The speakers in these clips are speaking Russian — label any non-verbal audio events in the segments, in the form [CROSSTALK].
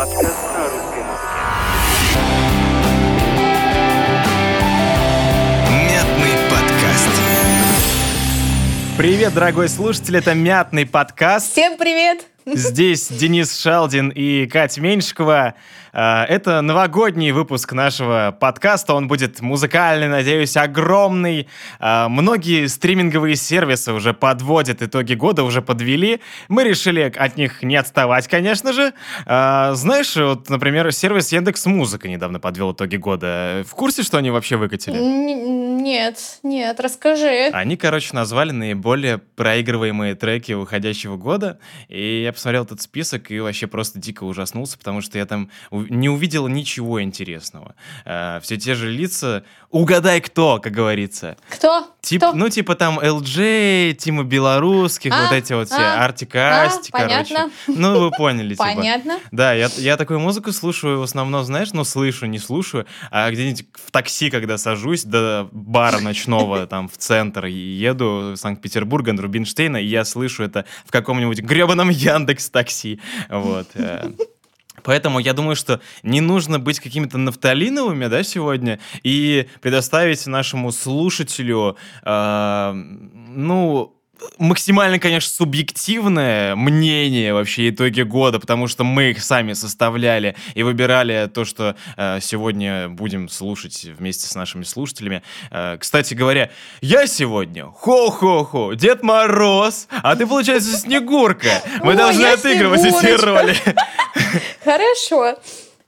Подкаст о русской музыке. Мятный подкаст. Привет, дорогой слушатель, это Мятный подкаст. Всем привет! Здесь Денис Шалдин и Катя Меньшикова. А, Это новогодний выпуск нашего подкаста. Он будет музыкальный, надеюсь, огромный. А, Многие стриминговые сервисы уже подводят итоги года, уже подвели. Мы решили от них не отставать, конечно же. А, Знаешь, вот, например, сервис Яндекс Музыка недавно подвел итоги года. В курсе, что они вообще выкатили? Нет, нет, расскажи. Они, короче, назвали наиболее проигрываемые треки уходящего года. И я посмотрел этот список и вообще просто дико ужаснулся, потому что я там не увидел ничего интересного. все те же лица. Угадай кто, как говорится. Кто? Тип, Кто? ну, типа там LJ, Тима Белорусских, А, вот эти вот все, а, Артика, а, короче. понятно. Ну, вы поняли, типа. Понятно. Да, я, я такую музыку слушаю в основном, знаешь, ну, слышу, не слушаю, а где-нибудь в такси, когда сажусь до бара ночного, [LAUGHS] там, в центр, и еду в на Рубинштейна, и я слышу это в каком-нибудь гребаном Яндекс Такси, вот. э. Поэтому я думаю, что не нужно быть какими-то нафталиновыми, да, сегодня, и предоставить нашему слушателю, э, ну, максимально, конечно, субъективное мнение вообще итоги года, потому что мы их сами составляли и выбирали то, что э, сегодня будем слушать вместе с нашими слушателями. Э, кстати говоря, я сегодня хо-хо-хо, Дед Мороз, а ты, получается, Снегурка. Мы должны отыгрывать эти Снегурочка. роли. [LAUGHS] Хорошо.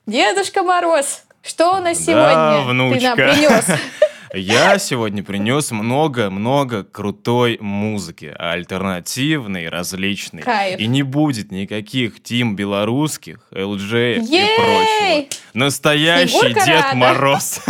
Дедушка Мороз, что у нас Да, сегодня ты внучка. нам принес? [LAUGHS] Я сегодня принес много-много крутой музыки, альтернативной, различной. Кайф. И не будет никаких Тим белорусских, LJ и прочего. Настоящий Снегурка Дед рада. Мороз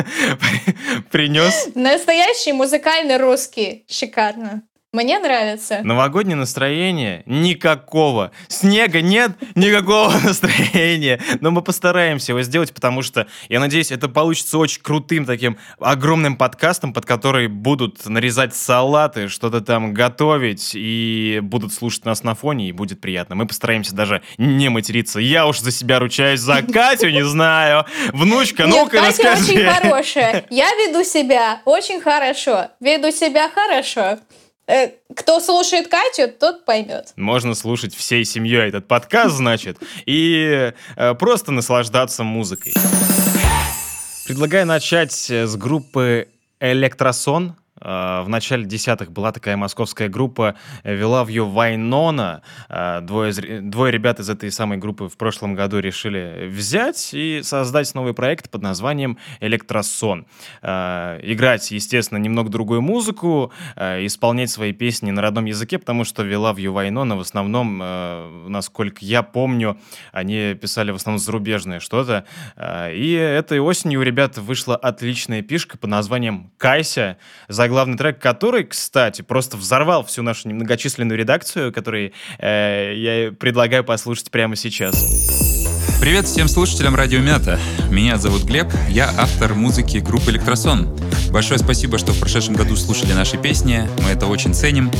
[LAUGHS] принес Настоящий музыкальный русский. Шикарно. Мне нравится. Новогоднее настроение никакого. Снега нет, никакого [LAUGHS] настроения. Но мы постараемся его сделать, потому что, я надеюсь, это получится очень крутым таким огромным подкастом, под который будут нарезать салаты, что-то там готовить и будут слушать нас на фоне, и будет приятно. Мы постараемся даже не материться. Я уж за себя ручаюсь, за [LAUGHS] Катю не знаю. Внучка, ну-ка Катя очень расскажи. хорошая. Я веду себя очень хорошо. Веду себя хорошо. Э, Кто слушает Катю, тот поймет. Можно слушать всей семьей этот подкаст, значит, и э, просто наслаждаться музыкой. Предлагаю начать э, с группы Электросон. Э, В начале десятых была такая московская группа э, «We Love You Вайнона». Э, Двое, двое ребят из этой самой группы в прошлом году решили взять и создать новый проект под названием «Электросон». Э, Играть, естественно, немного другую музыку, исполнять свои песни на родном языке, потому что «We Love You Вайнона» в основном, насколько я помню, они писали в основном зарубежное что-то. И этой осенью у ребят вышла отличная пишка под названием «Кайся», заглавный трек который, кстати, просто взорвал всю нашу немногочисленную редакцию, который э, я предлагаю послушать прямо сейчас. Привет всем слушателям Радио Мята. Меня зовут Глеб, я автор музыки группы Электросон. Большое спасибо, что в прошедшем году слушали наши песни, мы это очень ценим.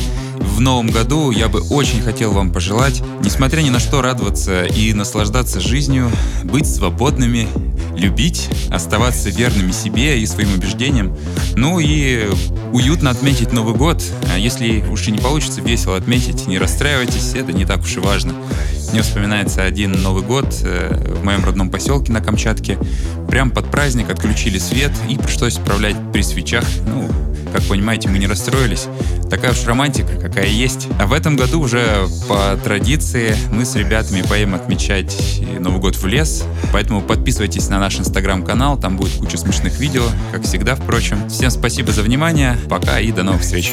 В новом году я бы очень хотел вам пожелать, несмотря ни на что, радоваться и наслаждаться жизнью, быть свободными, любить, оставаться верными себе и своим убеждениям, ну и уютно отметить Новый год. А если уж и не получится весело отметить, не расстраивайтесь, это не так уж и важно. Мне вспоминается один Новый год э, в моем родном поселке на Камчатке. Прям под праздник отключили свет и пришлось отправлять при свечах. Ну, как понимаете, мы не расстроились. Такая уж романтика, какая есть. А в этом году уже по традиции мы с ребятами поедем отмечать Новый год в лес. Поэтому подписывайтесь на наш инстаграм-канал, там будет куча смешных видео, как всегда, впрочем. Всем спасибо за внимание, пока и до новых встреч.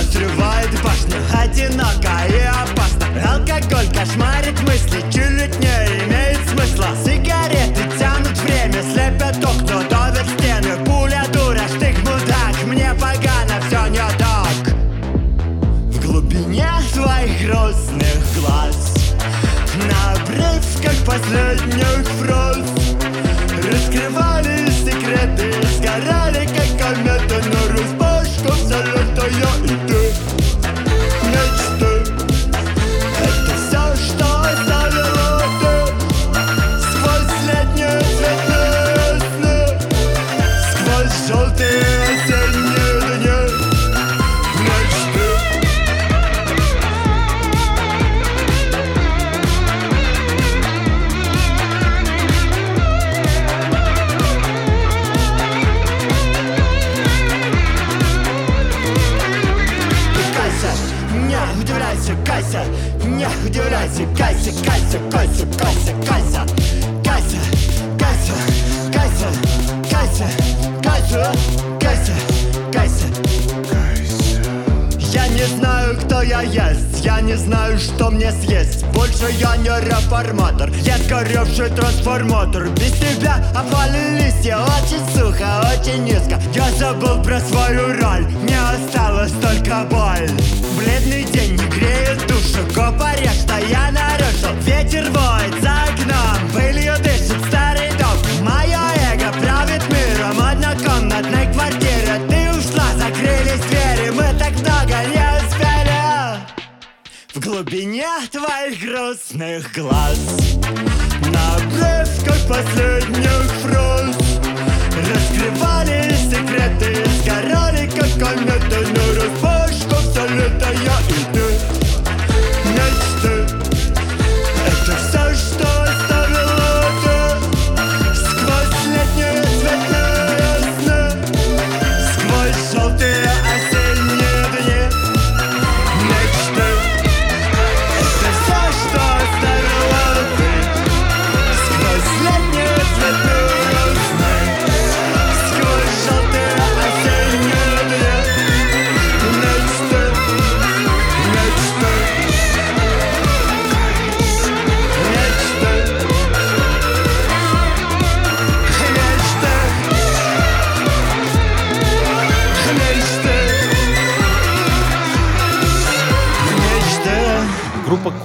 Срывает башню. Одиноко и опасно Алкоголь кошмарит мысли Чуть не имеет смысла. Сигареты тянут время Слепят окна, давят стены. Пуля дура, штык мудак Мне погано, все не так. В глубине твоих грустных глаз На обрывках последних фраз Раскрывали секреты Сгорали как кометы На распашку Я не знаю, кто я есть, я не знаю, что мне съесть. Больше я не реформатор, я сгоревший трансформатор. Без тебя опали листья, очень сухо, очень низко. Я забыл про свою роль, мне осталась только боль. Бледный день не греет душу, копаря, что я нарушил. Ветер воет за окном, пылью дышит старый дом. Мое эго правит миром, однокомнатной квартиры Ты ушла, закрылись глубине твоих грустных глаз. На обрывках последних фраз Раскрывали секреты, сгорали как кометы На распашку все лето я и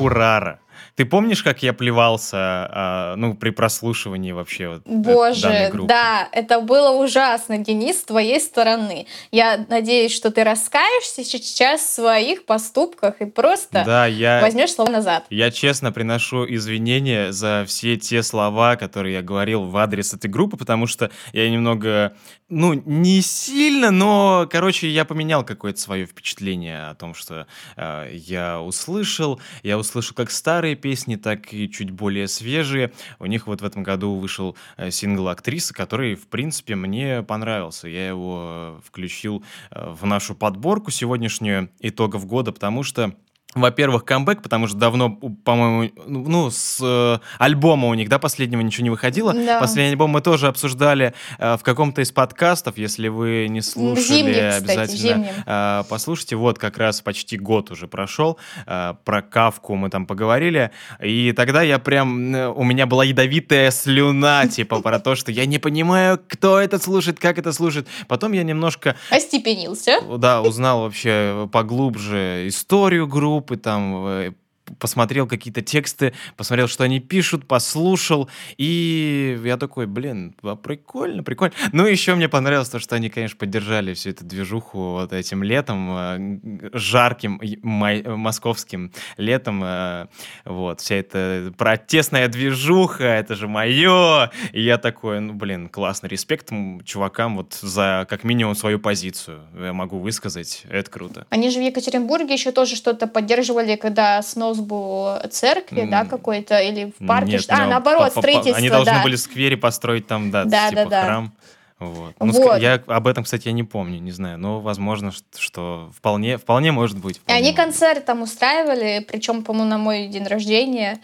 Курара. Ты помнишь, как я плевался, а, ну, при прослушивании вообще вот, данной Боже, группы? да, это было ужасно, Денис, с твоей стороны. Я надеюсь, что ты раскаешься сейчас в своих поступках и просто Да, я... возьмешь слово назад. Я честно приношу извинения за все те слова, которые я говорил в адрес этой группы, потому что я немного, ну, не сильно, но, короче, я поменял какое-то свое впечатление о том, что э, я услышал. Я услышал как старые песни, так и чуть более свежие. У них вот в этом году вышел э, сингл «Актриса», который, в принципе, мне понравился. Я его э, включил э, в нашу подборку сегодняшнюю итогов года, потому что во-первых, камбэк, потому что давно, по-моему, ну, с э, альбома у них, да, последнего ничего не выходило. Да. Последний альбом мы тоже обсуждали э, в каком-то из подкастов. Если вы не слушали, зимнем, кстати, обязательно э, послушайте. Вот как раз почти год уже прошел. э, про Кавку мы там поговорили. И тогда я прям... э, У меня была ядовитая слюна, [LAUGHS] типа, про то, что я не понимаю, кто это слушает, как это слушает. Потом я немножко Остепенился. да, узнал вообще поглубже историю группы, группы, там, э, посмотрел какие-то тексты, посмотрел, что они пишут, послушал, и я такой, блин, а прикольно, прикольно. Ну, еще мне понравилось то, что они, конечно, поддержали всю эту движуху вот этим летом, э, жарким май- московским летом, э, вот, вся эта протестная движуха, это же мое, и я такой, ну, блин, классно, респект чувакам вот за, как минимум, свою позицию, я могу высказать, это круто. Они же в Екатеринбурге еще тоже что-то поддерживали, когда снос был церкви, М. да, какой-то, или в парке. Нет, а, ну, наоборот, по- по- по- строительство, Они должны да. были в сквере построить там, да, Да, типа да, да. храм. Вот. Ну, Вот. я об этом, кстати, я не помню, не знаю, но возможно, что вполне, вполне может быть. И вполне они может быть. концерт там устраивали, причем, по-моему, на мой день рождения.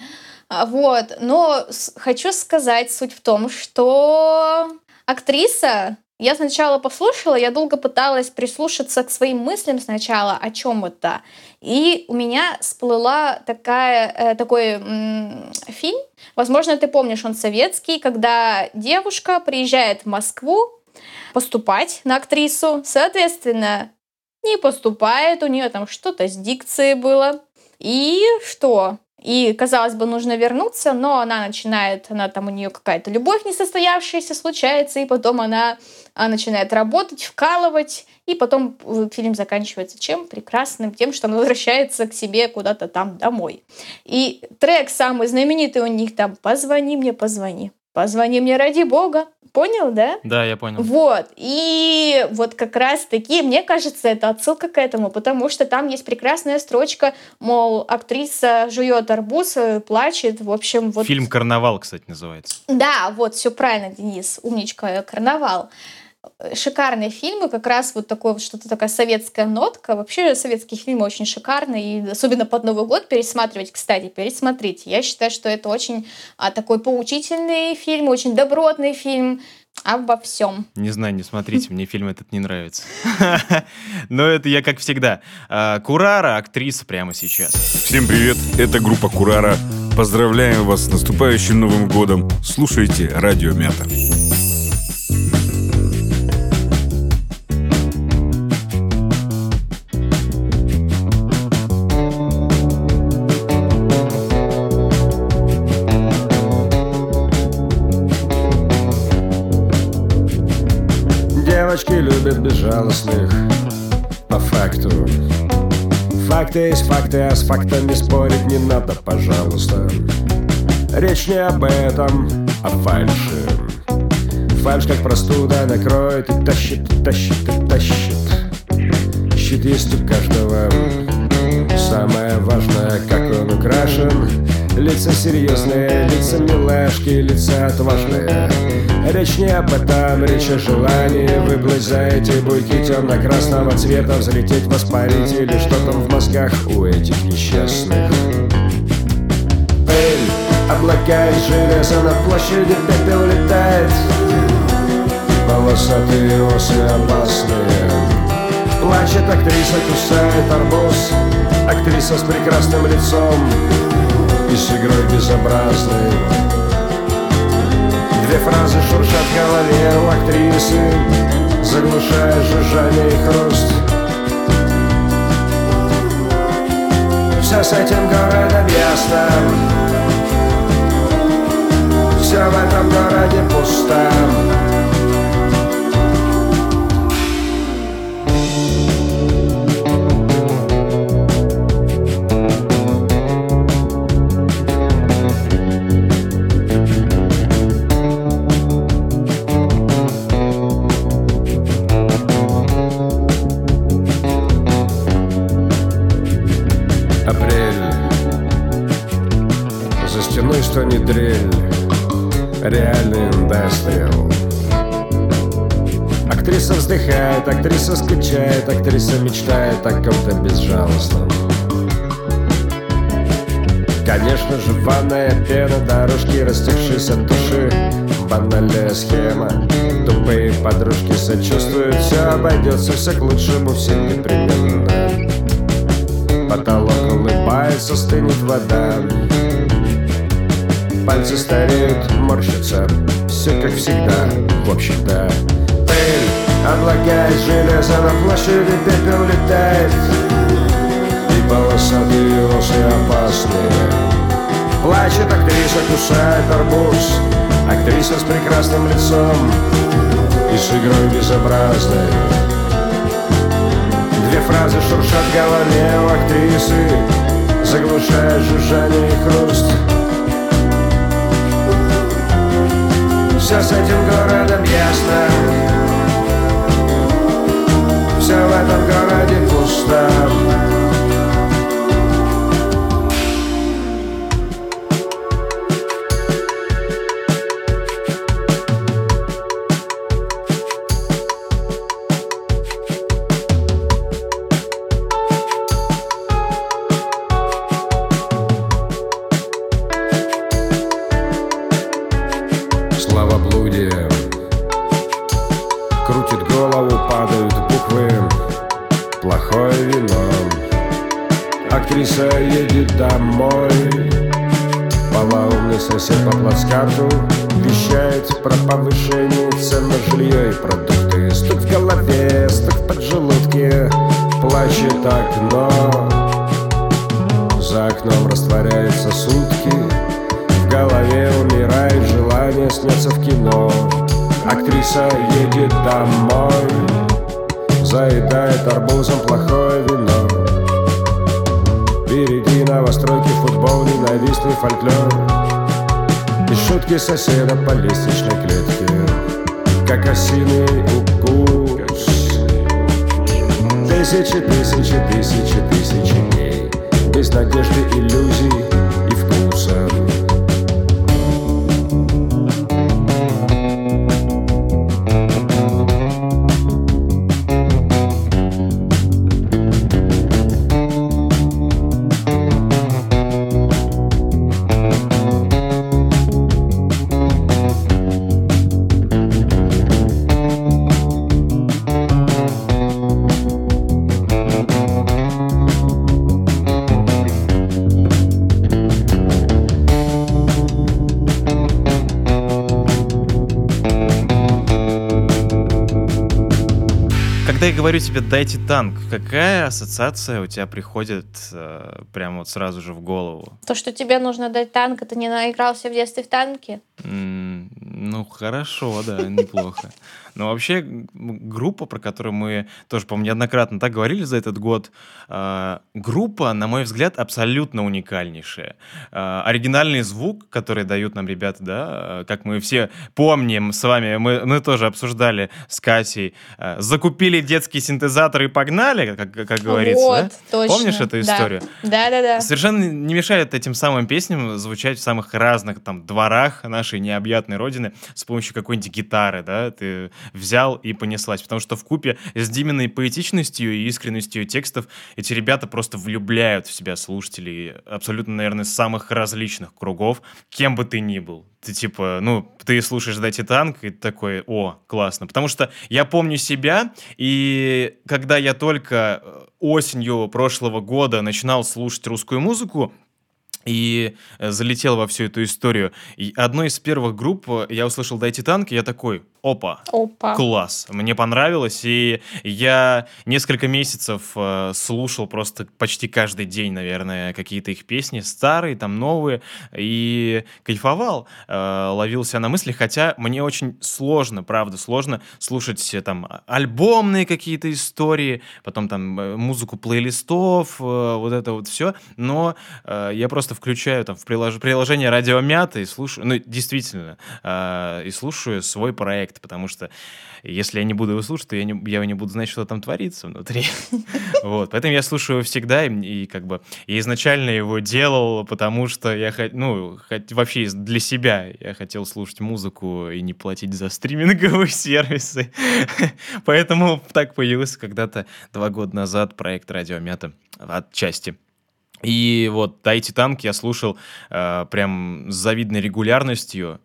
А, Вот. Но хочу сказать, суть в том, что актриса, Я сначала послушала, я долго пыталась прислушаться к своим мыслям сначала, о чем это. И у меня всплыла такая, э, такой м, фильм, возможно, ты помнишь, он советский, когда девушка приезжает в Москву поступать на актрису, соответственно, не поступает, у нее там что-то с дикцией было. И что? И, казалось бы, нужно вернуться, но она начинает, она там у нее какая-то любовь несостоявшаяся случается, и потом она, она начинает работать, вкалывать, и потом э, фильм заканчивается чем? Прекрасным, тем, что она возвращается к себе куда-то там домой. И трек самый знаменитый у них там «Позвони мне, позвони». Позвони мне ради бога. Понял, да? Да, я понял. Вот. И вот как раз таки, мне кажется, это отсылка к этому, потому что там есть прекрасная строчка, мол, актриса жует арбуз, э, плачет, в общем, вот... Фильм «Карнавал», кстати, называется. Да, вот, все правильно, Денис, умничка, «Карнавал». Шикарные фильмы, как раз вот такое вот что-то такая советская нотка. Вообще советские фильмы очень шикарные, и особенно под Новый год пересматривать, кстати, пересмотрите. Я считаю, что это очень а, такой поучительный фильм, очень добротный фильм обо всем. Не знаю, не смотрите, мне фильм этот не нравится. [LAUGHS] Но это я как всегда. А, Курара, актриса прямо сейчас. Всем привет, это группа Курара. Поздравляем вас с наступающим Новым годом. Слушайте Радио Мята. Безжалостных По факту. Факты есть факты, а с фактами спорить не надо, пожалуйста. Речь не об этом, а фальши. Фальш как простуда накроет и тащит, и тащит, и тащит. Щит есть у каждого. Самое важное, как он украшен. Лица серьезные, лица милашки, лица отважные Речь не об этом, речь о желании. Выплыть за эти буйки темно-красного цвета Взлететь, воспарить или что там в мозгах у этих несчастных. Пыль, облака из железа на площади пепел летает. Полосатые осы опасные. Плачет актриса, кусает арбуз. Актриса с прекрасным лицом И с игрой безобразной Две фразы шуршат в голове у актрисы Заглушая жужжание и хруст. Все с этим городом ясно. Все в этом городе пусто Вздыхает, актриса скучает Актриса мечтает о ком-то безжалостном. Конечно же, ванная пена, дорожки, растекшись от души. Банальная схема Тупые подружки сочувствуют. Все обойдется, все к лучшему, все непременно. Потолок улыбается, стынет вода. Пальцы стареют, морщатся. Все как всегда, в общем-то Из железа На площади пепел летает. И полосатые осы опасные. Плачет актриса, кусает арбуз. Актриса с прекрасным лицом И с игрой безобразной. Две фразы шуршат в голове у актрисы Заглушая жужжание и хруст. Все с этим городом ясно в этом городе пусто ненавистный фольклор. И шутки соседа по лестничной клетке Как осиный укус Тысячи, тысячи, тысячи, тысячи дней Без надежды, иллюзий говорю тебе «дайте танк», какая ассоциация у тебя приходит э, прямо вот сразу же в голову? То, что тебе нужно дать танк, это не наигрался в детстве в танке? М, Ну, хорошо, да, неплохо. Но вообще группа, про которую мы тоже, по-моему, неоднократно так говорили за этот год, а, группа, на мой взгляд, абсолютно уникальнейшая. А, Оригинальный звук, который дают нам ребята, да, а, как мы все помним с вами, мы, мы тоже обсуждали с Катей, а, закупили детский синтезатор и погнали, как, как говорится, вот, да? точно. Помнишь эту Да. историю? Да-да-да. Совершенно не мешает этим самым песням звучать в самых разных там дворах нашей необъятной родины с помощью какой-нибудь гитары, да, ты взял и понеслась. Потому что в купе с Диминой поэтичностью и искренностью текстов эти ребята просто влюбляют в себя слушателей абсолютно, наверное, самых различных кругов, кем бы ты ни был. Ты типа, ну, ты слушаешь «Дайте танк» и такой, о, классно. Потому что я помню себя, и когда я только э, осенью прошлого года начинал слушать русскую музыку, и э, залетел во всю эту историю. И одной из первых групп э, я услышал «Дайте танк», и я такой, опа, Опа. класс, мне понравилось, и я несколько месяцев э, слушал просто почти каждый день, наверное, какие-то их песни, старые, там, новые, и кайфовал, э, ловился на мысли, хотя мне очень сложно, правда, сложно слушать э, там альбомные какие-то истории, потом там э, музыку плейлистов, э, вот это вот все, но э, я просто включаю там в прилож- приложение Радиомята и слушаю, ну, действительно, э, и слушаю свой проект, потому что если я не буду его слушать, то я не, я не буду знать, что там творится внутри. [LAUGHS] Вот, поэтому я слушаю его всегда, и, и как бы я изначально его делал, потому что я ну, вообще для себя я хотел слушать музыку и не платить за стриминговые [LAUGHS] сервисы. [LAUGHS] Поэтому так появился когда-то два года назад проект Радиомята отчасти. И вот «Дайте танк» я слушал э, прям с завидной регулярностью,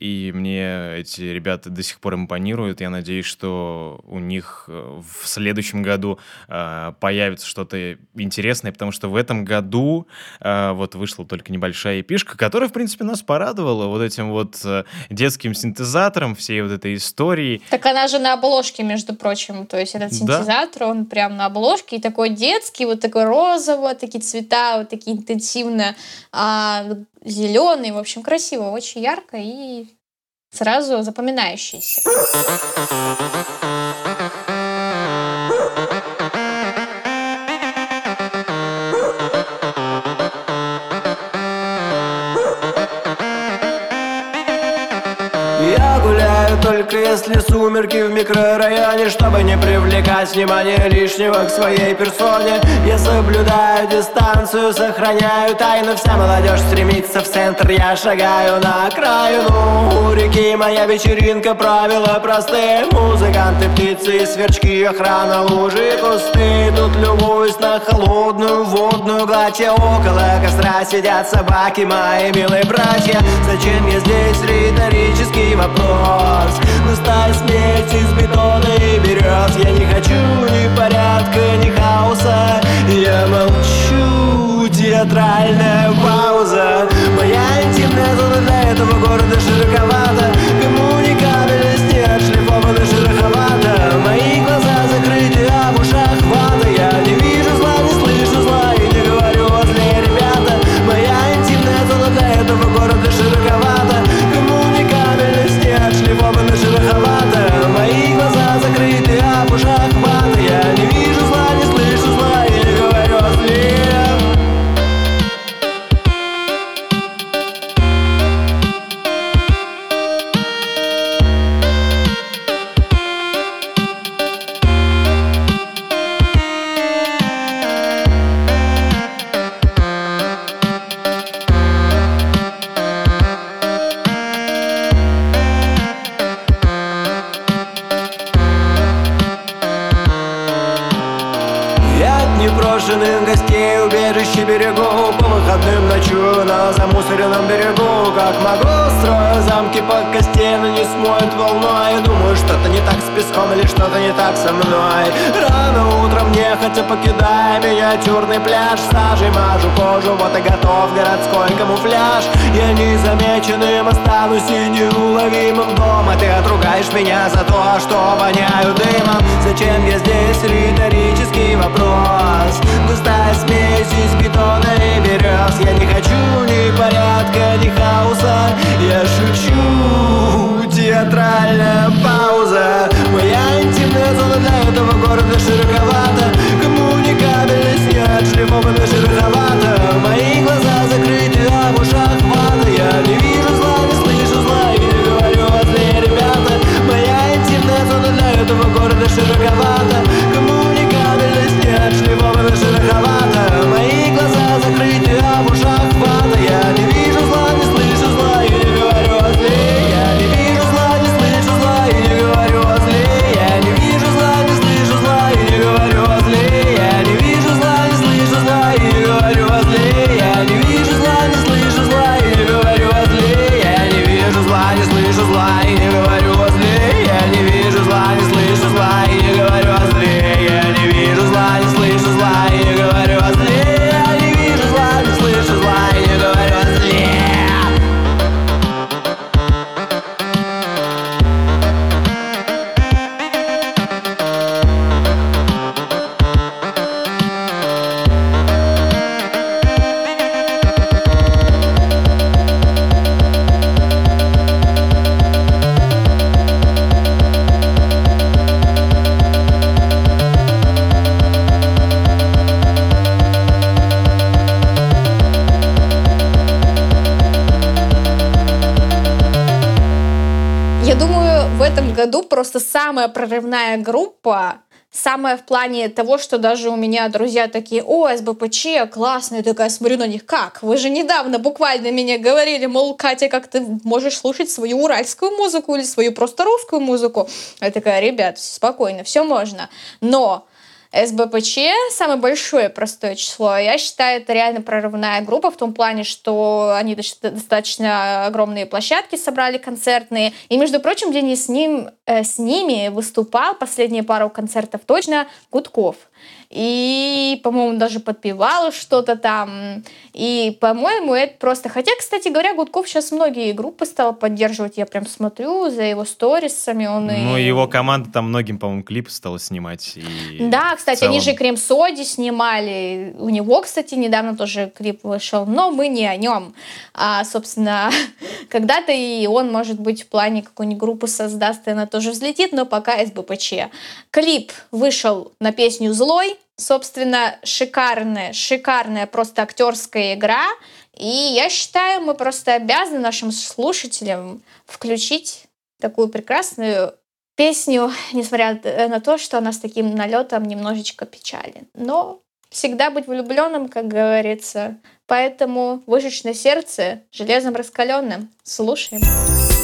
и мне эти ребята до сих пор импонируют. Я надеюсь, что у них э, в следующем году э, появится что-то интересное, потому что в этом году э, вот вышла только небольшая эпишка, которая, в принципе, нас порадовала вот этим вот э, детским синтезатором, всей вот этой историей. Так она же на обложке, между прочим. То есть этот Да. синтезатор, он прям на обложке, и такой детский, вот такой розовый, такие цвета, вот такие интенсивно зеленый. В общем, красиво, очень ярко и сразу запоминающийся. Если сумерки в микрорайоне Чтобы не привлекать внимание лишнего к своей персоне. Я соблюдаю дистанцию, сохраняю тайну Вся молодежь стремится в центр, я шагаю на окраину. У реки моя вечеринка, правила простые. Музыканты, птицы сверчки, охрана лужи кусты. Тут любуюсь на холодную водную гладь. Около костра сидят собаки, мои милые братья. Зачем я здесь? Риторический вопрос Густая смесь из бетона и берез Я не хочу ни порядка, ни хаоса. Я молчу, театральная пауза. Моя интимная зона для этого города широковата. Коммуникабельность не отшлифована широковато Мои 주는 것이 гостей убежище берегу По выходным ночую на замусоренном берегу. Как могу, строю замки по костей, но не смоет волной. Думаю, что-то не так с песком или что-то не так со мной. Рано утром нехотя покидая миниатюрный пляж Сажей мажу кожу, вот и готов городской камуфляж. Я незамеченным останусь и неуловимым дома. Ты отругаешь меня за то, что воняю дымом. Зачем я здесь? Риторический вопрос. Густая смесь из бетона и берез Я не хочу ни порядка, ни хаоса. Я шучу, театральная пауза. Моя интимная зона для этого города широковата. Коммуникабельность не отшлифована шероховато. Мои глаза закрыты, а в ушах вата. Я не вижу зла, не слышу зла и не говорю о зле, ребята. Моя интимная зона для этого города широковата. Коммуникабельность не отшлифована шероховато Мои глаза закрыты, а в ушах вата Я не вижу прорывная группа, самая в плане того, что даже у меня друзья такие, о, СБПЧ, классно, я такая смотрю на них, как? Вы же недавно буквально мне говорили, мол, Катя, как ты можешь слушать свою уральскую музыку или свою просто русскую музыку? Я такая, ребят, спокойно, все можно. Но СБПЧ самое большое простое число. Я считаю, это реально прорывная группа в том плане, что они доста- достаточно огромные площадки собрали концертные. И, между прочим, не с, ним, э, с ними выступал последние пару концертов точно Гудков. И, по-моему, даже подпевал что-то там. И, по-моему, это просто... Хотя, кстати говоря, Гудков сейчас многие группы стал поддерживать. Я прям смотрю за его сторисами. Он и- Ну, его команда там многим, по-моему, клипы стала снимать. И Да, кстати, целом- они же Крем Соди снимали. У него, кстати, недавно тоже клип вышел, но мы не о нем. А, собственно, [LAUGHS] когда-то и он, может быть, в плане какой-нибудь группы создаст, и она тоже взлетит, но пока СБПЧ. Клип вышел на песню «Злой». Собственно, шикарная, шикарная просто актерская игра. И я считаю, мы просто обязаны нашим слушателям включить такую прекрасную песню, несмотря э, на то, что она с таким налетом немножечко печали. Но всегда быть влюбленным, как говорится. Поэтому выжечь на сердце железом раскаленным. Слушаем. Он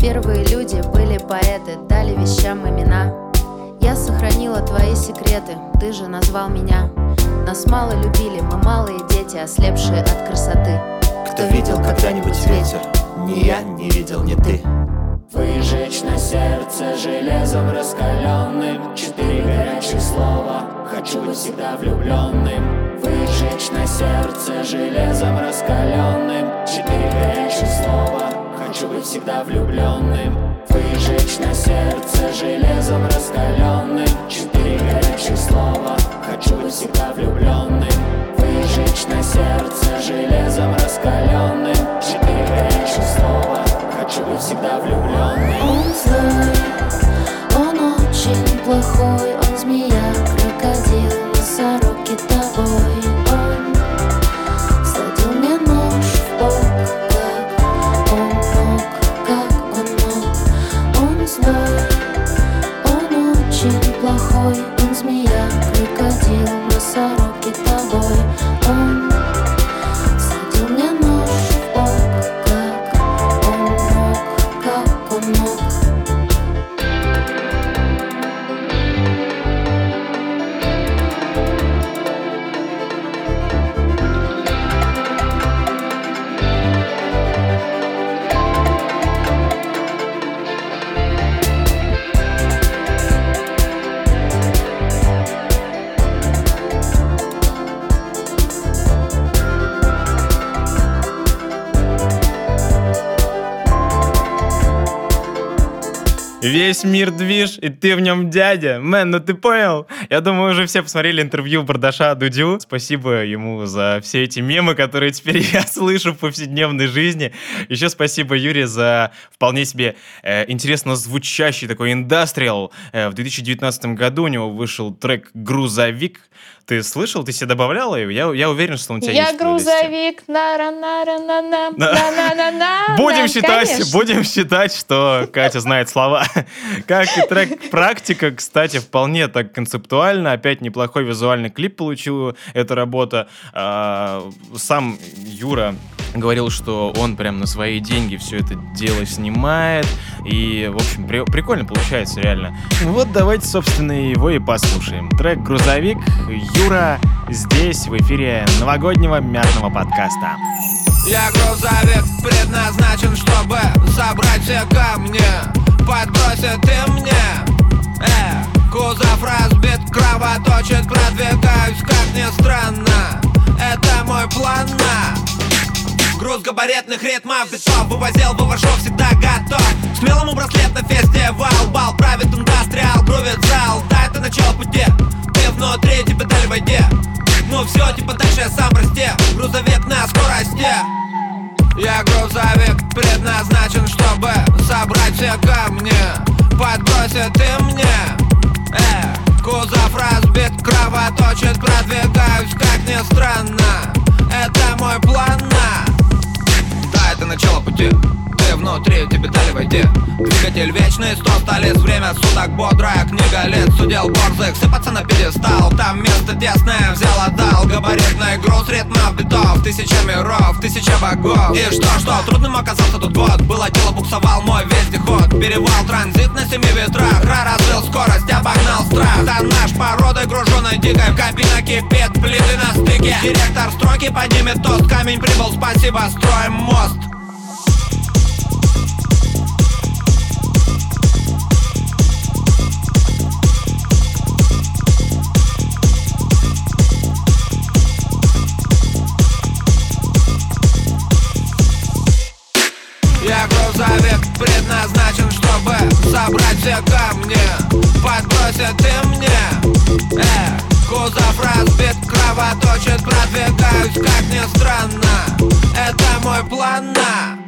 Первые люди были поэты, дали вещам имена. Я сохранила твои секреты, ты же назвал меня. Нас мало любили, мы малые дети, ослепшие от красоты. Кто видел когда-нибудь ветер? Ни я не видел, ни ты Выжечь на сердце железом раскаленным Четыре горячих слова Хочу быть всегда влюбленным Выжечь на сердце железом раскаленным Четыре горячих слова Хочу быть всегда влюбленным. Выжечь на сердце железом раскаленным. Четыре горячих слова Хочу быть всегда влюбленным. Выжечь на сердце железом раскаленным. Четыре горячих слова Хочу быть всегда влюбленным. Он злой, он очень плохой, он змея, крокодил, носорог китовой. Он Весь мир движ, и ты в нем дядя. Мэн, ну ты понял? Я думаю, уже все посмотрели интервью Бардаша Дудю. Спасибо ему за все эти мемы, которые теперь [LAUGHS] я слышу в повседневной жизни. Еще спасибо Юре за вполне себе э, интересно звучащий такой индастриал. Э, в 2019 году у него вышел трек «Грузовик». Ты слышал, ты себе добавляла его? Я, я уверен, что он у тебя я есть. Я грузовик. На -ра -на -ра -на -на, на -на -на будем считать, конечно. будем считать, что Катя знает слова. Как и трек «Практика», кстати, вполне так концептуально. Опять неплохой визуальный клип получил эта работа. Сам Юра говорил, что он прям на свои деньги все это дело снимает. И, в общем, при прикольно получается реально. Ну вот давайте, собственно, его и послушаем. Трек «Грузовик» Юра здесь, в эфире новогоднего мятного подкаста. Я грузовик предназначен, чтобы собрать все камни. Подбросит ты мне. Э, кузов разбит, кровоточит, продвигаюсь, как ни странно. Это мой план на Груз габаритных ритмов битов Вывозил, вывожу, всегда готов. Смелому браслет на фестивал Бал правит индастриал, грувит зал. Да, это начало пути. Ты внутри, тебе дали войде Ну все, типа дальше я сам расти Грузовик на скорости. Я грузовик предназначен, чтобы собрать все камни. Подбросит ты мне. Э, кузов разбит, кровоточит, продвигаюсь, как ни странно. Это мой план на это начало пути Ты внутри, тебе дали войти. Двигатель вечный, сто столиц Время суток бодрая книга лиц Судел борзых, сыпаться на пьедестал Там место тесное, взял, отдал. Габаритный груз, ритмов, битов Тысяча миров, тысяча богов. И что, что, трудным оказался тут год. Было дело, буксовал мой вездеход Перевал, транзит на семи ветрах Ра скорость, обогнал страх. Да наш породой груженой дикой Кабина кипит, плиты на стыке. Директор стройки поднимет тост Камень прибыл, спасибо, строим мост предназначен, чтобы собрать все камни. Подбросит ты мне. Э, кузов разбит, кровоточит, продвигаюсь, как ни странно. Это мой план на.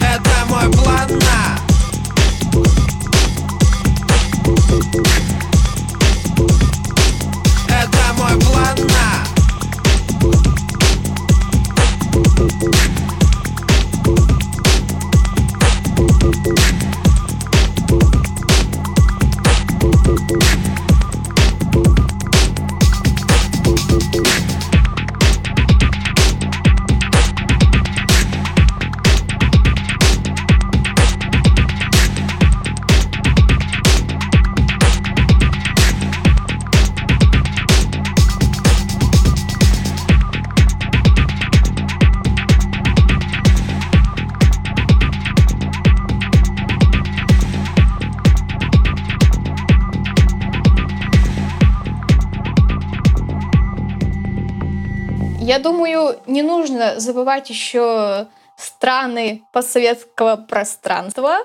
Это мой план на. Это мой план на Thank you. Я думаю, не нужно забывать еще страны постсоветского пространства,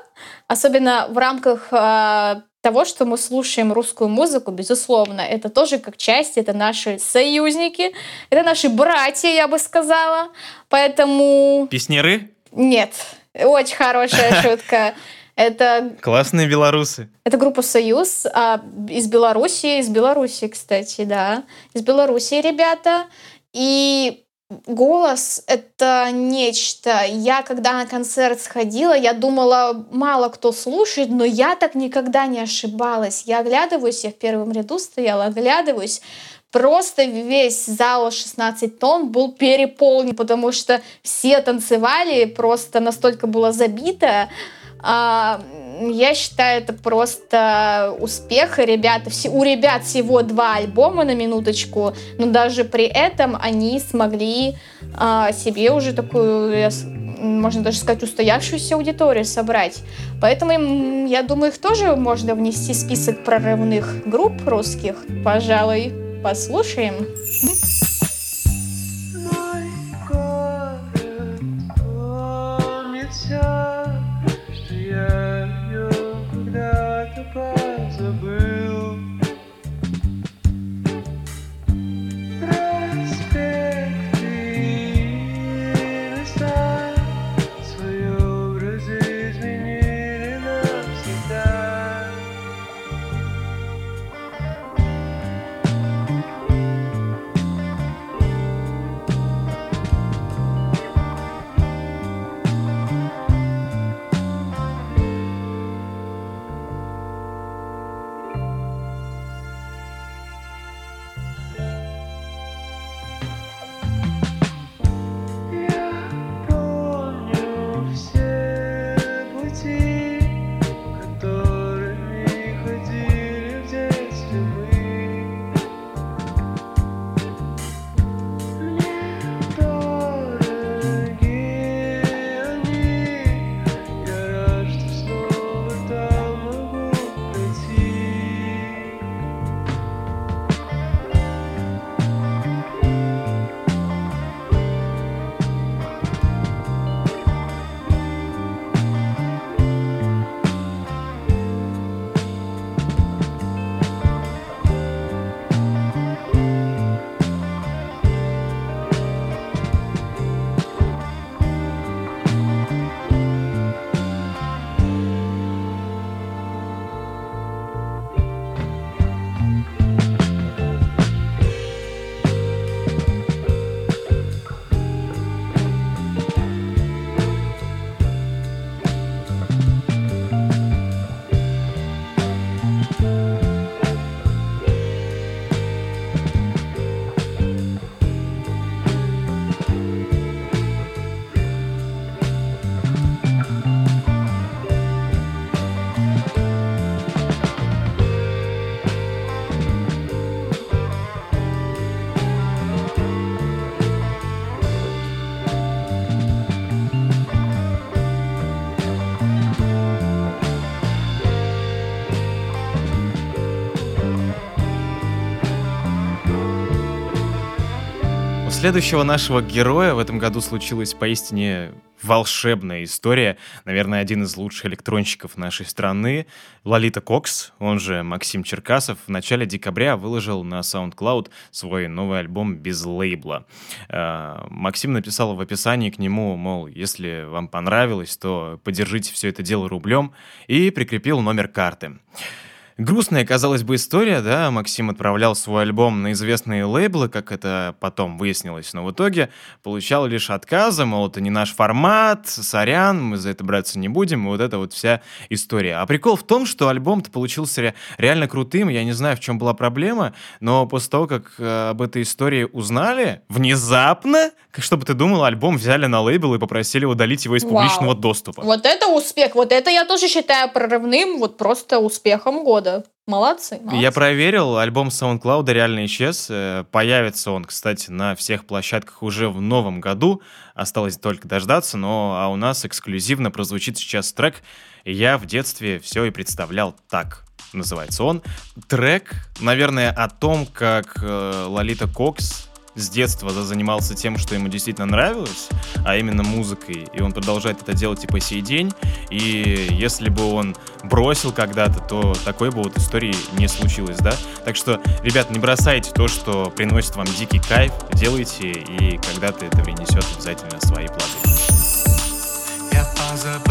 особенно в рамках э, того, что мы слушаем русскую музыку, безусловно, это тоже как часть, это наши союзники, это наши братья, я бы сказала. Поэтому... Песнеры? Нет, очень хорошая [LAUGHS] шутка. Это... Классные белорусы. Это группа «Союз» а, из Беларуси, из Беларуси, кстати, да. Из Беларуси ребята. И голос — это нечто. Я, когда на концерт сходила, я думала, мало кто слушает, но я так никогда не ошибалась. Я оглядываюсь, я в первом ряду стояла, оглядываюсь, просто весь зал 16 тонн был переполнен, потому что все танцевали, просто настолько было забито. А, я считаю, это просто успех. И ребята, все, у ребят всего два альбома на минуточку, но даже при этом они смогли а, себе уже такую, можно даже сказать, устоявшуюся аудиторию собрать. Поэтому я думаю, их тоже можно внести в список прорывных групп русских. Пожалуй, послушаем. Следующего нашего героя в этом году случилась поистине волшебная история. Наверное, один из лучших электронщиков нашей страны. Лолита Кокс, он же Максим Черкасов, в начале декабря выложил на SoundCloud свой новый альбом без лейбла. Э, Максим написал в описании к нему, мол, если вам понравилось, то поддержите все это дело рублем, и прикрепил номер карты. Грустная, казалось бы, история, да, Максим отправлял свой альбом на известные лейблы, как это потом выяснилось, но в итоге получал лишь отказы, мол, это не наш формат, сорян, мы за это браться не будем, и вот эта вот вся история. А прикол в том, что альбом-то получился ре- реально крутым, я не знаю, в чем была проблема, но после того, как э, об этой истории узнали, внезапно, как чтобы ты думал, альбом взяли на лейбл и попросили удалить его из Вау. публичного доступа. Вот это успех. Вот это я тоже считаю прорывным, вот просто успехом года. Молодцы, молодцы. Я проверил, альбом SoundCloud реально исчез. Э, Появится он, кстати, на всех площадках уже в новом году. Осталось только дождаться, но а у нас эксклюзивно прозвучит сейчас трек «Я в детстве все и представлял так». Называется он. Трек, наверное, о том, как э, Лолита Кокс с детства занимался тем, что ему действительно нравилось, а именно музыкой, и он продолжает это делать и по сей день, и если бы он бросил когда-то, то такой бы вот истории не случилось, да? Так что, ребят, не бросайте то, что приносит вам дикий кайф, делайте, и когда-то это принесет обязательно свои плоды. Я позабыл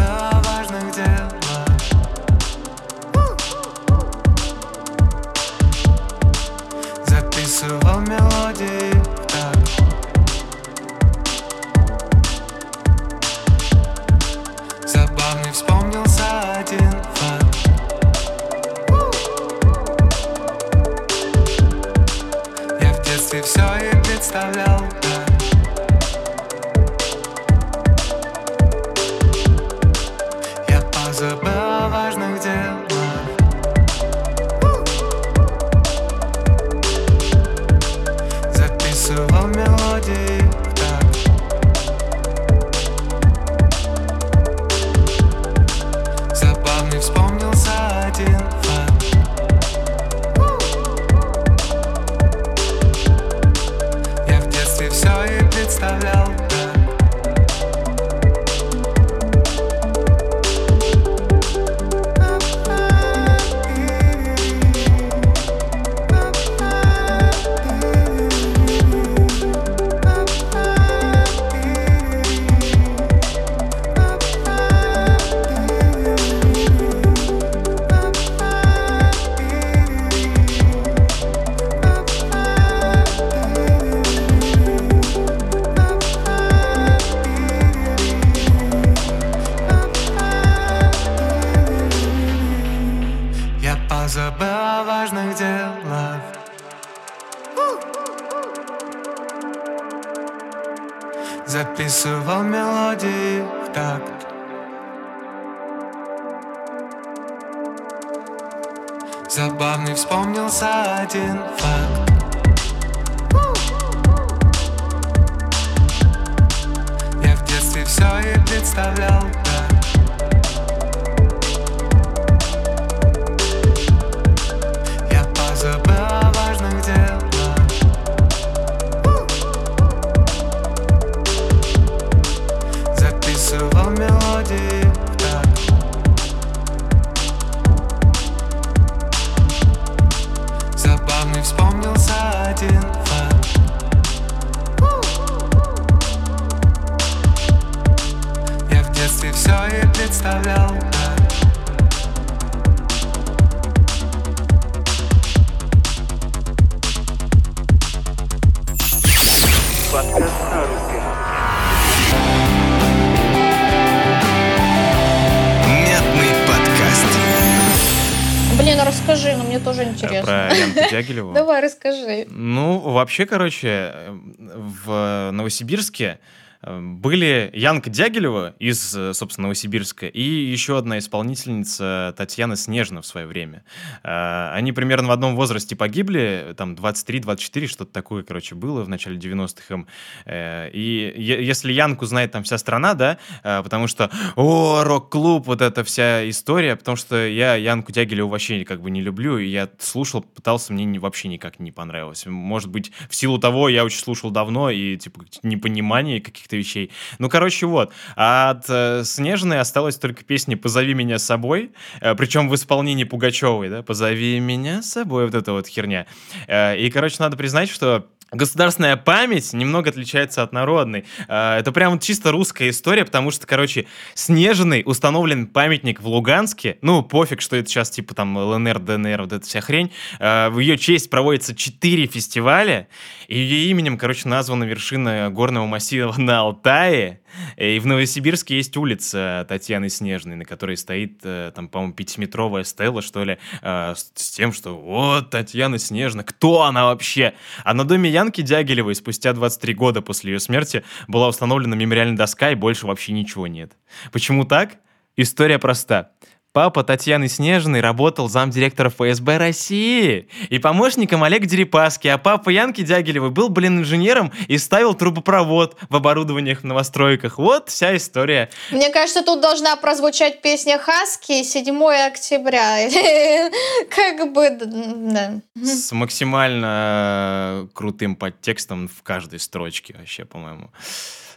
Дягилеву. Давай, расскажи. Ну, вообще, короче, в Новосибирске э, были Янка Дягилева из, э, собственно, Новосибирска и еще одна исполнительница Татьяна Снежна в свое время. Э, Они примерно в одном возрасте погибли, там 23-24, что-то такое, короче, было в начале 90-х им. Э, И если Янку знает там вся страна, да, э, потому что, о, рок-клуб, вот эта вся история, потому что я Янку Дягилеву вообще как бы не люблю, и я слушал, пытался, мне не- вообще никак не понравилось. Может быть, в силу того, я очень слушал давно, и, типа, непонимание каких-то вещей. Ну, короче, вот. А от э, Снежной осталась только песня «Позови меня с собой», причем в исполнении Пугачевой, да, «Позови меня с собой», вот эта вот херня. Э, и, короче, надо признать, что Государственная память немного отличается от народной. Э, Это прям чисто русская история, потому что, короче, Снежный установлен памятник в Луганске. Ну, пофиг, что это сейчас типа там ЛНР, ДНР, вот эта вся хрень. Э, В ее честь проводится четыре фестиваля, и ее именем, короче, названа вершина горного массива на Алтае. И в Новосибирске есть улица Татьяны Снежной, на которой стоит, э, там, по-моему, пятиметровая стела, что ли, э, с тем, что вот Татьяна Снежна, кто она вообще? А на доме Янки Дягилевой спустя 23 года после ее смерти была установлена мемориальная доска, и больше вообще ничего нет. Почему так? История проста. Папа Татьяны Снежной работал замдиректора ФСБ России и помощником Олега Дерипаски, а папа Янки Дягилевой был, блин, инженером и ставил трубопровод в оборудованиях в новостройках. Вот вся история. Мне кажется, тут должна прозвучать песня Хаски 7 октября. [LAUGHS] Как бы, да. С максимально э, крутым подтекстом в каждой строчке вообще, по-моему.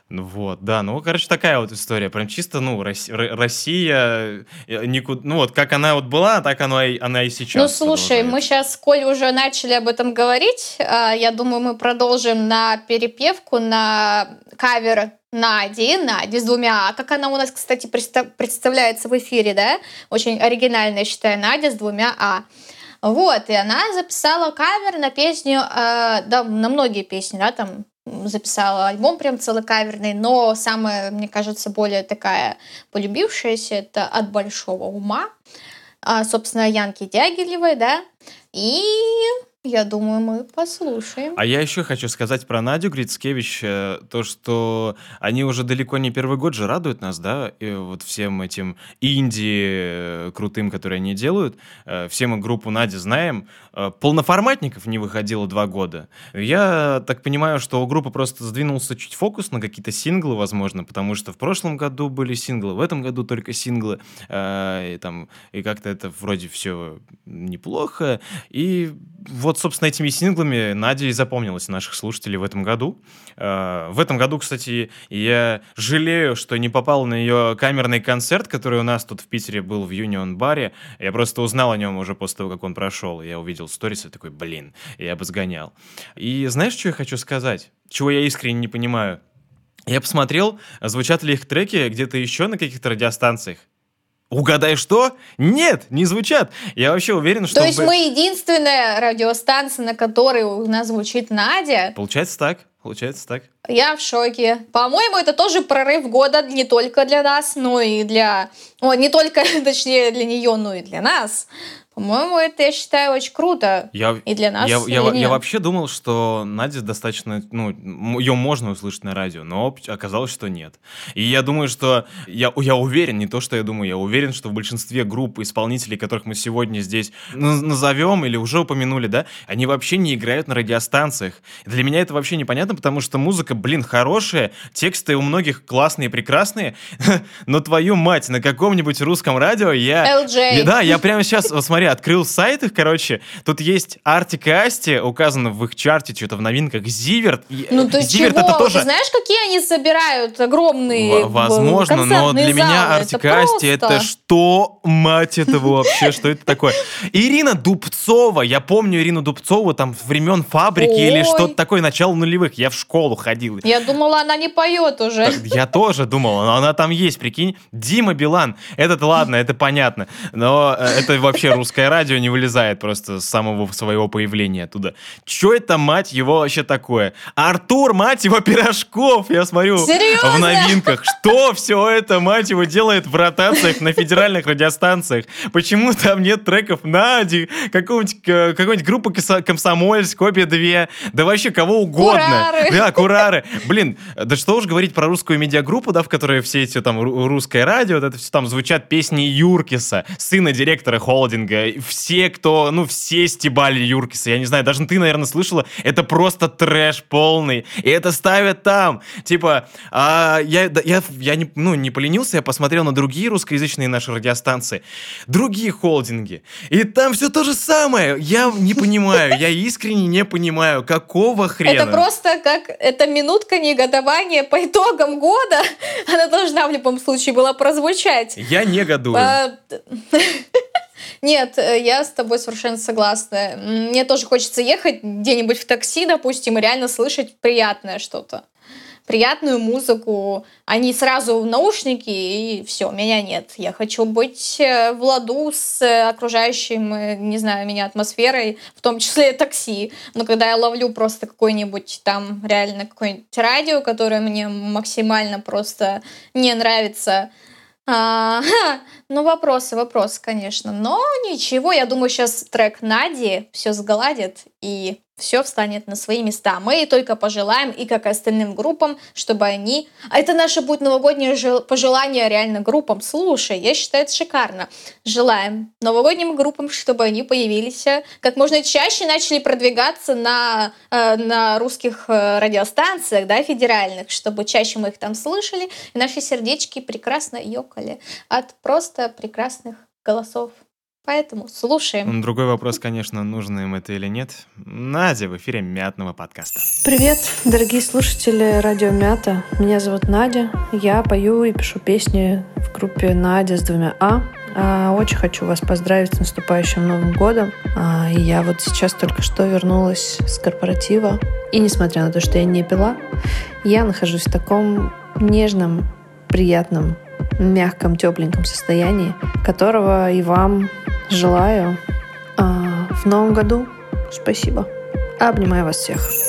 Ну Вот, да, ну, короче, такая вот история. Прям чисто, ну, Россия, э, никуда, ну, вот как она вот была, так она и, она и сейчас. Ну, слушай, мы сейчас, коль уже начали об этом говорить, а, я думаю, мы продолжим на перепевку, на кавер Нади, Нади с двумя А. Как она у нас, кстати, представ- представляется в эфире, да? Очень оригинальная, считаю, Надя с двумя А. Вот, и она записала кавер на песню, э, да, на многие песни, да, там записала альбом прям целый каверный, но самая, мне кажется, более такая полюбившаяся, это «От большого ума», а, собственно, Янки Дягилевой, да, и я думаю, мы послушаем. А я еще хочу сказать про Надю Грицкевич, э, то, что они уже далеко не первый год же радуют нас, да, и вот всем этим инди э, крутым, которые они делают. Э, Все мы группу Нади знаем. Э, Полноформатников не выходило два года. Я так понимаю, что у группы просто сдвинулся чуть фокус на какие-то синглы, возможно, потому что в прошлом году были синглы, в этом году только синглы, э, и там, и как-то это вроде все неплохо. И вот, собственно, этими синглами Надя и запомнилась наших слушателей в этом году. Э, В этом году, кстати, я жалею, что не попал на ее камерный концерт, который у нас тут в Питере был в Юнион Баре. Я просто узнал о нем уже после того, как он прошел. Я увидел сторис и такой, блин, я бы сгонял. И знаешь, что я хочу сказать? Чего я искренне не понимаю? Я посмотрел, звучат ли их треки где-то еще на каких-то радиостанциях. Угадай что? Нет, не звучат. Я вообще уверен, что... То есть бы- мы единственная радиостанция, на которой у нас звучит Надя. Получается так, получается так. Я в шоке. По-моему, это тоже прорыв года не только для нас, но и для... О, не только, [LAUGHS] точнее, для нее, но и для нас. По-моему, это, я считаю, очень круто. Я, И для нас, я, и я, я вообще думал, что Надя достаточно, ну, ее можно услышать на радио, но оказалось, что нет. И я думаю, что я, я уверен, не то, что я думаю, я уверен, что в большинстве групп исполнителей, которых мы сегодня здесь на- назовем или уже упомянули, да, они вообще не играют на радиостанциях. Для меня это вообще непонятно, потому что музыка, блин, хорошая, тексты у многих классные, прекрасные, [LAUGHS] но твою мать, на каком-нибудь русском радио я... LJ. Да, я прямо сейчас, вот смотри, открыл сайт их, короче, тут есть Артик и Асти, указано в их чарте, что-то в новинках, Зиверт. И- Ну ты Зиверт чего? это тоже... Ты знаешь, какие они собирают огромные В- Возможно, но для меня залы? Артик Это Асти это просто. что, мать этого вообще, что это такое? Ирина Дубцова, я помню Ирину Дубцову там времен фабрики или что-то такое, начало нулевых, я в школу ходил. Я думала, она не поет уже. Я тоже думал, но она там есть, прикинь. Дима Билан, этот ладно, это понятно, но э, это вообще русское радио не вылезает просто с самого своего появления оттуда. Че это, мать его, вообще такое? Артур, мать его, Пирожков, я смотрю Серьезно? в новинках. Что все это, мать его, делает в ротациях на федеральных радиостанциях? Почему там нет треков Нади, какого-нибудь, какой-нибудь группы Комсомольск, Копия 2, да вообще кого угодно. Курары. Да, Курары. Блин, да что уж говорить про русскую медиагруппу, да, в которой все эти там ру- русское радио, вот это все там звучат песни Юркиса, сына директора холдинга. И Все, кто, ну, все стебали Юркиса. Я не знаю, даже ты, наверное, слышала. Это просто трэш полный. И это ставят там. Типа, а, я, да, я, я не, ну, не поленился, я посмотрел на другие русскоязычные наши радиостанции, другие холдинги. И там все то же самое. Я не понимаю, я искренне не понимаю, какого хрена. Это просто как эта минутка негодования по итогам года. Она должна в любом случае была прозвучать. Я негодую. [LAUGHS] Нет, э, я с тобой совершенно согласна. Мне тоже хочется ехать где-нибудь в такси, допустим, и реально слышать приятное что-то. Приятную музыку, а не сразу в наушники и все, меня нет. Я хочу быть э, в ладу с э, окружающим, не знаю, меня атмосферой, в том числе и [LAUGHS] такси. Но когда я ловлю просто какой-нибудь там реально какое-нибудь радио, которое мне максимально просто не нравится, а, [LAUGHS] ну, вопросы, вопросы, конечно. Но ничего, я думаю, сейчас трек Нади все сгладит, и все встанет на свои места. Мы только пожелаем, и как остальным группам, чтобы они... А это наше будет новогоднее жел- пожелание реально группам. Слушай, я считаю, это шикарно. Желаем новогодним группам, чтобы они появились э, как можно чаще, начали продвигаться на, э, на русских э, радиостанциях, да, федеральных, чтобы чаще мы их там слышали, и наши сердечки прекрасно ёкали от просто прекрасных голосов. Поэтому слушаем. Другой вопрос, конечно, нужно им это или нет. Надя в эфире Мятного подкаста. Привет, дорогие слушатели Радио Мята. Меня зовут Надя. Я пою и пишу песни в группе Надя с двумя А. А, Очень хочу вас поздравить с наступающим Новым годом. А, я вот сейчас только что вернулась с корпоратива. И несмотря на то, что я не пила, я нахожусь в таком нежном, приятном, мягком, тепленьком состоянии, которого и вам желаю а, в новом году. Спасибо. Обнимаю вас всех.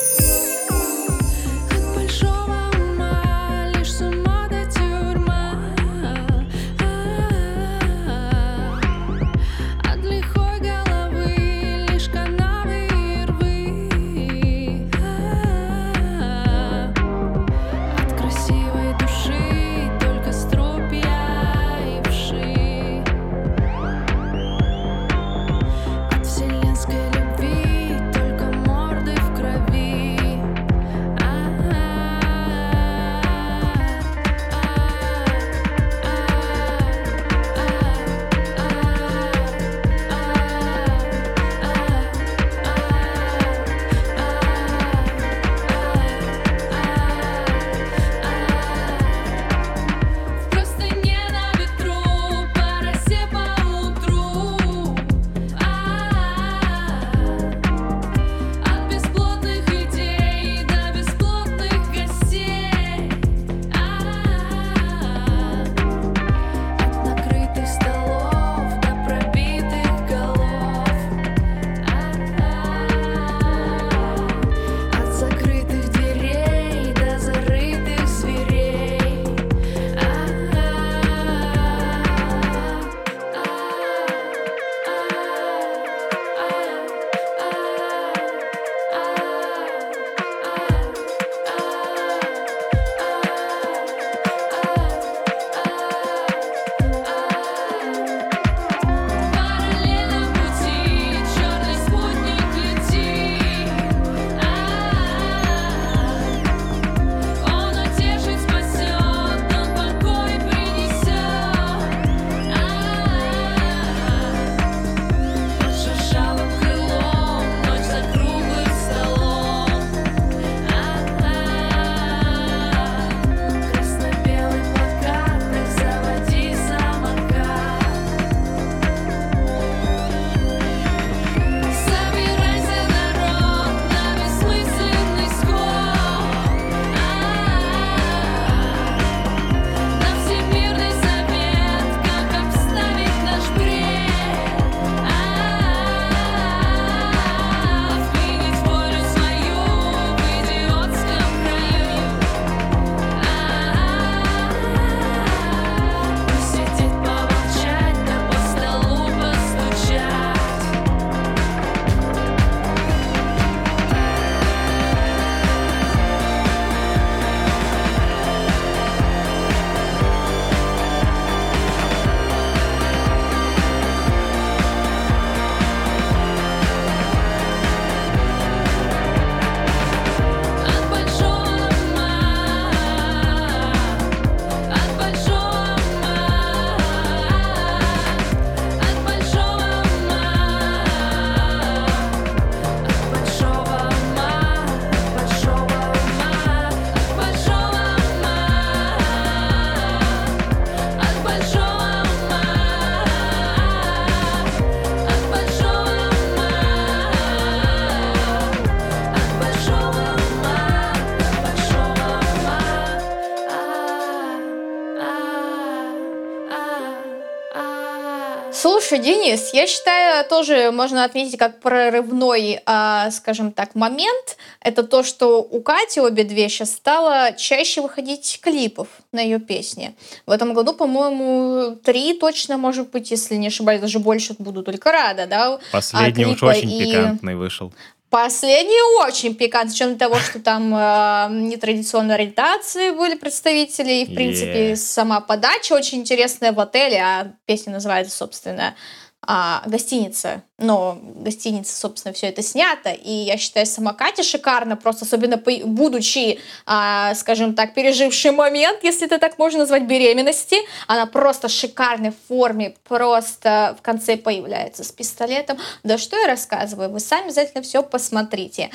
Слушай, Денис, я считаю, тоже можно отметить как прорывной, а, скажем так, момент. Это то, что у Кати обе две сейчас стало чаще выходить клипов на ее песни. В этом году, по-моему, три точно, может быть, если не ошибаюсь, даже больше буду только рада, да? а, Последний уж клипа. очень И- пикантный вышел. Последний очень пикантный, с учетом того, что там э, нетрадиционной ориентации были представители, и, в принципе, Yeah. сама подача очень интересная в отеле, а песня называется, собственно, а, гостиница. Но гостиница, собственно, все это снято. И я считаю, сама Катя шикарно, просто особенно будучи, а, скажем так, переживший момент, если это так можно назвать, беременности, она просто в шикарной форме, просто в конце появляется с пистолетом. Да что я рассказываю, вы сами обязательно все посмотрите.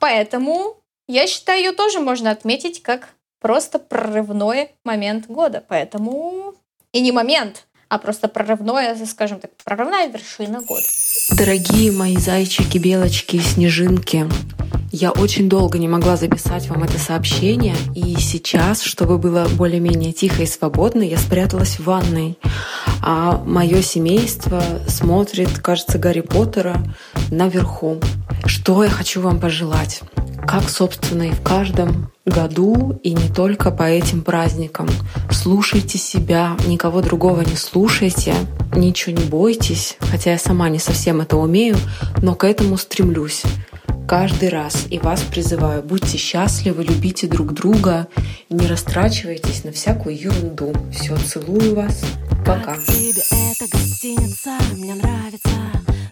Поэтому я считаю, ее тоже можно отметить как просто прорывной момент года. Поэтому и не момент, а просто прорывное, скажем так, прорывная вершина года. Дорогие мои зайчики, белочки, снежинки, я очень долго не могла записать вам это сообщение, и сейчас, чтобы было более-менее тихо и свободно, я спряталась в ванной. А мое семейство смотрит, кажется, Гарри Поттера наверху. Что я хочу вам пожелать? Как, собственно, и в каждом году, и не только по этим праздникам. Слушайте себя, никого другого не слушайте, ничего не бойтесь, хотя я сама не совсем это умею, но к этому стремлюсь каждый раз. И вас призываю, будьте счастливы, любите друг друга, не растрачивайтесь на всякую ерунду. Все, целую вас. Пока. Тебе эта гостиница, мне нравится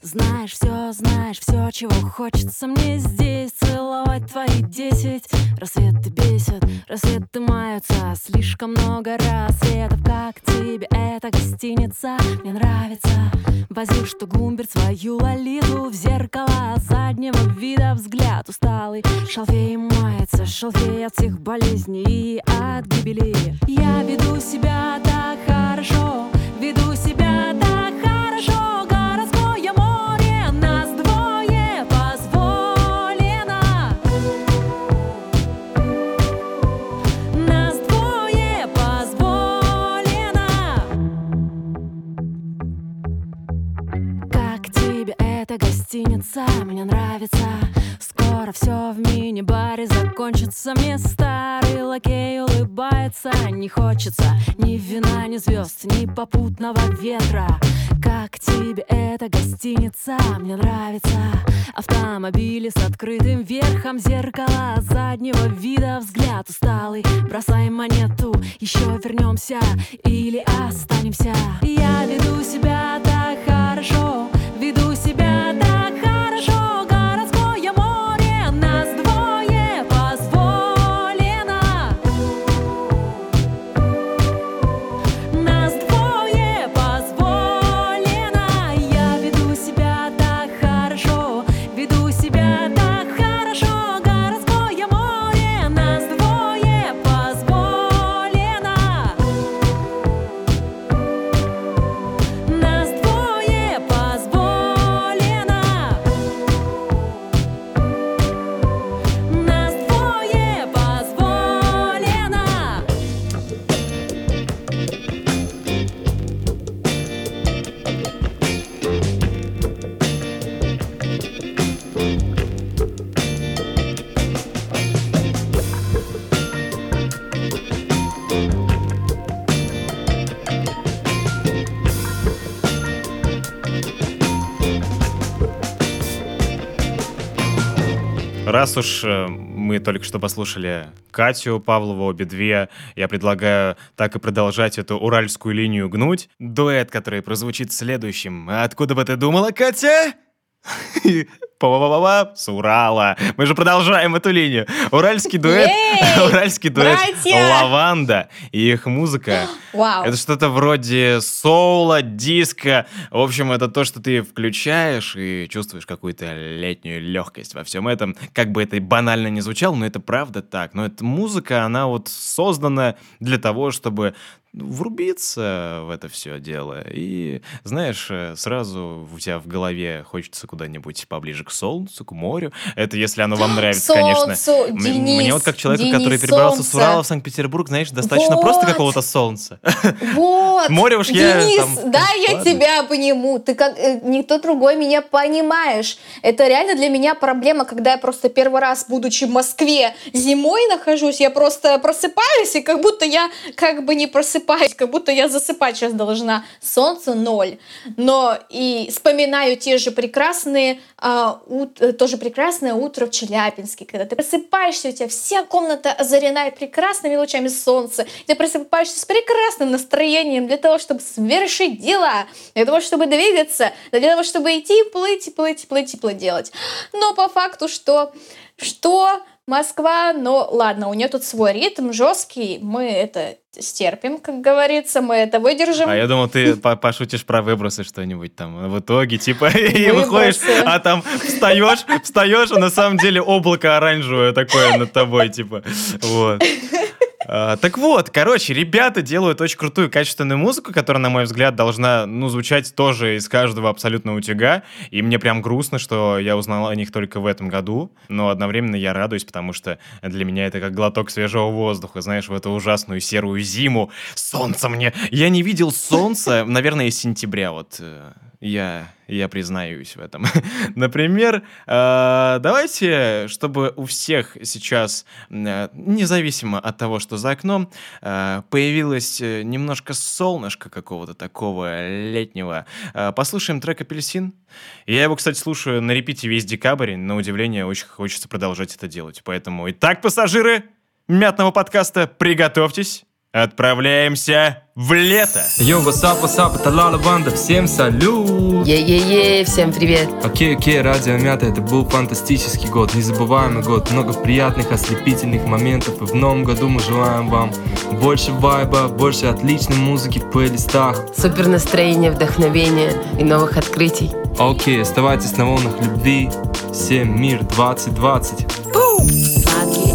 Знаешь все, знаешь все, чего хочется мне здесь. Целовать твои десять. Рассветы бесят, рассветы маются. Слишком много рассветов Как тебе эта гостиница, мне нравится. Возил, что Гумберт свою лолиту В зеркало заднего вида. Взгляд усталый Шалфей мается, шалфей от всех болезней и от гибели. Я веду себя так хорошо гостиница? Мне нравится. Скоро все в мини-баре закончится. Мне старый лакей улыбается. Не хочется ни вина, ни звезд Ни попутного ветра. Как тебе эта гостиница? Мне нравится. Автомобили с открытым верхом Зеркало заднего вида. Взгляд усталый Бросай монету. Еще вернемся Или останемся. Я веду себя так хорошо Раз уж э, мы только что послушали Катю Павлову, обе две, я предлагаю так и продолжать эту уральскую линию гнуть. Дуэт, который прозвучит следующим. Откуда бы ты думала, Катя? [LAUGHS] Па-па-па-па, с Урала. Мы же продолжаем эту линию. Уральский дуэт. [LAUGHS] Уральский дуэт. Лаванда и их музыка. [GASPS] Вау. Это что-то вроде соула, диска. В общем, это то, что ты включаешь и чувствуешь какую-то летнюю легкость во всем этом. Как бы это банально не звучало, но это правда так. Но эта музыка, она вот создана для того, чтобы врубиться в это все дело. И, знаешь, э, сразу у тебя в голове хочется куда-нибудь поближе к солнцу, к морю. Это если оно вам нравится, конечно. Солнцу, М- Денис, Мне вот как человеку, Денис, который перебрался с солнце. Урала в Санкт-Петербург, знаешь, достаточно просто Вот. какого-то солнца. [LAUGHS] Вот. Море уж я Денис, там- да, я Ладно. тебя пониму. Ты как э, никто другой меня понимаешь. Это реально для меня проблема, когда я просто первый раз, будучи в Москве, зимой нахожусь, я просто просыпаюсь, и как будто я как бы не просыпаюсь, как будто я засыпать сейчас должна. Солнце ноль. Но и вспоминаю те же прекрасные а, ут- э, тоже прекрасное утро в Челябинске, когда ты просыпаешься, у тебя вся комната озарена прекрасными лучами солнца, ты просыпаешься с прекрасным настроением для того, чтобы совершить дела, для того, чтобы двигаться, для того, чтобы идти, плыть, плыть, плыть, и плыть делать. Но по факту, что, что Москва, ну ладно, у нее тут свой ритм жесткий, мы это стерпим, как говорится, мы это выдержим. А я думал, ты [LAUGHS] по- пошутишь про выбросы что-нибудь там. В итоге, типа, [LAUGHS] и выходишь, а там встаешь, встаешь, а на самом деле облако оранжевое такое над тобой, типа. Вот. [LAUGHS] А, так вот, короче, ребята делают очень крутую качественную музыку, которая, на мой взгляд, должна, ну, звучать тоже из каждого абсолютно утюга. И мне прям грустно, что я узнал о них только в этом году, но одновременно я радуюсь, потому что для меня это как глоток свежего воздуха, знаешь, в эту ужасную серую зиму. Солнце мне... Я не видел солнца, наверное, из сентября, вот э, я, я признаюсь в этом. [LAUGHS] Например, э, давайте, чтобы у всех сейчас, э, независимо от того, что за окном, э, появилось э, немножко солнышка какого-то такого летнего, послушаем трек «Апельсин». Я его, кстати, слушаю на репите весь декабрь, на удивление очень хочется продолжать это делать. Поэтому, итак, пассажиры мятного подкаста, приготовьтесь, отправляемся в лето. Йо, васап, васап, это Лала Банда, всем салют! Е-е-е, всем привет! Окей, окей, Радио Мята, это был фантастический год, незабываемый год, много приятных, ослепительных моментов, и в новом году мы желаем вам больше вайба, больше отличной музыки в плейлистах. Супер настроение, вдохновение и новых открытий. Окей, оставайтесь на волнах любви, всем мир 2020. Сладкий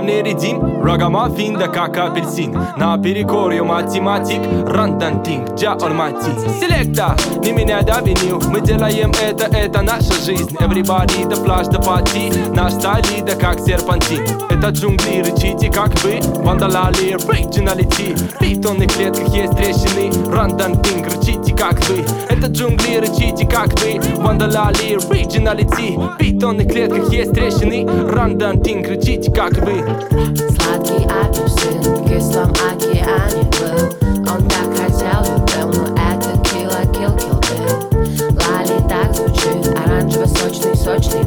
мне редим Рогамафин, да как апельсин. Наперекор, yo математик Рандантинг, джа ормати Селекта, не меня да винил Мы делаем это, это наша жизнь. Everybody, да флаш, да пати Наш стали, да как серпантин. Это джунгли, рычите, как вы. Вандалали, оригиналити. В бетонных клетках есть трещины. Рандантинг, рычите, как вы. Это джунгли, рычите, как вы. Вандалали, оригиналити. В бетонных клетках есть трещины. Рандантинг, рычите, как вы Сладкий апельсин в кислом океане был Он так хотел, любил, но это кило кил кил ты Лали так звучит, оранжево-сочный, сочный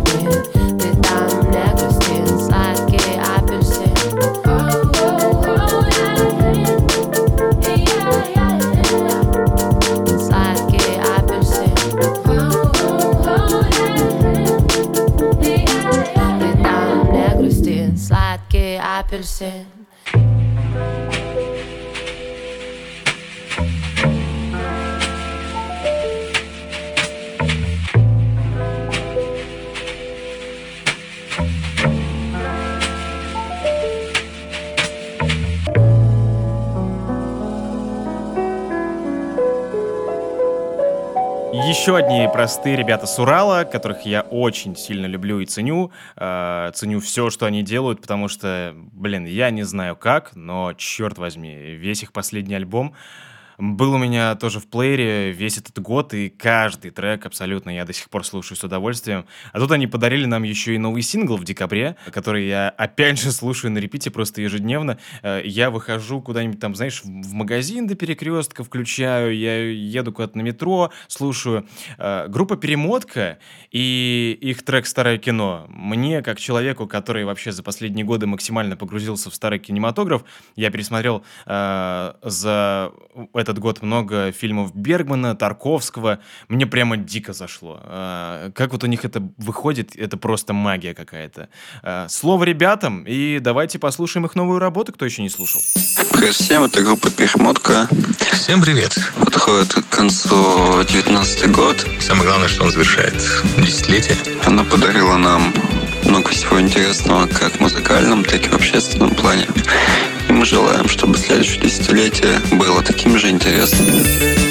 простые ребята с Урала, которых я очень сильно люблю и ценю. Э, ценю все, что они делают, потому что, блин, я не знаю как, но черт возьми, весь их последний альбом был у меня тоже в плеере весь этот год, и каждый трек абсолютно я до сих пор слушаю с удовольствием. А тут они подарили нам еще и новый сингл в декабре, который я опять же слушаю на репите просто ежедневно. Э, Я выхожу куда-нибудь там, знаешь, в магазин до перекрестка включаю, я еду куда-то на метро, слушаю. Э, Группа «Перемотка» и их трек «Старое кино». Мне, как человеку, который вообще за последние годы максимально погрузился в старый кинематограф, я пересмотрел э, за этот год много фильмов Бергмана, Тарковского. Мне прямо дико зашло. А, как вот у них это выходит, это просто магия какая-то. А, слово ребятам, и давайте послушаем их новую работу, кто еще не слушал. Привет всем, это группа Пехмотка. Всем привет. Подходит к концу 19 год. Самое главное, что он завершает десятилетие. Она подарила нам много всего интересного как в музыкальном, так и в общественном плане. И мы желаем, чтобы следующее десятилетие было таким же интересным.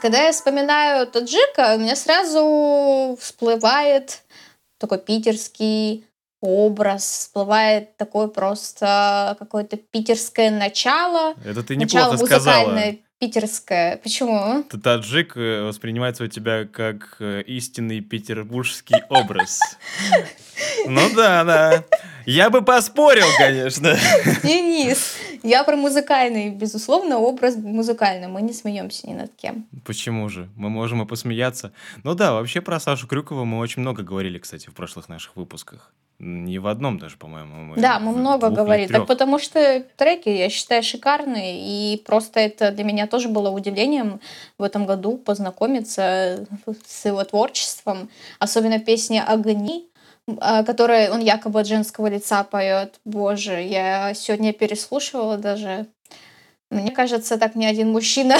Когда я вспоминаю таджика, у меня сразу всплывает такой питерский образ, всплывает такое просто какое-то питерское начало. Это ты неплохо начало сказала. Питерское. Почему? Таджик э, воспринимается у тебя как э, истинный петербургский образ. [LAUGHS] Ну да, да. Я бы поспорил, конечно. Денис, я про музыкальный, безусловно, образ музыкальный. Мы не смеемся ни над кем. Почему же? Мы можем и посмеяться. Ну да, вообще про Сашу Крюкова мы очень много говорили, кстати, в прошлых наших выпусках. Не в одном даже, по-моему. Мы да, мы много говорили. Так потому что треки, я считаю, шикарные. И просто это для меня тоже было удивлением в этом году познакомиться с его творчеством. Особенно песня «Огни», а, которая он якобы от женского лица поет. Боже, я сегодня переслушивала даже. Мне кажется, так ни один мужчина,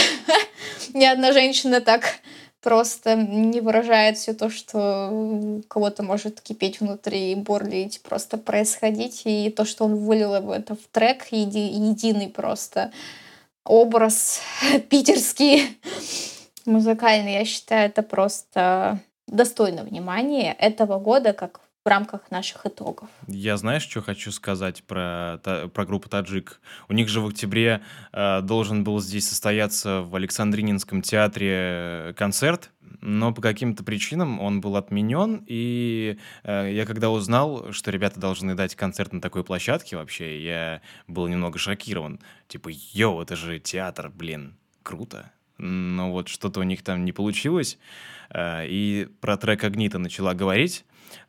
[LAUGHS] ни одна женщина так просто не выражает все то, что кого-то может кипеть внутри и бурлить, просто происходить. И то, что он вылил это в трек, еди- единый просто образ [LAUGHS] питерский, [LAUGHS] музыкальный, я считаю, это просто достойно внимания этого года, как в рамках наших итогов. Я знаешь, что хочу сказать про, про группу Таджик? У них же в октябре э, должен был здесь состояться в Александрининском театре э, концерт, но по каким-то причинам он был отменен, и э, я когда узнал, что ребята должны дать концерт на такой площадке вообще, я был немного шокирован. Типа, йоу, это же театр, блин, круто. Но вот что-то у них там не получилось, э, и про трек «Огни» ты начала говорить,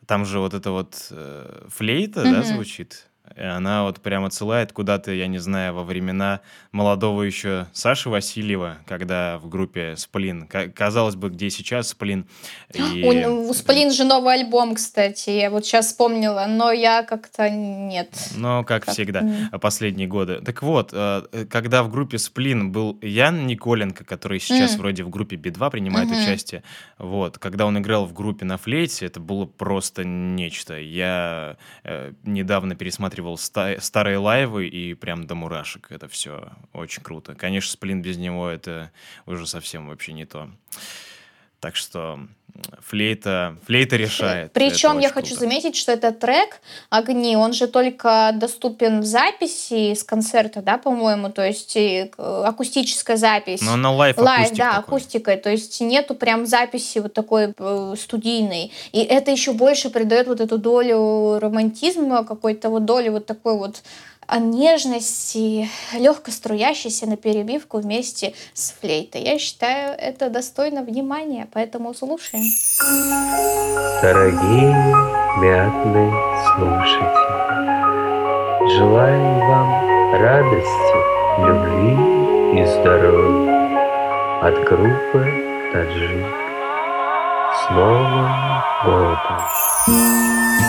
там же вот эта вот э, флейта, да, Мгм. звучит. И она вот прям отсылает куда-то, я не знаю, во времена молодого еще Саши Васильева, когда в группе Сплин. Ка- Казалось бы, где сейчас Сплин. [GASPS] И... У, у Сплин же новый альбом, кстати, я вот сейчас вспомнила, но я как-то нет. Но, как Как- всегда, Мгм. последние годы. Так вот, э, когда в группе Сплин был Ян Николенко, который сейчас М. вроде в группе Би-2 принимает Мгм. участие, вот, когда он играл в группе на флейте, это было просто нечто. Я э, недавно пересматривал ста- старые live ы и прям до мурашек. Это все очень круто. Конечно, Сплин без него это уже совсем вообще не то. Так что флейта, флейта решает. Причем я хочу круто. заметить, что этот трек «Огни», он же только доступен в записи с концерта, да, по-моему, то есть э, акустическая запись. Но на live live, да, такой. акустикой, то есть нету прям записи вот такой э, студийной. И это еще больше придает вот эту долю романтизма, какой-то вот долю вот такой вот нежности, легко струящейся на перебивку вместе с флейтой. Я считаю, это достойно внимания, поэтому слушаем. Дорогие мятные слушатели, желаем вам радости, любви и здоровья от группы Таджик. С Новым годом!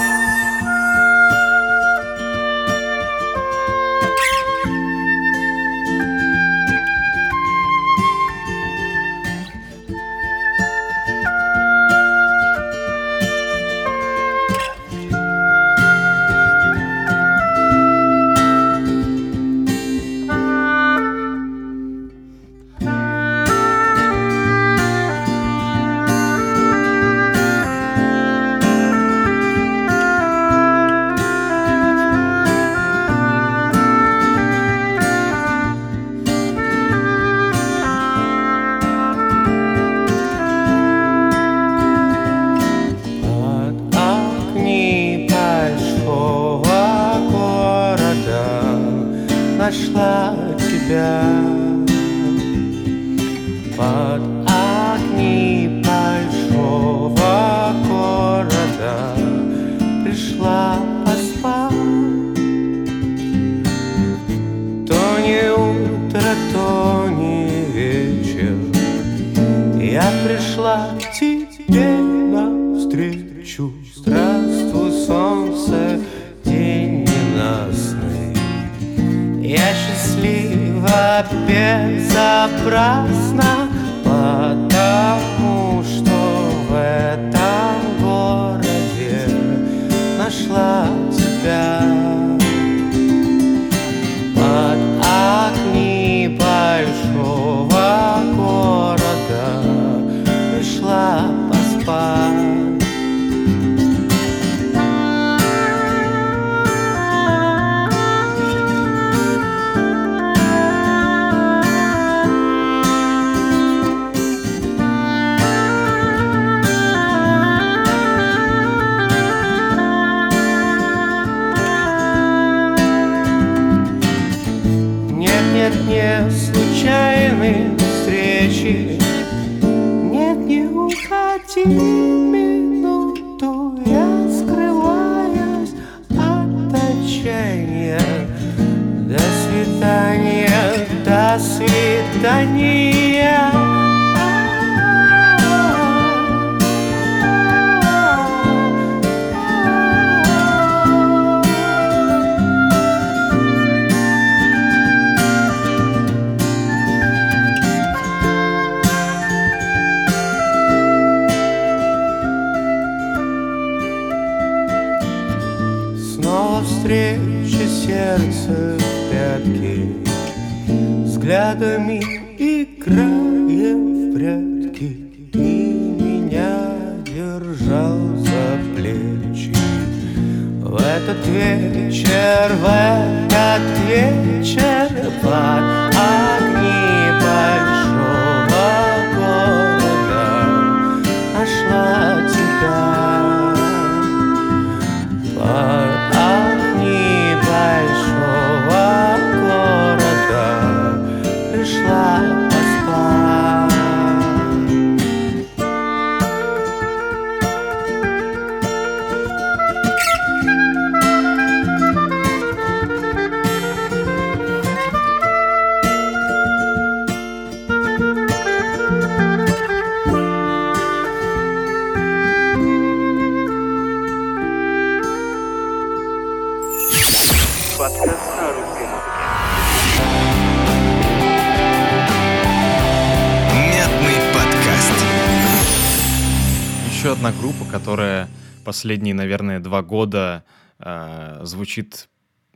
Последние, наверное, два года э, звучит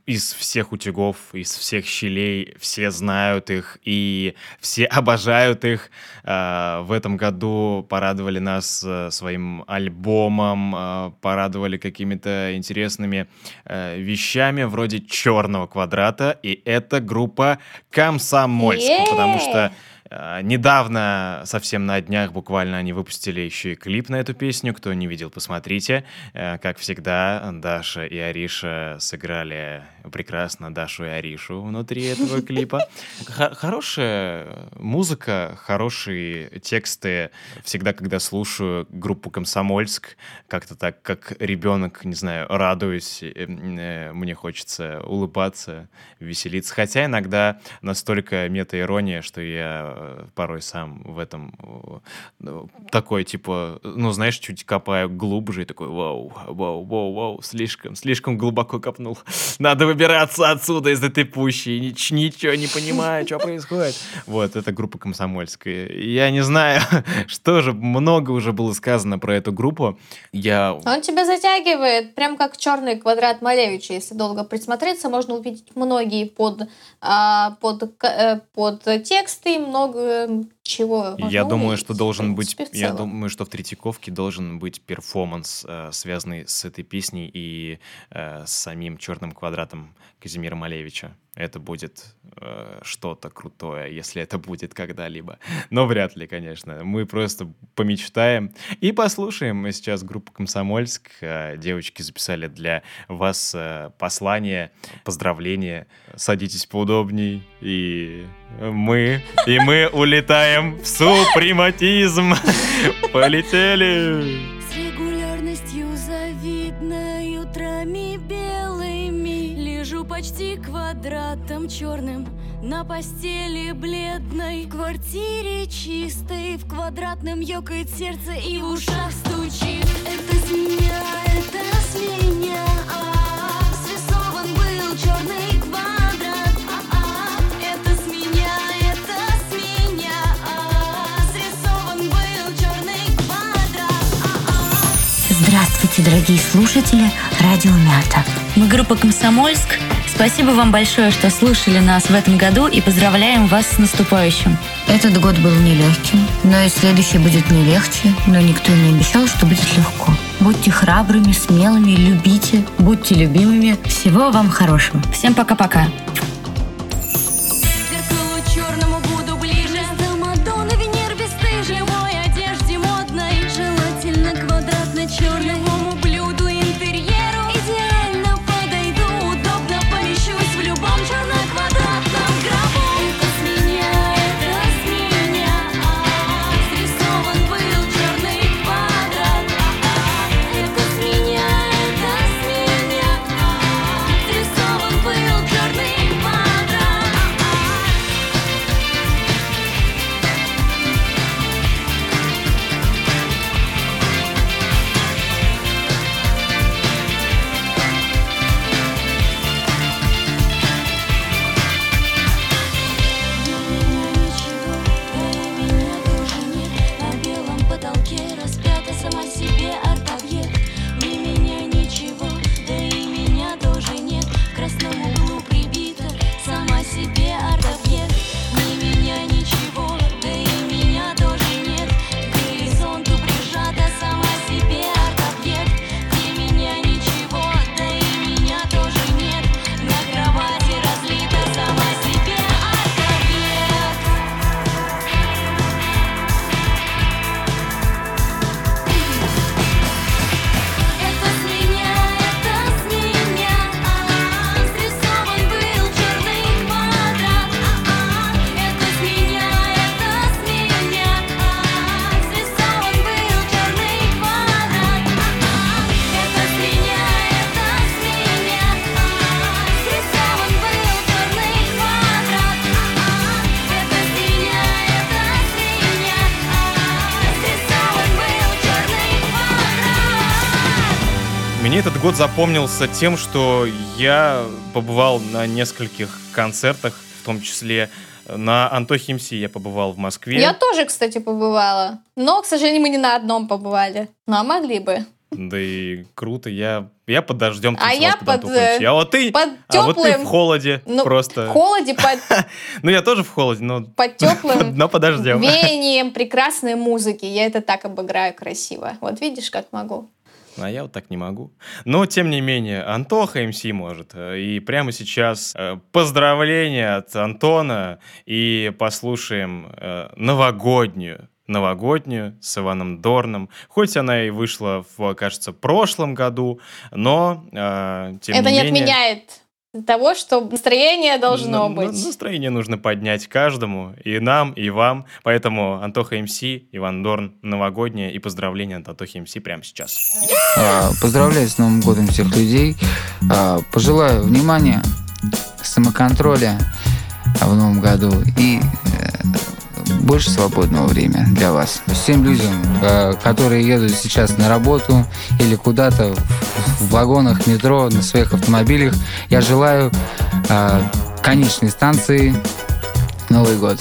из всех утюгов, из всех щелей, все знают их и все [LAUGHS] обожают их. Э, в этом году порадовали нас э, своим альбомом, э, порадовали какими-то интересными вещами вроде «Черного квадрата», и это группа «Комсомольск», потому что Недавно, совсем на днях буквально, они выпустили еще и клип на эту песню. Кто не видел, посмотрите. Э, Как всегда, Даша и Ариша сыграли прекрасно Дашу и Аришу внутри этого [LAUGHS] клипа. Хорошая музыка, хорошие тексты. Всегда, когда слушаю группу «Комсомольск», как-то так, как ребенок, не знаю, радуюсь, э, мне хочется улыбаться, веселиться. Хотя иногда настолько мета-ирония, что я э, порой сам в этом ну, такой, типа, ну, знаешь, чуть копаю глубже и такой, вау, вау, вау, вау, слишком, слишком глубоко копнул. [LAUGHS] Надо выбираться отсюда из этой пущи. И нич- ничего не понимаю, что происходит. Вот, это группа комсомольская. Я не знаю, [LAUGHS] что же, много уже было сказано про эту группу. Я Он тебя затягивает, прям как черный квадрат Малевича. Если долго присмотреться, можно увидеть многие под, а, под, э, под тексты, много чего. Я думаю, что должен быть, я думаю, что в Третьяковке должен быть перформанс, э, связанный с этой песней и э, с самим черным квадратом Казимира Малевича. Это будет э, что-то крутое, если это будет когда-либо. Но вряд ли, конечно. Мы просто помечтаем и послушаем. Мы сейчас группа Комсомольск. Э, Девочки записали для вас э, послание, поздравления. Садитесь поудобней. И мы, и мы улетаем в супрематизм. Полетели. Квадратом черным на постели бледной. В квартире чистой, в квадратном ёкает сердце и в ушах стучит. Это с это а, а, с а, Здравствуйте, дорогие слушатели Радио Мята. Мы группа «Комсомольск». Спасибо вам большое, что слушали нас в этом году и поздравляем вас с наступающим. Этот год был нелегким, но и следующий будет не легче, но никто не обещал, что будет легко. Будьте храбрыми, смелыми, любите, будьте любимыми. Всего вам хорошего. Всем пока-пока. Год запомнился тем, что я побывал на нескольких концертах, в том числе на Антохе МС я побывал в Москве. Я тоже, кстати, побывала. Но, к сожалению, мы не на одном побывали. Ну, а могли бы. Да и круто, я, я под дождем А я под, Антохой МС. А вот ты, под а вот ты теплым- в холоде Ну, просто. В холоде под, [LAUGHS] Ну я тоже в холоде, но, [LAUGHS] под теплым [LAUGHS] но под дождем. веянием прекрасной музыки. Я это так обыграю красиво. Вот видишь, как могу. А я вот так не могу. Но, тем не менее, Антоха МС может. И прямо сейчас э, поздравления от Антона. И послушаем э, новогоднюю новогоднюю с Иваном Дорном. Хоть она и вышла в, кажется, прошлом году, но э, тем это не менее... отменяет того, что настроение должно На- быть. на- Настроение нужно поднять каждому, и нам, и вам. Поэтому Антоха МС, Иван Дорн, новогодняя и поздравления от Антохи МС прямо сейчас. А, Поздравляю с Новым годом всех людей. А, Пожелаю внимания, самоконтроля в новом году и э, больше свободного времени для вас. Всем людям, э, которые едут сейчас на работу или куда-то в- вагонах метро, на своих автомобилях, я желаю э, конечной станции Новый год.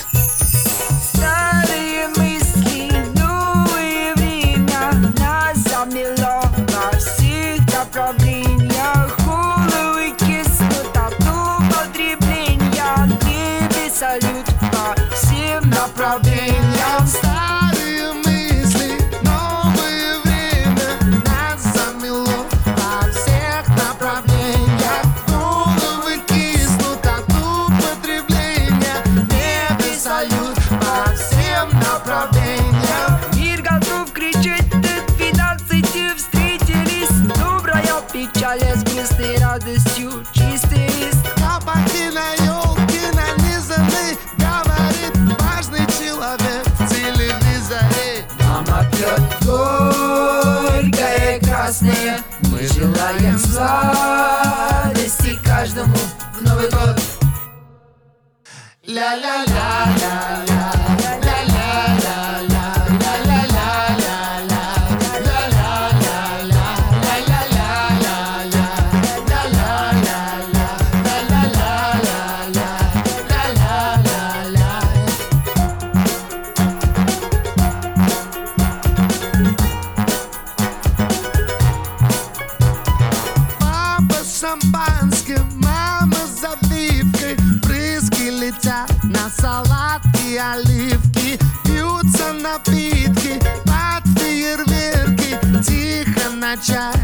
Папа Тихо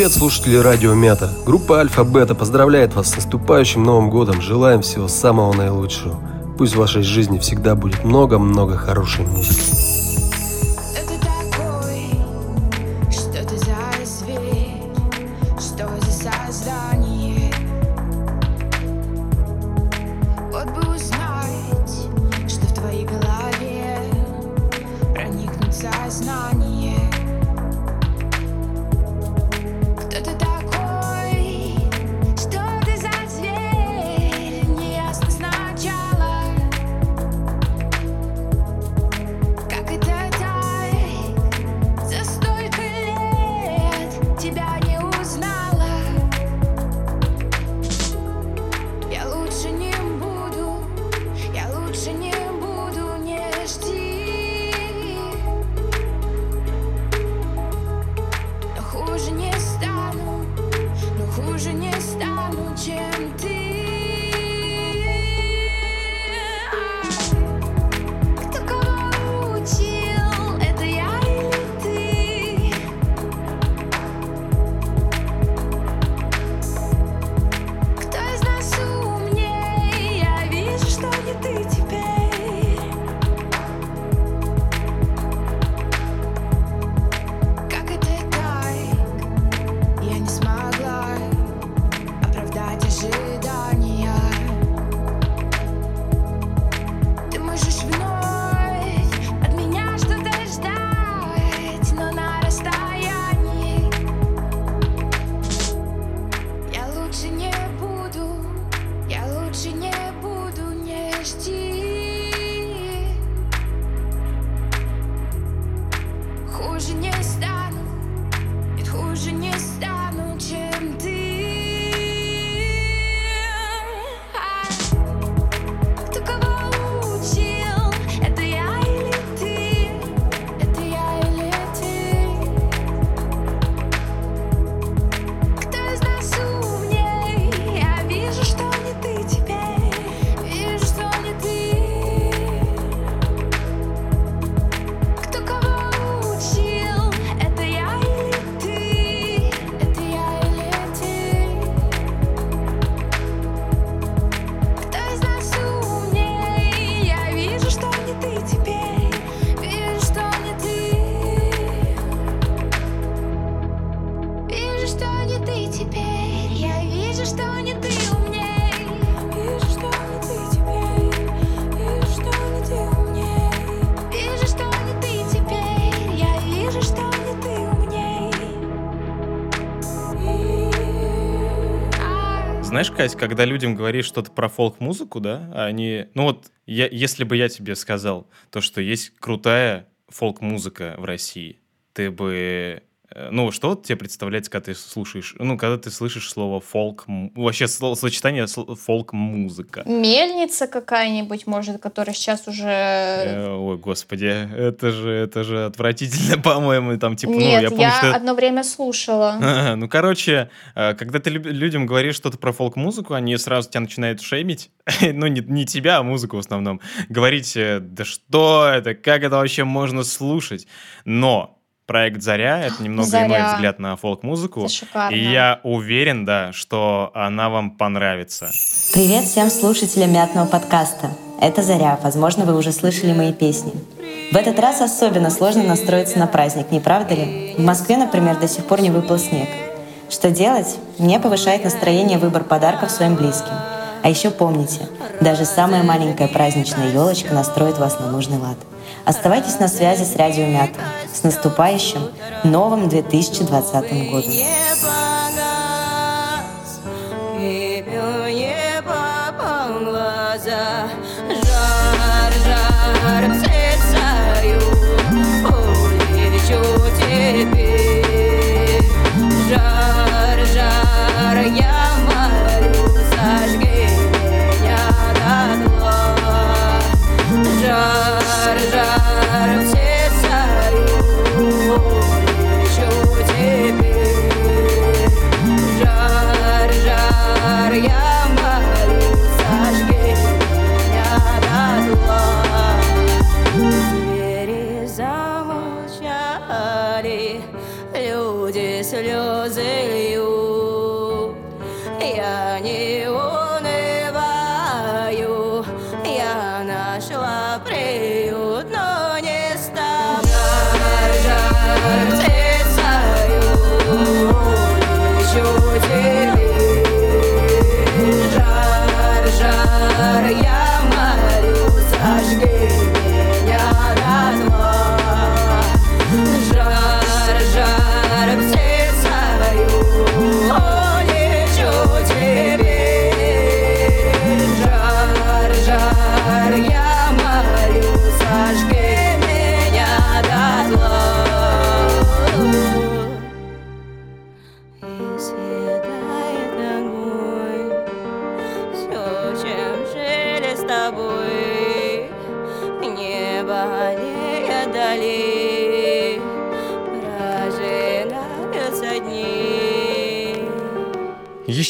Привет, слушатели радио Мята. Группа Альфа Бета поздравляет вас с наступающим Новым годом. Желаем всего самого наилучшего. пусть в вашей жизни всегда будет много-много хорошей музыки. Кать, когда людям говоришь что-то про фолк-музыку, да, они... Ну вот, я, если бы я тебе сказал то, что есть крутая фолк-музыка в России, ты бы... э, Ну, что тебе представляется, когда ты слушаешь... Ну, когда ты слышишь слово фолк... Вообще, слово, сочетание фолк-музыка. Мельница какая-нибудь, может, которая сейчас уже... Э, Ой, господи, это же, это же отвратительно, [LAUGHS] по-моему, там, типа, ну, Нет, я я, помню, что... одно время слушала. [LAUGHS] А, Ну, короче, э, когда ты людям говоришь что-то про фолк-музыку, они сразу тебя начинают шеймить. [LAUGHS] ну, не, не тебя, а музыку в основном. Говорить, э, да что это, как это вообще можно слушать? Но проект «Заря» — это немного «Заря». иной взгляд на фолк-музыку. Это шикарно. И я уверен, да, что она вам понравится. Привет всем слушателям мятного подкаста. Это Заря. Возможно, вы уже слышали мои песни. В этот раз особенно сложно настроиться на праздник, не правда ли? В Москве, например, до сих пор не выпал снег. Что делать? Мне повышает настроение выбор подарков своим близким. А еще помните, даже самая маленькая праздничная елочка настроит вас на нужный лад. Оставайтесь на связи с Радио Мята. С наступающим новым 2020 годом.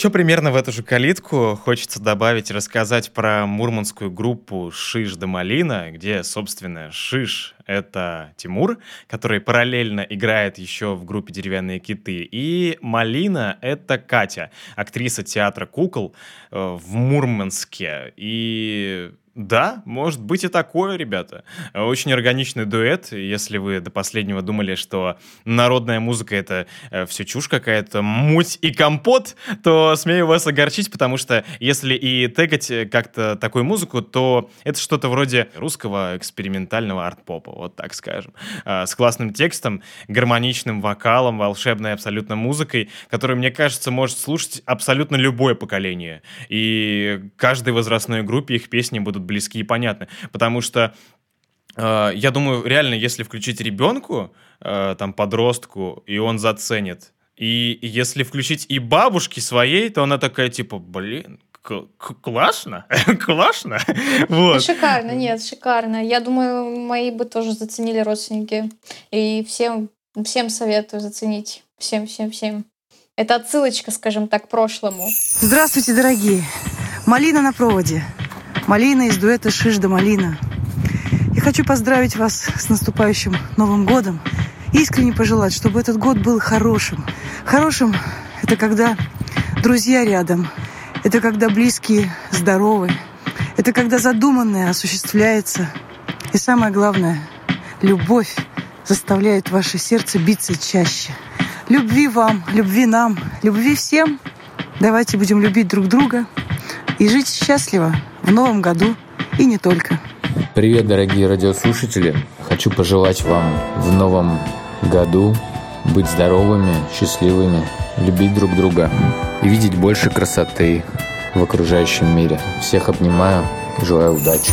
Еще примерно в эту же калитку хочется добавить, рассказать про мурманскую группу «Шиш да Малина», где, собственно, Шиш — это Тимур, который параллельно играет еще в группе «Деревянные киты», и Малина — это Катя, актриса театра кукол э, в Мурманске. И да, может быть и такое, ребята. Очень органичный дуэт. Если вы до последнего думали, что народная музыка это э, все чушь какая-то, муть и компот, то смею вас огорчить, потому что если и тегать э, как-то такую музыку, то это что-то вроде русского экспериментального арт-попа, вот так скажем. Э, с классным текстом, гармоничным вокалом, волшебной абсолютно музыкой, которую, мне кажется, может слушать абсолютно любое поколение. И каждой возрастной группе их песни будут близки и понятны. Потому что э, я думаю, реально, если включить ребенку, э, там, подростку, и он заценит, и если включить и бабушке своей, то она такая, типа, блин, классно, [LAUGHS] классно, [LAUGHS] вот. Шикарно, нет, шикарно. Я думаю, мои бы тоже заценили родственники. И всем, всем советую заценить. Всем, всем, всем. Это отсылочка, скажем так, к прошлому. Здравствуйте, дорогие! Малина на проводе. Малина из дуэта «Шиш малина». Я хочу поздравить вас с наступающим Новым годом. Искренне пожелать, чтобы этот год был хорошим. Хорошим – это когда друзья рядом. Это когда близкие здоровы. Это когда задуманное осуществляется. И самое главное – любовь заставляет ваше сердце биться чаще. Любви вам, любви нам, любви всем. Давайте будем любить друг друга и жить счастливо в новом году и не только. Привет, дорогие радиослушатели! Хочу пожелать вам в новом году быть здоровыми, счастливыми, любить друг друга и видеть больше красоты в окружающем мире. Всех обнимаю, желаю удачи.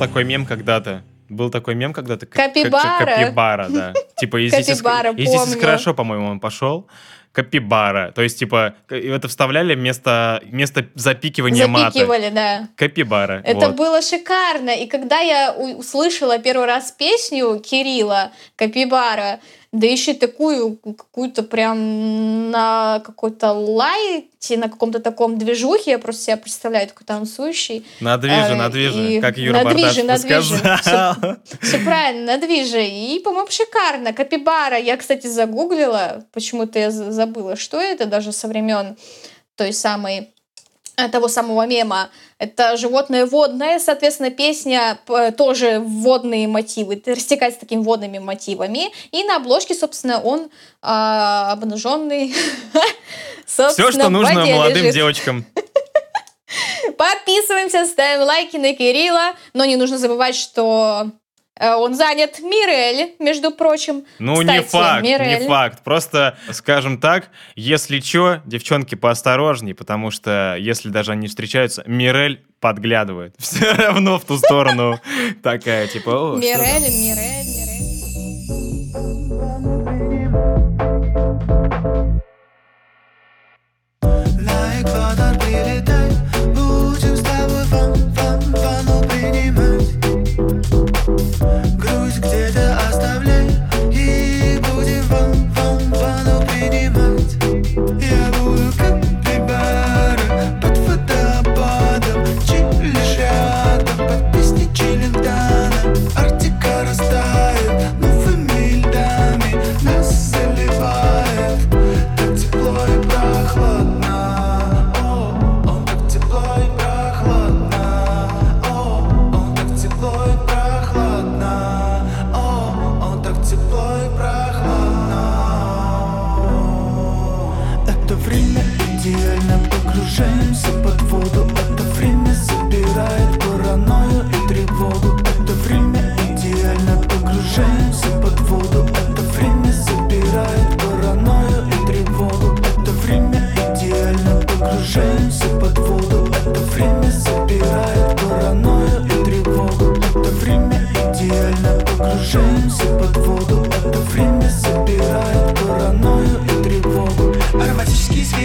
Такой мем когда-то. Был такой мем когда-то. как- Капибара. Капибара, да. [LAUGHS] Типа из «Здесь из- Капибара, из «Здесь из помню. хорошо», по-моему, он пошел. Капибара. То есть, типа, это вставляли вместо, вместо запикивания мата. Запикивали, да. Капибара. Это вот. было шикарно. И когда я услышала первый раз песню Кирилла Капибара, да еще такую какую-то прям на какой-то лайте, на каком-то таком движухе, я просто себя представляю, такой танцующий. На движе, Э, на движе, и как Юра на движе, Бардашев на движе. сказал. Все правильно, на движе. И, по-моему, шикарно. Капибара. Я, кстати, загуглила. Почему-то я за- забыла, что это даже со времен той самой того самого мема. Это животное водное, соответственно, песня тоже водные мотивы, т- растекается такими водными мотивами. И на обложке, собственно, он а, обнаженный. [LAUGHS] Все, что нужно молодым лежит. девочкам. [LAUGHS] Подписываемся, ставим лайки на Кирилла, но не нужно забывать, что э, он занят Мирель, между прочим. Ну, не Кстати, факт, не Мирель. факт. Просто, скажем так, если чё, девчонки поосторожней, потому что если даже они встречаются, Мирель подглядывает. [LAUGHS] Все равно в ту сторону такая, типа? Мирель, Мирель, Мирель.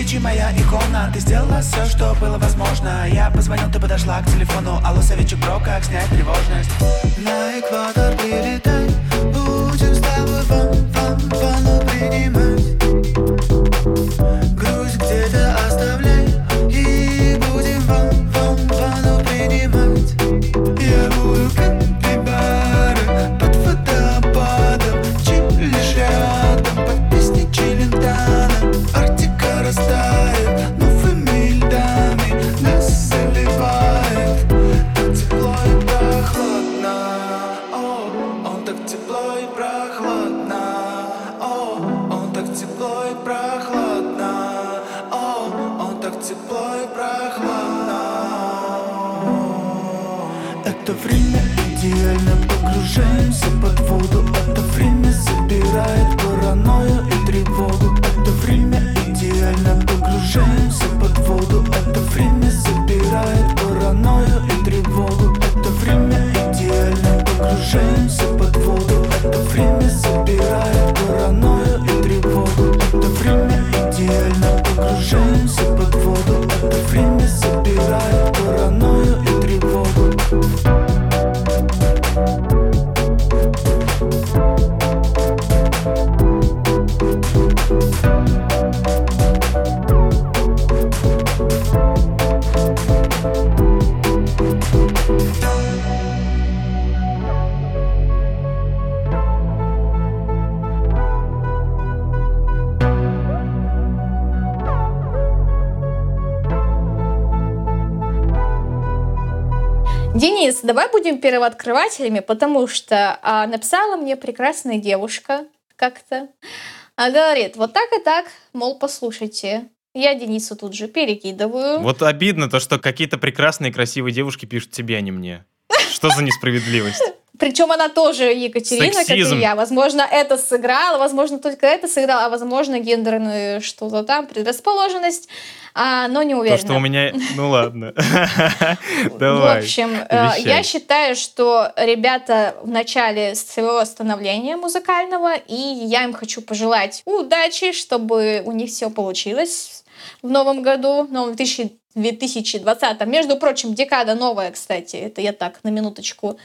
Свечи, моя икона. Ты сделала все, что было возможно. Я позвонил, ты подошла к телефону. Алло, советчик бро, как снять тревожность? На экватор прилетай. Будем с тобой фан, фан, фану принимать Денис, давай будем первооткрывателями, потому что а, написала мне прекрасная девушка как-то. А говорит, вот так и так, мол, послушайте. Я Денису тут же перекидываю. Вот обидно то, что какие-то прекрасные красивые девушки пишут тебе, а не мне. Что за несправедливость? Причем она тоже Екатерина, как Сексизм. и я. Возможно, это сыграло, возможно, только это сыграло, а возможно, гендерную что-то там, предрасположенность, а, но не То, уверена. что у меня... Ну ладно. В Давай. общем, э, я считаю, что ребята в начале своего становления музыкального, и я им хочу пожелать удачи, чтобы у них все получилось в новом году, в новом 1000 2020. Между прочим, декада новая, кстати. Это я так, на минуточку.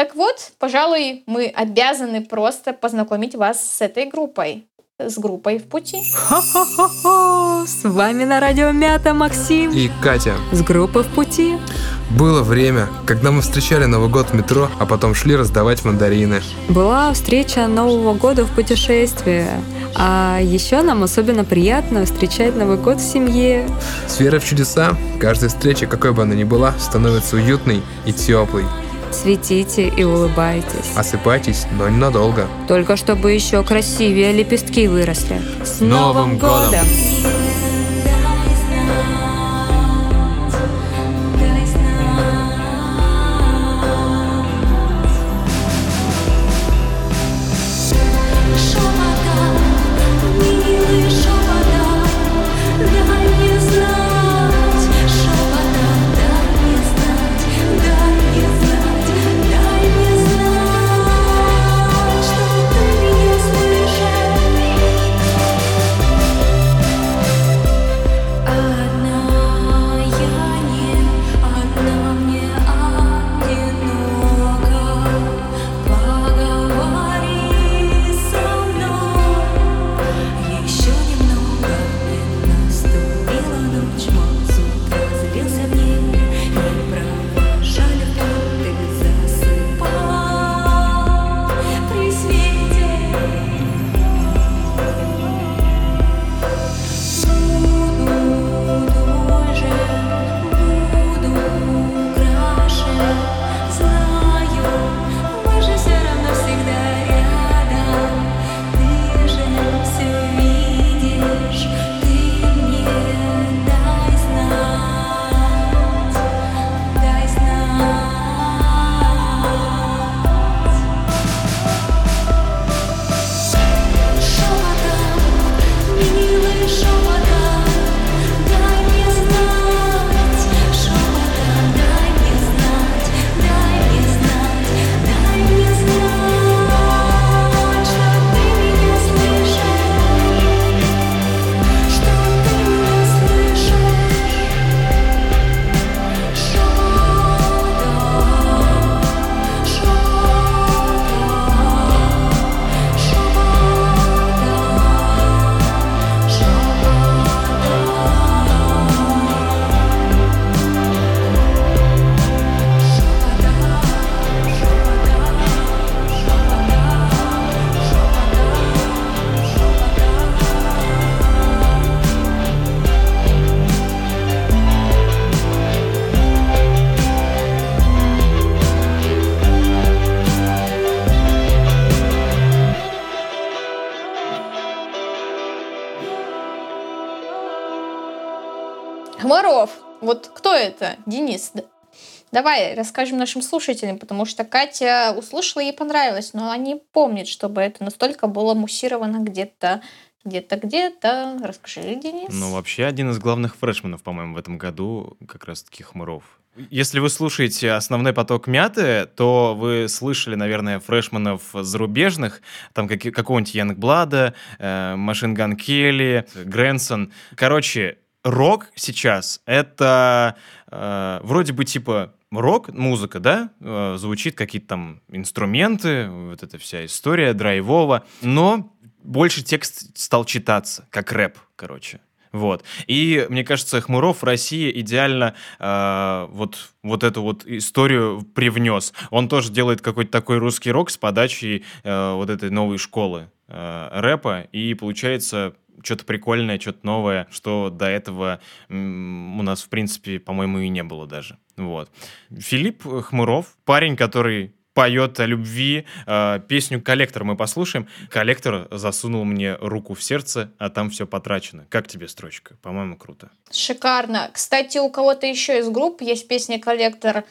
Так вот, пожалуй, мы обязаны просто познакомить вас с этой группой. С группой в пути. Хо-хо-хо! С вами на радио Мята Максим И Катя. с группы в пути. Было время, когда мы встречали Новый год в метро, а потом шли раздавать мандарины. Была встреча Нового года в путешествии. А еще нам особенно приятно встречать Новый год в семье. С верой в чудеса, каждая встреча, какой бы она ни была, становится уютной и теплой. Светите и улыбайтесь. Осыпайтесь, но ненадолго. Только чтобы еще красивее лепестки выросли. С Новым годом! Милый Давай расскажем нашим слушателям, потому что Катя услышала, ей понравилось, но она не помнит, чтобы это настолько было муссировано где-то, где-то, где-то. Расскажи, Денис. Ну, вообще, один из главных фрешменов, по-моему, в этом году как раз-таки Хмуров. Если вы слушаете основной поток мяты, то вы слышали, наверное, фрешменов зарубежных, там каки- какого-нибудь Янгблада, э, Машин Ган Келли, Грэнсон. Короче, рок сейчас — это э, вроде бы типа рок-музыка, да, э, звучит какие-то там инструменты, вот эта вся история драйвово, но больше текст стал читаться, как рэп, короче. Вот. И мне кажется, Хмуров в России идеально э, вот, вот эту вот историю привнес. Он тоже делает какой-то такой русский рок с подачей э, вот этой новой школы э, рэпа. И получается что-то прикольное, что-то новое, что до этого у нас, в принципе, по-моему, и не было даже. Вот. Филипп Хмуров, парень, который поет о любви. Э, Песню «Коллектор» мы послушаем. «Коллектор» засунул мне руку в сердце, а там все потрачено. Как тебе строчка? По-моему, круто. Шикарно. Кстати, у кого-то еще из групп есть песня «Коллектор»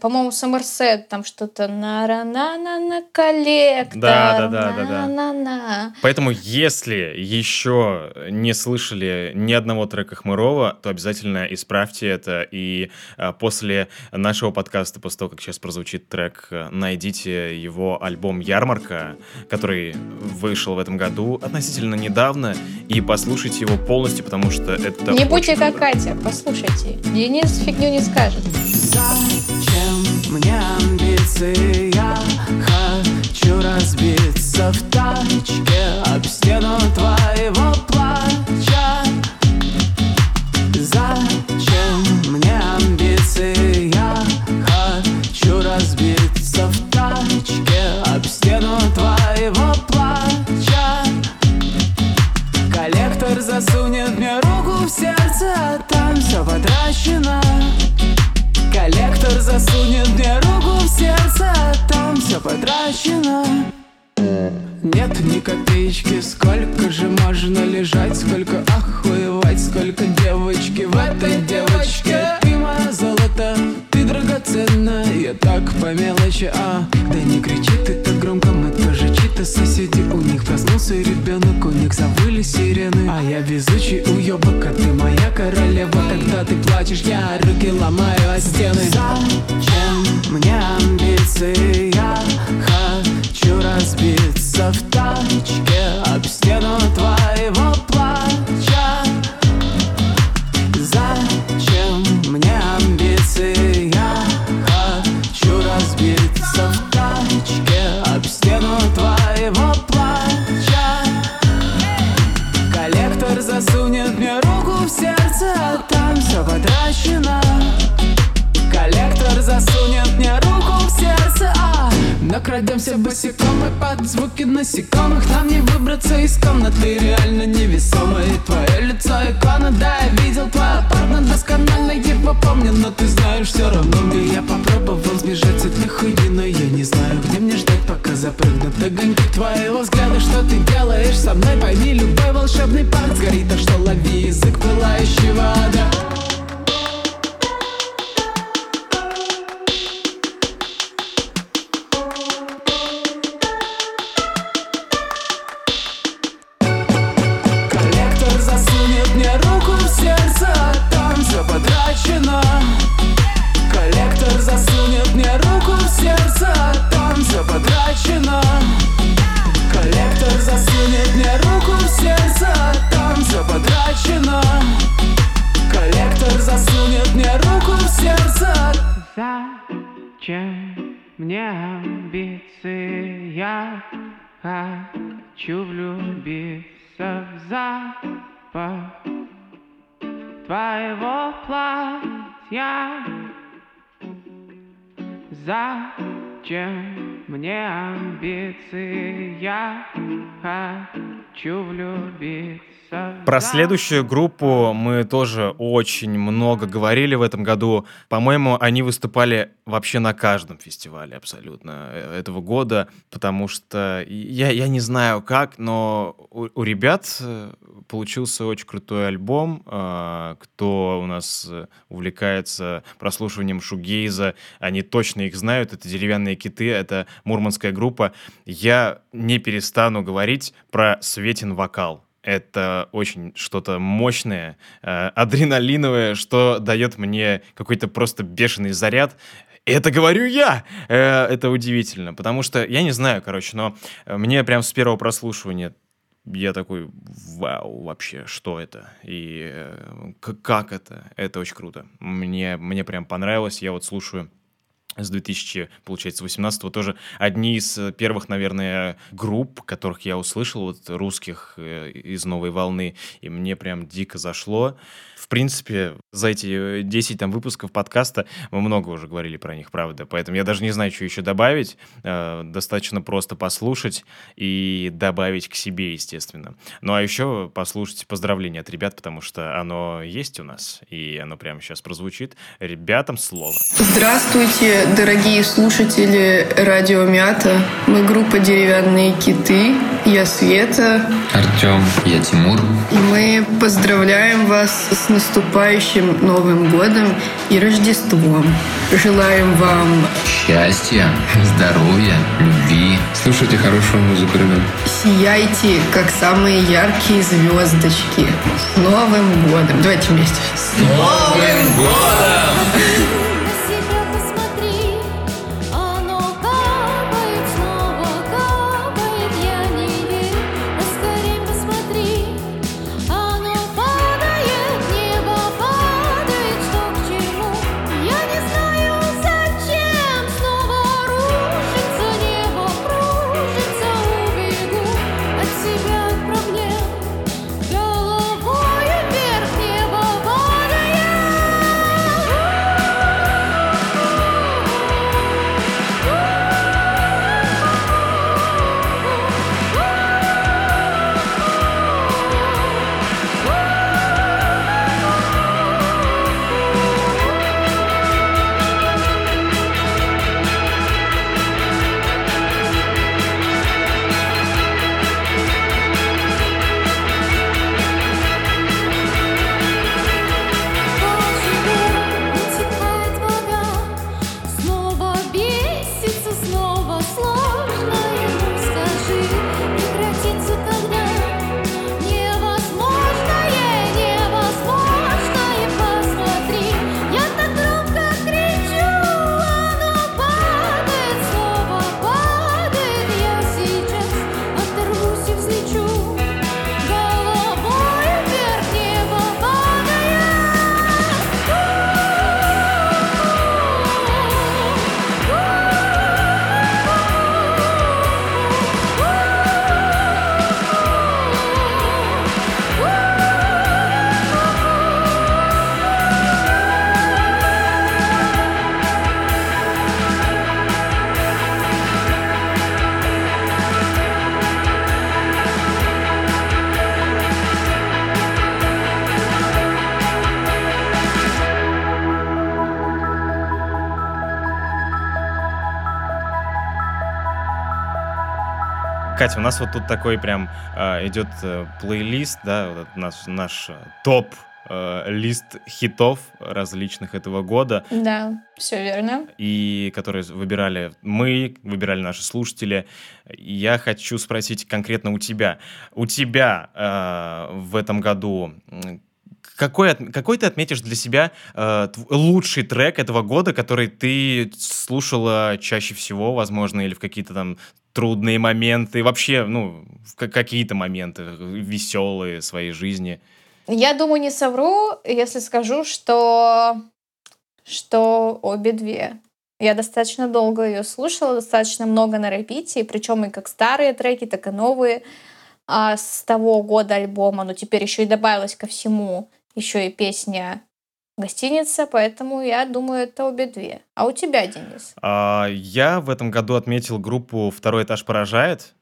по-моему, Сомерсет, там что-то на на на на на коллектор. Да, да, да, да, да. на на Поэтому, если еще не слышали ни одного трека Хмырова, то обязательно исправьте это. И а, после нашего подкаста, после того, как сейчас прозвучит трек, э, найдите его альбом «Ярмарка», который вышел в этом году относительно недавно, и послушайте его полностью, потому что это Не будьте как Катя, послушайте. Денис фигню не скажет. Амбиции? Я хочу разбиться в тачке об стену твоего плача. Зачем мне амбиции? Я хочу разбиться в тачке об стену твоего плача. Коллектор засунет мне руку в сердце, а там все потрачено. Засунет мне руку в сердце, там все потрачено. Нет ни копеечки, сколько же можно лежать, сколько охуевать, сколько девочки в этой девочке. Ты мое золото, ты драгоценная, я так по мелочи, а Да не кричи ты чьи-то соседи У них проснулся ребенок, у них завыли сирены. А я везучий уебок, а ты моя королева. Когда ты плачешь, я руки ломаю о стены. Зачем мне амбиции? Я хочу разбиться в тачке об стену твоего Но крадемся босиком и под звуки насекомых. Нам не выбраться из комнаты, реально невесомой Твое лицо икона, да, я видел твой апартмент Досконально его помню, но ты знаешь все равно мне. Я попробовал сбежать от них уйди, но я не знаю, где мне ждать, пока запрыгнут огоньки твоего взгляда Что ты делаешь со мной, пойми, любой волшебный парк сгорит Так что лови язык пылающего ада мне амбиции? Я хочу влюбиться в запах твоего платья Зачем мне амбиции? Я хочу влюбиться Про следующую группу мы тоже очень много говорили в этом году. По-моему, они выступали вообще на каждом фестивале абсолютно э, этого года, потому что я, я не знаю как, но у, у ребят э, получился очень крутой альбом. А, Кто у нас э, увлекается прослушиванием шугейза, они точно их знают. Это «Деревянные киты», это мурманская группа. Я не перестану говорить про Светин вокал. Это очень что-то мощное, э, адреналиновое, что дает мне какой-то просто бешеный заряд. Это говорю я! Э, это удивительно, потому что, я не знаю, короче, но э, мне прям с первого прослушивания я такой, вау, вообще, что это? И э, как это? Это очень круто. Мне, мне прям понравилось. Я вот слушаю с 2000, получается, 18 тоже одни из э, первых, наверное, групп, которых я услышал, вот русских э, из «Новой волны», и мне прям дико зашло. В принципе, за эти э, 10 там выпусков подкаста мы много уже говорили про них, правда, поэтому я даже не знаю, что еще добавить. Э, Достаточно просто послушать и добавить к себе, естественно. Ну а еще послушать поздравления от ребят, потому что оно есть у нас, и оно прямо сейчас прозвучит. Ребятам слово. Здравствуйте, дорогие слушатели Радио Мята. Мы группа «Деревянные киты». Я Света. Артем, я Тимур. И мы поздравляем вас с наступающим Новым годом и Рождеством. Желаем вам Счастья, здоровья, любви. Слушайте хорошую музыку, ребят. сияйте, как самые яркие звездочки. С Новым годом! Давайте вместе. С Новым годом! Катя, у нас вот тут такой прям э, идет э, плейлист, да, вот наш, наш э, топ э, лист хитов различных этого года. Да, все верно. и которые выбирали мы, выбирали наши слушатели. Я хочу спросить конкретно у тебя. У тебя э, в этом году какой, какой ты отметишь для себя э, лучший трек этого года, который ты слушала чаще всего, возможно, или в какие-то там трудные моменты, вообще, ну, какие-то моменты веселые своей жизни? Я думаю, не совру, если скажу, что, что обе две. Я достаточно долго ее слушала, достаточно много на репите, причем и как старые треки, так и новые а с того года альбома. Но теперь еще и добавилась ко всему еще и песня «Гостиница», поэтому я думаю, это обе две. А у тебя, Денис? А, Я в этом году отметил группу «Второй этаж поражает».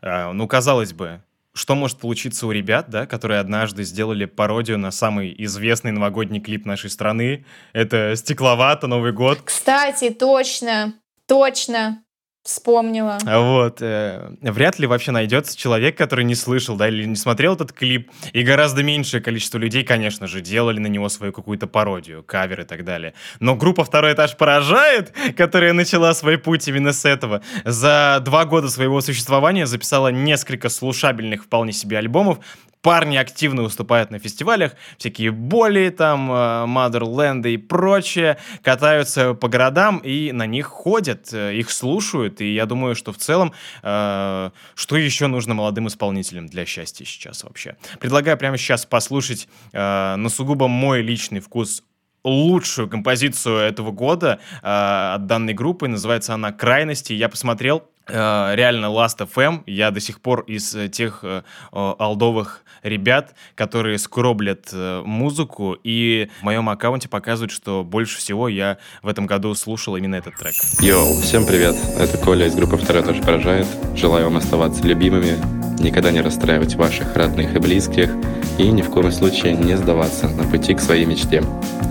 А, Ну, казалось бы, что может получиться у ребят, да, которые однажды сделали пародию на самый известный новогодний клип нашей страны. Это «Стекловато», Новый год. Кстати, точно, точно вспомнила. Вот. э, Вряд ли вообще найдется человек, который не слышал, да, или не смотрел этот клип. И гораздо меньшее количество людей, конечно же, делали на него свою какую-то пародию, кавер и так далее. Но группа «Второй этаж поражает», которая начала свой путь именно с этого, за два года своего существования записала несколько слушабельных вполне себе альбомов, Парни активно выступают на фестивалях, всякие боли, там, э, Motherland и прочее, катаются по городам и на них ходят, э, их слушают. И я думаю, что в целом, э, что еще нужно молодым исполнителям для счастья сейчас вообще? Предлагаю прямо сейчас послушать э, на сугубо мой личный вкус лучшую композицию этого года э, от данной группы. Называется она «Крайности». Я посмотрел э, реально Last FM. Я до сих пор из э, тех э, алдовых ребят, которые скроблят э, музыку, и в моем аккаунте показывают, что больше всего я в этом году слушал именно этот трек. Йоу, всем привет! Это Коля из группы «Второй тоже поражает». Желаю вам оставаться любимыми, никогда не расстраивать ваших родных и близких, и ни в коем случае не сдаваться на пути к своей мечте.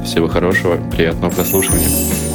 Всего хорошего, приятного прослушивания.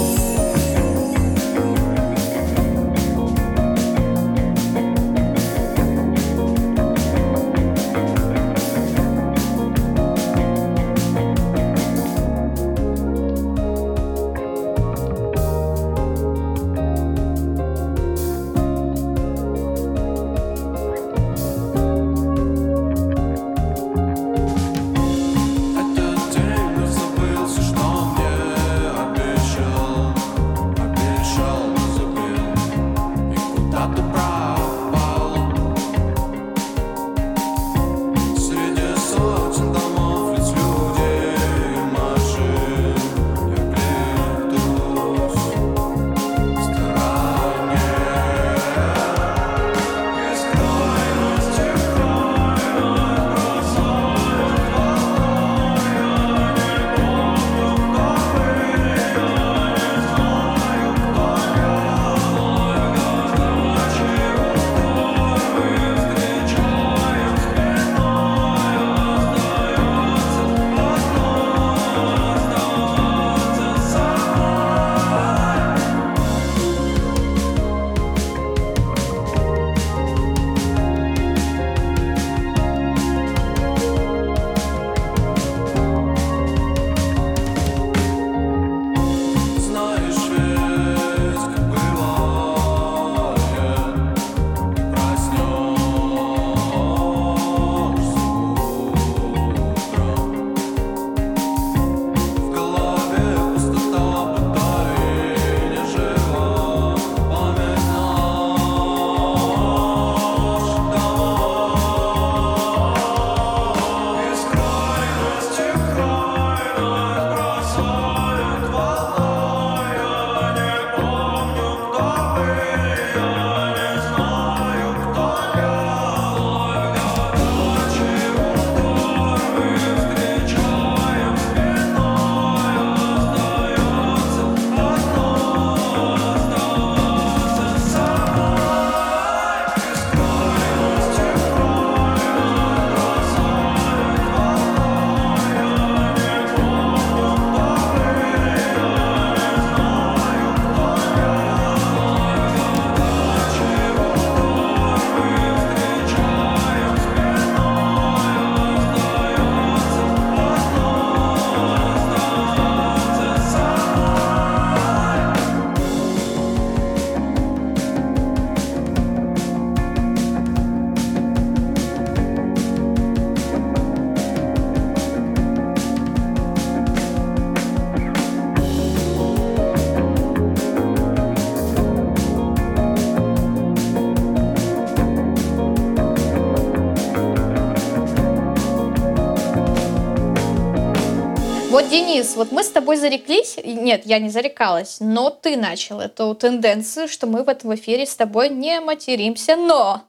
Денис, вот мы с тобой зареклись, нет, я не зарекалась, но ты начал эту тенденцию, что мы в этом эфире с тобой не материмся, но,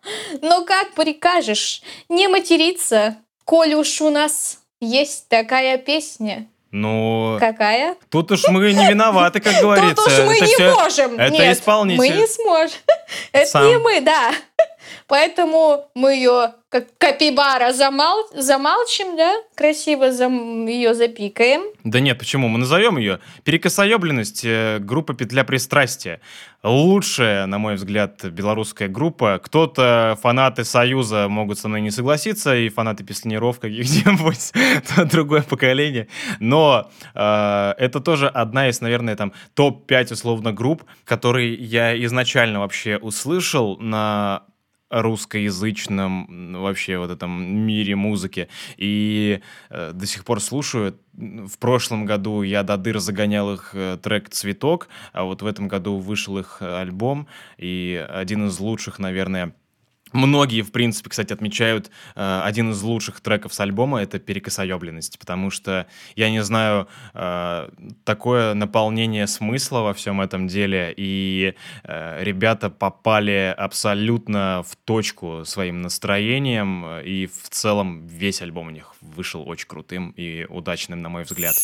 но как прикажешь не материться, коль уж у нас есть такая песня? Ну, Какая? тут уж мы не виноваты, как говорится. [LAUGHS] Тут уж мы Это не всё- можем. Это Нет, исполнитель. Мы не сможем. [LAUGHS] Это Сам. не мы, да. Поэтому мы ее как капибара замал... замалчим, да? Красиво зам... ее запикаем. Да нет, почему? Мы назовем ее «Перекосоебленность» э, группа «Петля пристрастия». Лучшая, на мой взгляд, белорусская группа. Кто-то, фанаты Союза, могут со мной не согласиться, и фанаты песнеров каких-нибудь, [LAUGHS] другое поколение. Но э, это тоже одна из, наверное, там топ-5 условно групп, которые я изначально вообще услышал на русскоязычном вообще вот этом мире музыки. И э, до сих пор слушаю. В прошлом году я до дыр загонял их э, трек «Цветок», а вот в этом году вышел их э, альбом, и один из лучших, наверное, Многие, в принципе, кстати, отмечают э, один из лучших треков с альбома это перекосоебленность, потому что я не знаю э, такое наполнение смысла во всем этом деле, и э, ребята попали абсолютно в точку своим настроением, э, и в целом весь альбом у них вышел очень крутым и удачным, на мой взгляд.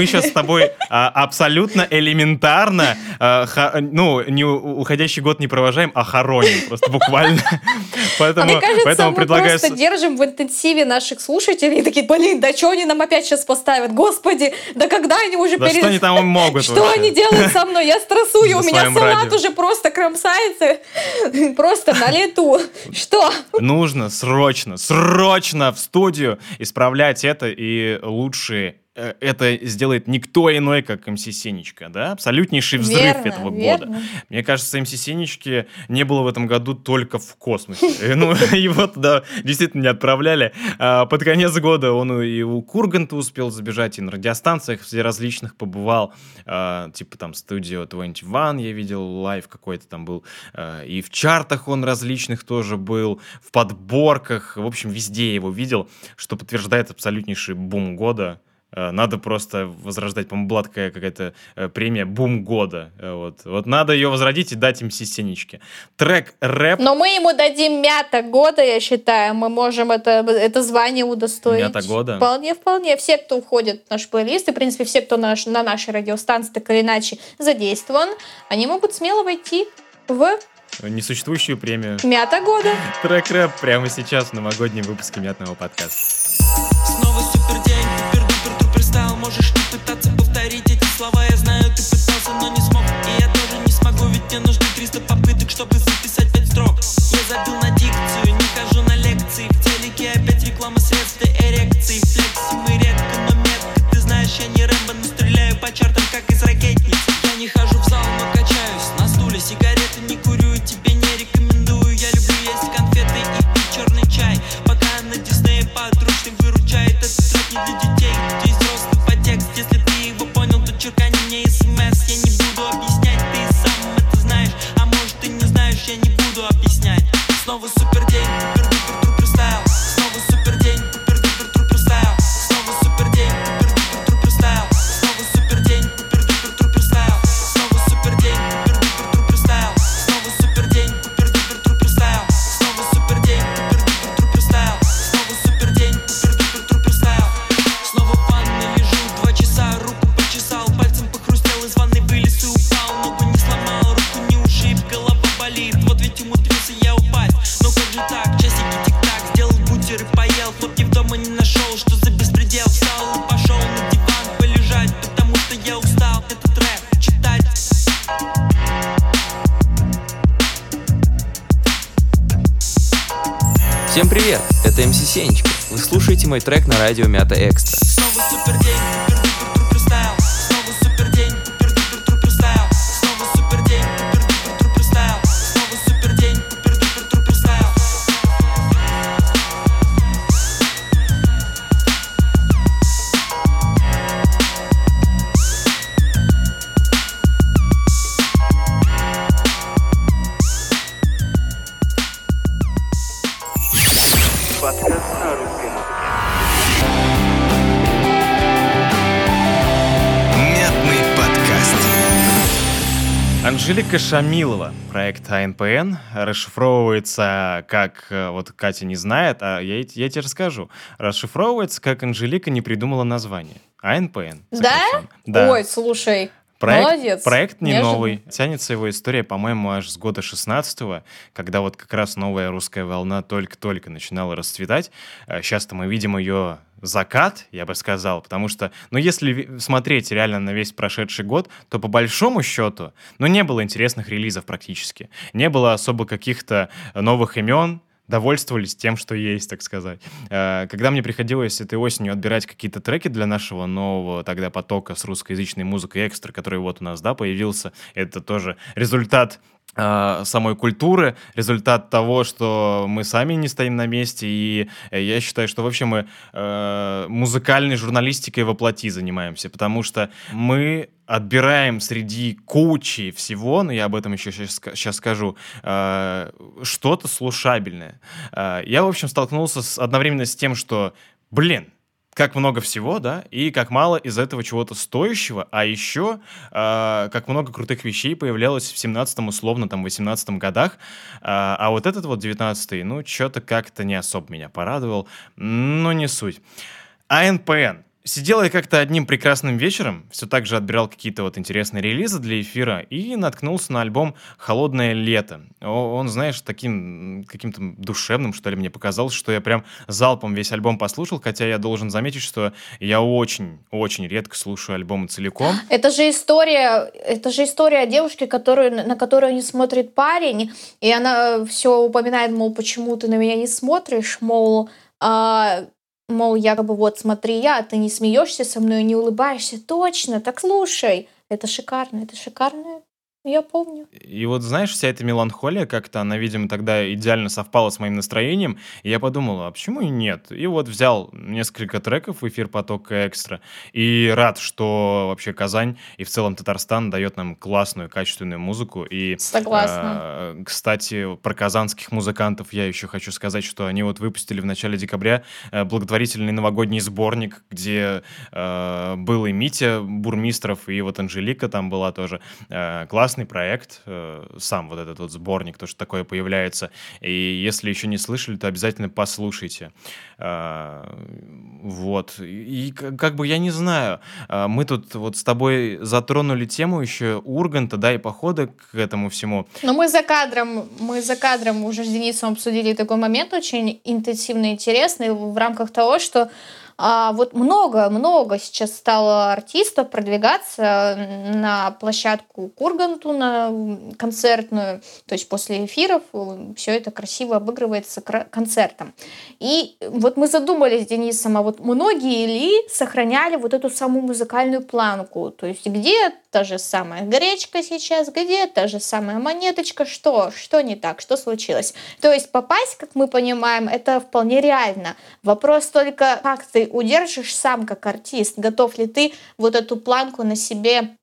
Мы, сейчас с тобой а, абсолютно элементарно, а, ха- ну, не уходящий год не провожаем, а хороним просто буквально. [LAUGHS] Поэтому, а мне кажется, поэтому мы предлагаю... просто держим в интенсиве наших слушателей и такие, блин, да что они нам опять сейчас поставят? Господи, да когда они уже Да пере- что они там могут Что вообще? они делают со мной? Я стрессую, [LAUGHS] у меня салат радио. уже просто кромсается, [LAUGHS] просто на лету. Что? Нужно срочно, срочно в студию исправлять это, и лучше э, это сделает никто иной, как МС Сенечка, да? Абсолютнейший взрыв Верно, этого года. верно. Мне кажется, MC Сенечки не было в этом году только в космосе. Э, [LAUGHS] Ну, его туда действительно не отправляли. А Под конец года он и у Урганта успел забежать, и на радиостанциях все различных побывал. А, Типа там Studio 21 я видел, live какой-то там был. А, И в чартах он различных тоже был, в подборках. В общем, везде его видел, что подтверждает абсолютнейший бум года. Э, Надо просто возрождать. По-моему, была такая какая-то э, премия «Бум года». Э, Вот. вот надо ее возродить и дать MC Сенечке. Трек «Рэп». Но мы ему дадим мята года, я считаю. Мы можем это, это звание удостоить. Мята года? Вполне, вполне. Все, кто входит в наш плейлист, и, в принципе, все, кто наш, на нашей радиостанции так или иначе задействован, они могут смело войти в Несуществующую премию. мята года. [LAUGHS] Трек «Рэп» прямо сейчас в новогоднем выпуске «Мятного подкаста». Можешь не пытаться повторить эти слова. Я знаю, ты пытался, но не смог. И я тоже не смогу, ведь мне нужны 300 попыток Чтобы записать 5 строк. Я забил на дикцию, не хожу на лекции. В телеке опять реклама средств и эрекции. Флекси мы редко, но метко Ты знаешь, я не Рэмбо, но стреляю по чартам, как из ракетницы Я не хожу в зал, но качаюсь на стуле. Сигареты не курю тебе не рекомендую. Я люблю есть конфеты и пить черный чай. Пока на Диснее подручный выручает Этот трек не для детей, это МС Сенечка. Вы слушаете мой трек на радио Мята Экстра. Снова супер день, Мятный подкаст. Анжелика Шамилова, проект АНПН, расшифровывается как, э, вот Катя не знает, а я, я тебе расскажу, расшифровывается как Анжелика не придумала название. АНПН. Да? Да. Ой, слушай, Проект, молодец. проект не Неожиданно. новый. Тянется его история, по-моему, аж с года 16 когда вот как раз новая русская волна только-только начинала расцветать. Сейчас-то мы видим ее закат, я бы сказал, потому что, ну, если смотреть реально на весь прошедший год, то по большому счету, ну, не было интересных релизов практически. Не было особо каких-то новых имен, довольствовались тем, что есть, так сказать. Э, Когда мне приходилось этой осенью отбирать какие-то треки для нашего нового тогда потока с русскоязычной музыкой экстра, который вот у нас, да, появился, это тоже результат самой культуры, результат того, что мы сами не стоим на месте, и э, я считаю, что вообще мы э, музыкальной журналистикой воплоти занимаемся, потому что мы отбираем среди кучи всего, но я об этом еще сейчас, скажу, э, что-то слушабельное. Э, я, в общем, столкнулся с, одновременно с тем, что, блин, как много всего, да, и как мало из этого чего-то стоящего, а еще э, как много крутых вещей появлялось в 17-м, условно, там, 18-м годах, а, а вот этот вот 19-й, ну, что-то как-то не особо меня порадовал, но не суть. АНПН. Сидел я как-то одним прекрасным вечером, все так же отбирал какие-то вот интересные релизы для эфира и наткнулся на альбом «Холодное лето». Он, знаешь, таким каким-то душевным, что ли, мне показалось, что я прям залпом весь альбом послушал, хотя я должен заметить, что я очень-очень редко слушаю альбомы целиком. [GASPS] Это же история, это же история о девушке, которую, на которую не смотрит парень, и она все упоминает, мол, почему ты на меня не смотришь, мол, а, мол, якобы вот смотри я, ты не смеешься со мной, не улыбаешься, точно, так слушай, это шикарно, это шикарно, я помню. И вот, знаешь, вся эта меланхолия как-то, она, видимо, тогда идеально совпала с моим настроением, и я подумал, а почему и нет? И вот взял несколько треков в эфир «Поток экстра», и рад, что вообще Казань и в целом Татарстан дает нам классную, качественную музыку. И, Согласна. э, кстати, про казанских музыкантов я еще хочу сказать, что они вот выпустили в начале декабря э, благотворительный новогодний сборник, где э, был и Митя Бурмистров, и вот Анжелика там была тоже. Э, классный проект, э, сам вот этот вот сборник, то, что такое появляется. И если еще не слышали, то обязательно послушайте. Э, вот. И как бы я не знаю, э, мы тут вот с тобой затронули тему еще Урганта, да, и похода к этому всему. Но мы за кадром, мы за кадром уже с Денисом обсудили такой момент очень интенсивно интересный в рамках того, что а, вот много-много сейчас стало артистов продвигаться на площадку Курганту, на концертную, то есть после эфиров все это красиво обыгрывается концертом. И вот мы задумались с Денисом, а вот многие ли сохраняли вот эту самую музыкальную планку? То есть где та же самая гречка сейчас, где та же самая монеточка, что, что не так, что случилось? То есть попасть, как мы понимаем, это вполне реально. Вопрос только, как ты удержишь сам как артист, готов ли ты вот эту планку на себе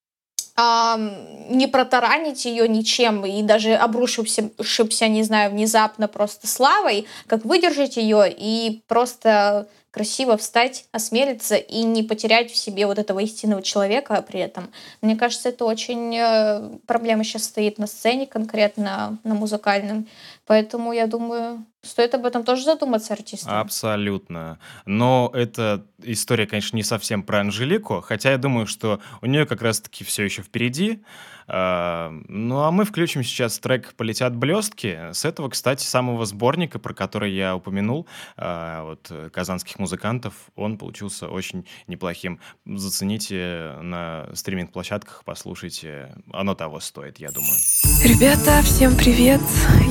не протаранить ее ничем и даже обрушився, шибся, не знаю, внезапно просто славой, как выдержать ее и просто красиво встать, осмелиться и не потерять в себе вот этого истинного человека при этом. Мне кажется, это очень э, проблема сейчас стоит на сцене, конкретно на музыкальном. Поэтому я думаю, стоит об этом тоже задуматься артистам. Абсолютно. Но эта история, конечно, не совсем про Анжелику, хотя я думаю, что у нее как раз-таки все еще впереди. А, Ну а мы включим сейчас трек «Полетят блестки». С этого, кстати, самого сборника, про который я упомянул, а, вот э, казанских музыкантов, он получился очень неплохим. Зацените на стриминг-площадках, послушайте. Оно того стоит, я думаю. Ребята, всем привет!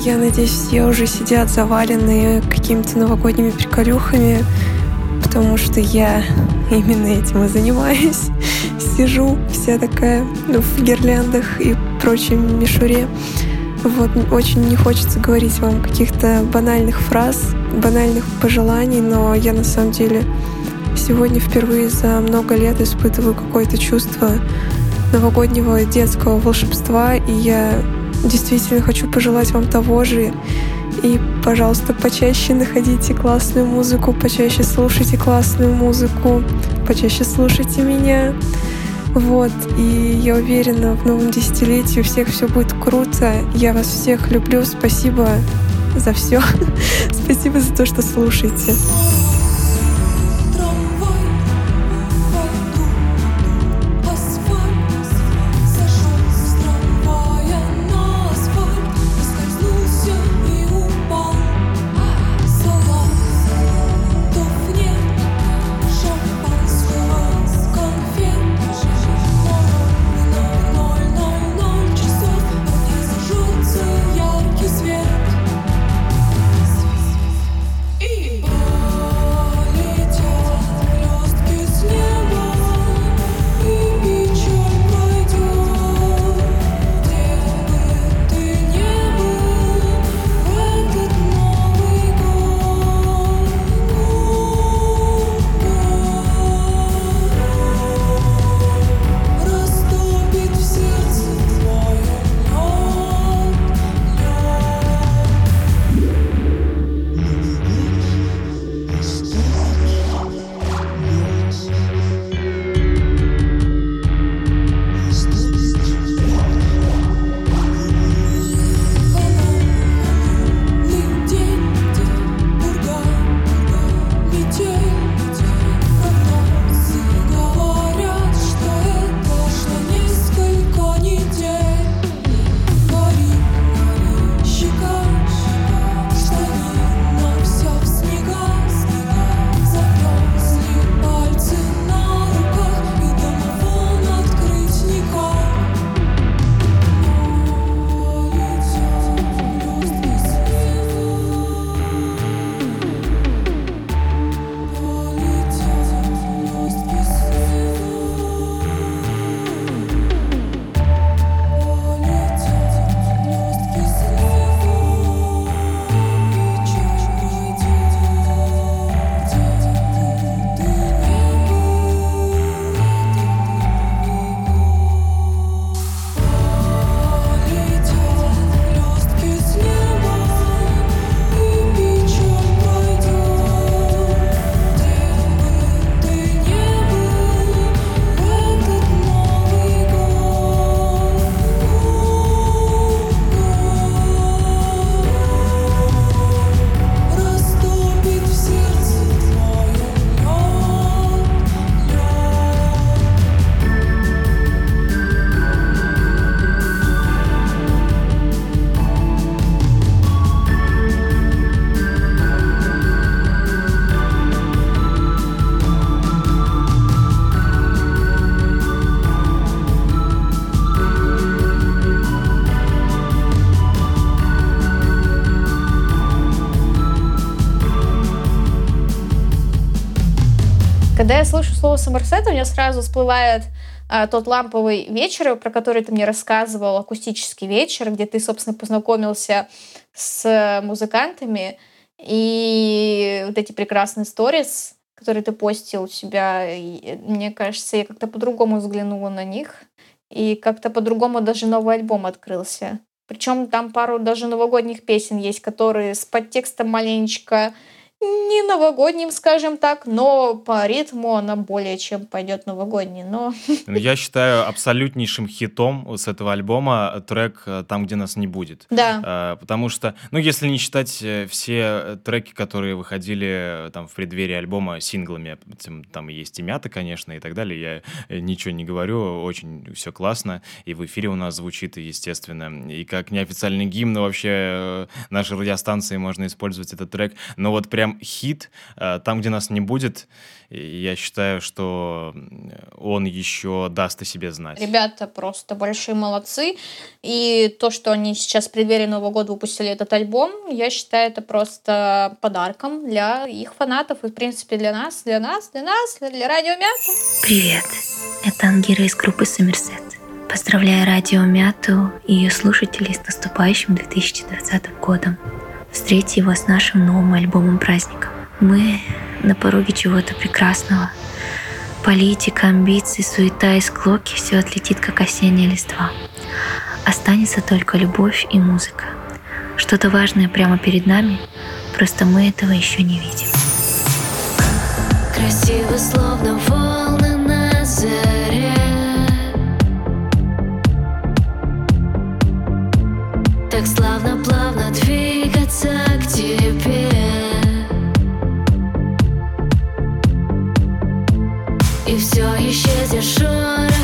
Я надеюсь, все уже сидят заваленные какими-то новогодними приколюхами, потому что я именно этим и занимаюсь. Сижу вся такая ну, в гирляндах и прочей мишуре. Вот, очень не хочется говорить вам каких-то банальных фраз, банальных пожеланий, но я на самом деле сегодня впервые за много лет испытываю какое-то чувство новогоднего детского волшебства, и я действительно хочу пожелать вам того же. И, пожалуйста, почаще находите классную музыку, почаще слушайте классную музыку, почаще слушайте меня. Вот, и я уверена, в новом десятилетии у всех все будет круто. Я вас всех люблю. Спасибо за все. [LAUGHS] Спасибо за то, что слушаете. Слово Сомерсет, у меня сразу всплывает а, тот ламповый вечер, про который ты мне рассказывал, акустический вечер, где ты, собственно, познакомился с музыкантами, и вот эти прекрасные сторис, которые ты постил у себя, и, мне кажется, я как-то по-другому взглянула на них, и как-то по-другому даже новый альбом открылся. Причем там пару даже новогодних песен есть, которые с подтекстом маленечко не новогодним, скажем так, но по ритму она более чем пойдет новогодний. Но Ну, Я считаю абсолютнейшим хитом с этого альбома трек э, «Там, где нас не будет». Да. А, Потому что, ну, если не считать э, все треки, которые выходили э, там в преддверии альбома синглами, там есть и мята, конечно, и так далее, я э, ничего не говорю, очень все классно, и в эфире у нас звучит, естественно, и как неофициальный гимн вообще э, нашей радиостанции можно использовать этот трек, но вот прям хит э, «Там, где нас не будет», я считаю, что м, он еще даст о себе знать. ребята просто большие молодцы. И то, что они сейчас в преддверии Нового года выпустили этот альбом, я считаю это просто подарком для их фанатов и, в принципе, для нас, для нас, для нас, для радио Мята. Привет, это Ангира из группы Сомерсет. Поздравляю Радио Мяту и ее слушателей с наступающим 2020 годом. Встретьте его с нашим новым альбомом-праздником. Мы на пороге чего-то прекрасного. Политика, амбиции, суета и склоки – все отлетит, как осенняя листва. Останется только любовь и музыка. Что-то важное прямо перед нами, просто мы этого еще не видим. Красиво, словно волны на заре Так славно, плавно двигаться все исчезнет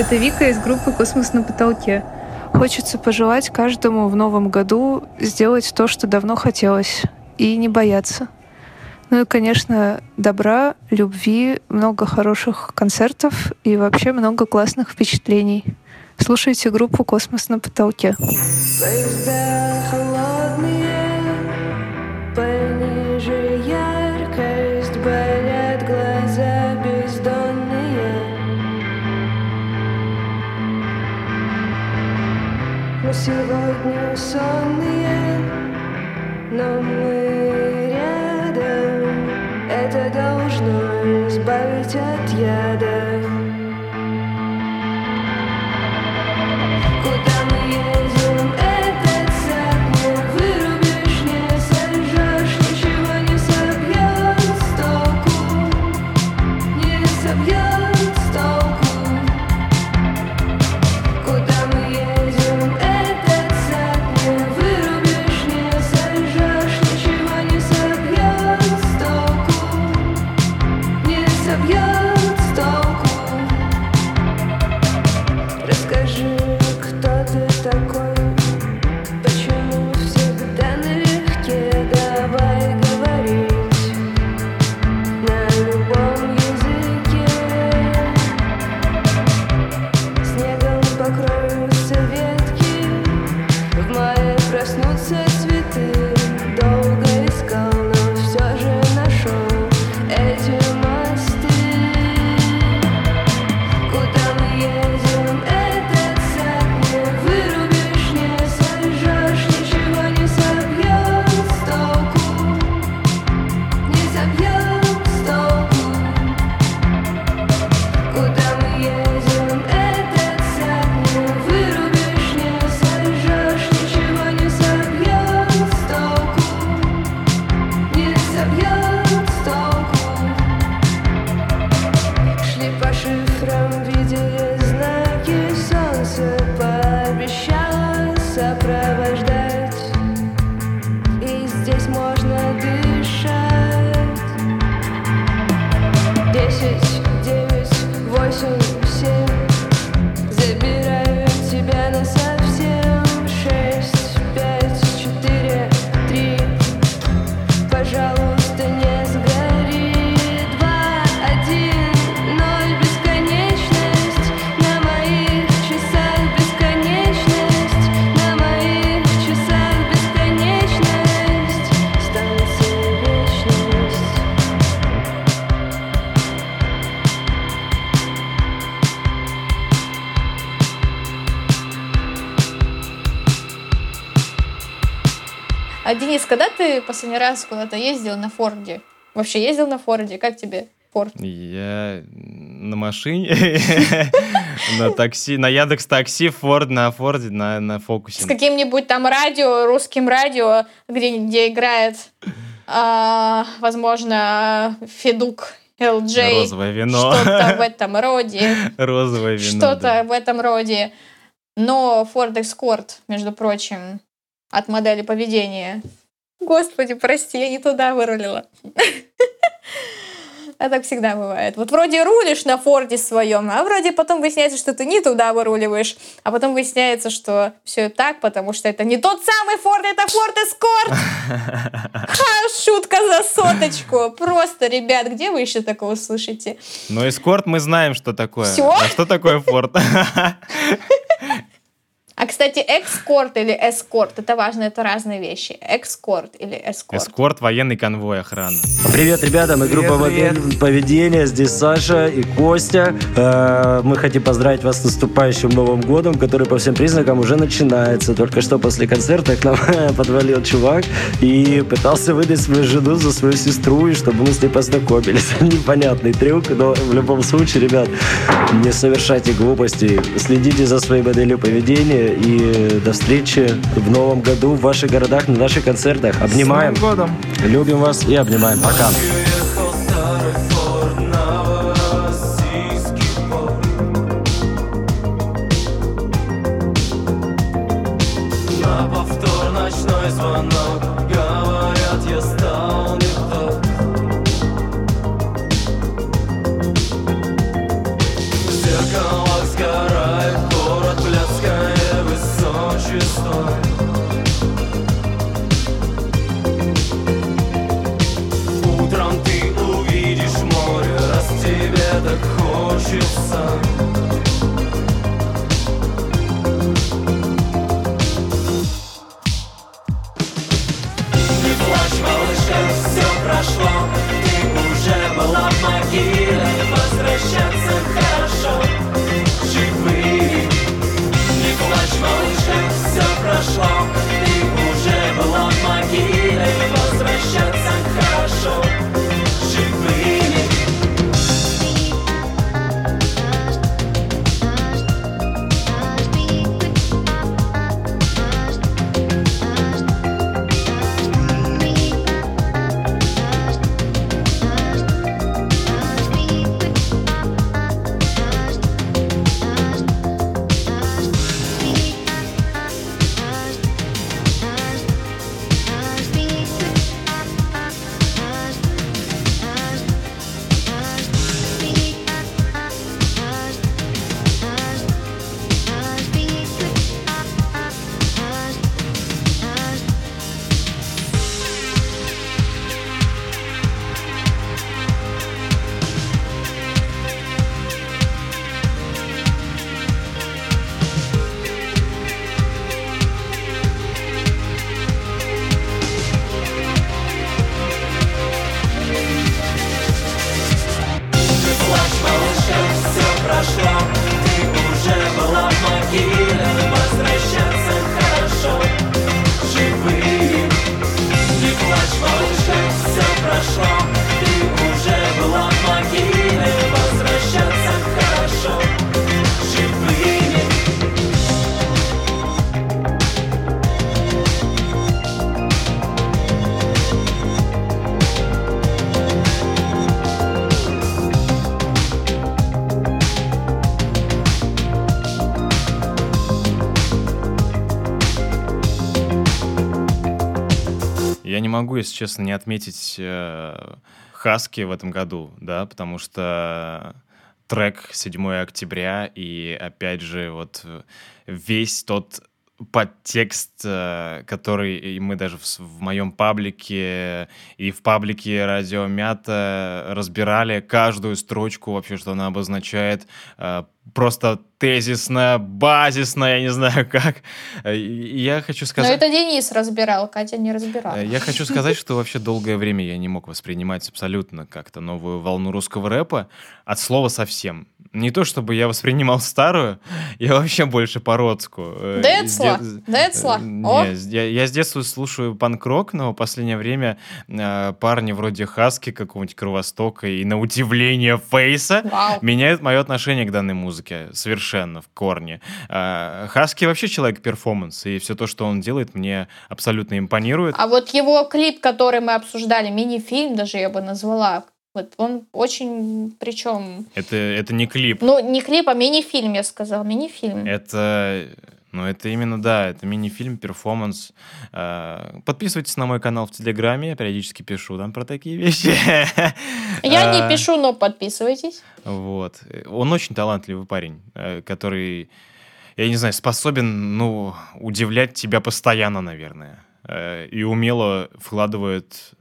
Это Вика из группы «Космос на потолке». Хочется пожелать каждому в новом году сделать то, что давно хотелось, и не бояться. Ну и, конечно, добра, любви, много хороших концертов и вообще много классных впечатлений. Слушайте группу «Космос на потолке». Поезда сегодня сонные, но мы рядом. Это должно избавить от яда. 些。Ты последний раз куда-то ездил на Форде? Вообще ездил на Форде? Как тебе Форд? Я на машине, [LAUGHS] на такси, на Яндекс Такси, Форд, на Форде, на, на С Фокусе. каким-нибудь там радио, русским радио, где, где играет, а, возможно, Федук, LJ. Розовое вино. Что-то в этом роде. [LAUGHS] Розовое вино. Что-то да. в этом роде. Но Ford Escort, между прочим, от модели поведения. Господи, прости, я не туда вырулила. [LAUGHS] А так всегда бывает. Вот вроде рулишь на Форде своем, а вроде потом выясняется, что ты не туда выруливаешь, а потом выясняется, что все так, потому что это не тот самый Форд, это Форд Эскорт. [LAUGHS] Ха, шутка за соточку. Просто, ребят, где вы еще такого слышите? Но эскорт мы знаем, что такое. Всё? А что такое Форд? [LAUGHS] А, кстати, экскорт или эскорт, это важно, это разные вещи. Экскорт или эскорт. Эскорт, военный конвой, охрана. Привет, ребята, мы группа Привет, «Модель поведения. Здесь Саша и Костя. Э, Мы хотим поздравить вас с наступающим Новым годом, который по всем признакам уже начинается. Только что после концерта к нам [LAUGHS] подвалил чувак и пытался выдать свою жену за свою сестру, и чтобы мы с ней познакомились. [LAUGHS] Непонятный трюк, но в любом случае, ребят, не совершайте глупостей. Следите за своей моделью поведения и до встречи в Новом году в ваших городах, на наших концертах. Обнимаем. С Новым годом! Любим вас и обнимаем. Пока. Могиле Возвращаться хорошо. Живые Не плачь, малышка, все прошло могу, если честно, не отметить э, Хаски в этом году, да, потому что трек 7 октября и, опять же, вот э, весь тот подтекст, э, который и мы даже в, в моем паблике и в паблике Радио Мята разбирали каждую строчку вообще, что она обозначает. Просто тезисно, базисно, я не знаю как. Э, Я хочу Но сказать... это Денис разбирал, Катя не разбирала. Э, Я хочу сказать, что вообще долгое время я не мог воспринимать абсолютно как-то новую волну русского рэпа от слова совсем. Не то чтобы я воспринимал старую, [LAUGHS] я вообще больше по-родску. Э, Децла, де- Децла. с- я, я с детства слушаю панк-рок, но в последнее время э, парни вроде Хаски какого-нибудь Кровостока и на удивление Фейса Вау. меняют мое отношение к данной музыке совершенно в корне. А, Хаски вообще человек перформанс, и все то, что он делает, мне абсолютно импонирует. А вот его клип, который мы обсуждали, мини-фильм даже я бы назвала, вот он очень, причем, Это, это не клип. ну не клип, а мини-фильм, я сказала, мини-фильм. Это, ну, это именно, да, это мини-фильм, перформанс. А, Подписывайтесь на мой канал в Телеграме, я периодически пишу там про такие вещи. Я А, не пишу, но подписывайтесь. Вот. Он очень талантливый парень, э, который, я не знаю, способен, ну, удивлять тебя постоянно, наверное. Э, И умело вкладывает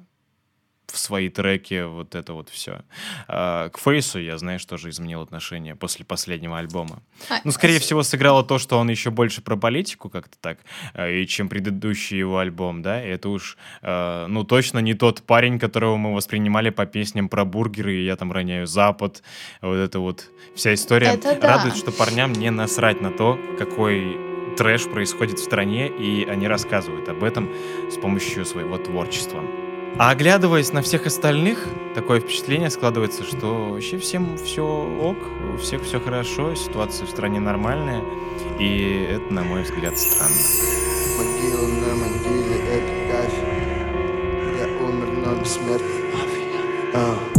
в свои треки вот это вот все. К Фейсу я, знаешь, тоже изменил отношение после последнего альбома. А, Ну, скорее всего, сыграло то, что он еще больше про политику как-то так, э, и чем предыдущий его альбом, да, и это уж, э, ну, точно не тот парень, которого мы воспринимали по песням про бургеры, и я там роняю Запад, вот это вот вся история. Это да. Радует, что парням не насрать на то, какой трэш происходит в стране, и они рассказывают об этом с помощью своего творчества. А оглядываясь на всех остальных, такое впечатление складывается, что вообще всем все ок, у всех все хорошо, ситуация в стране нормальная, и это, на мой взгляд, странно. Могила на могиле эпитафия Я умер, но бессмертный а,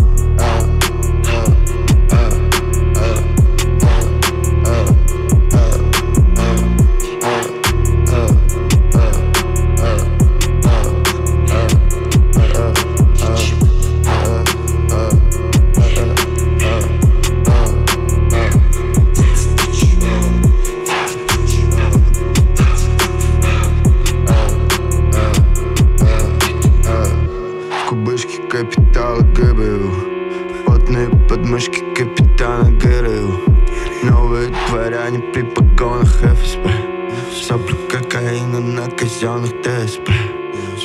казенных ДСП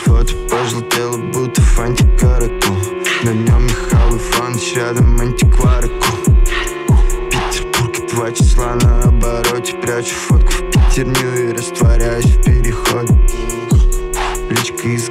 Фото пожелтело, будто фантик каракул На нем Михаил Иванович, рядом антиквар Петербург, два числа на обороте Прячу фотку в пятерню и растворяюсь в переходе. Личка из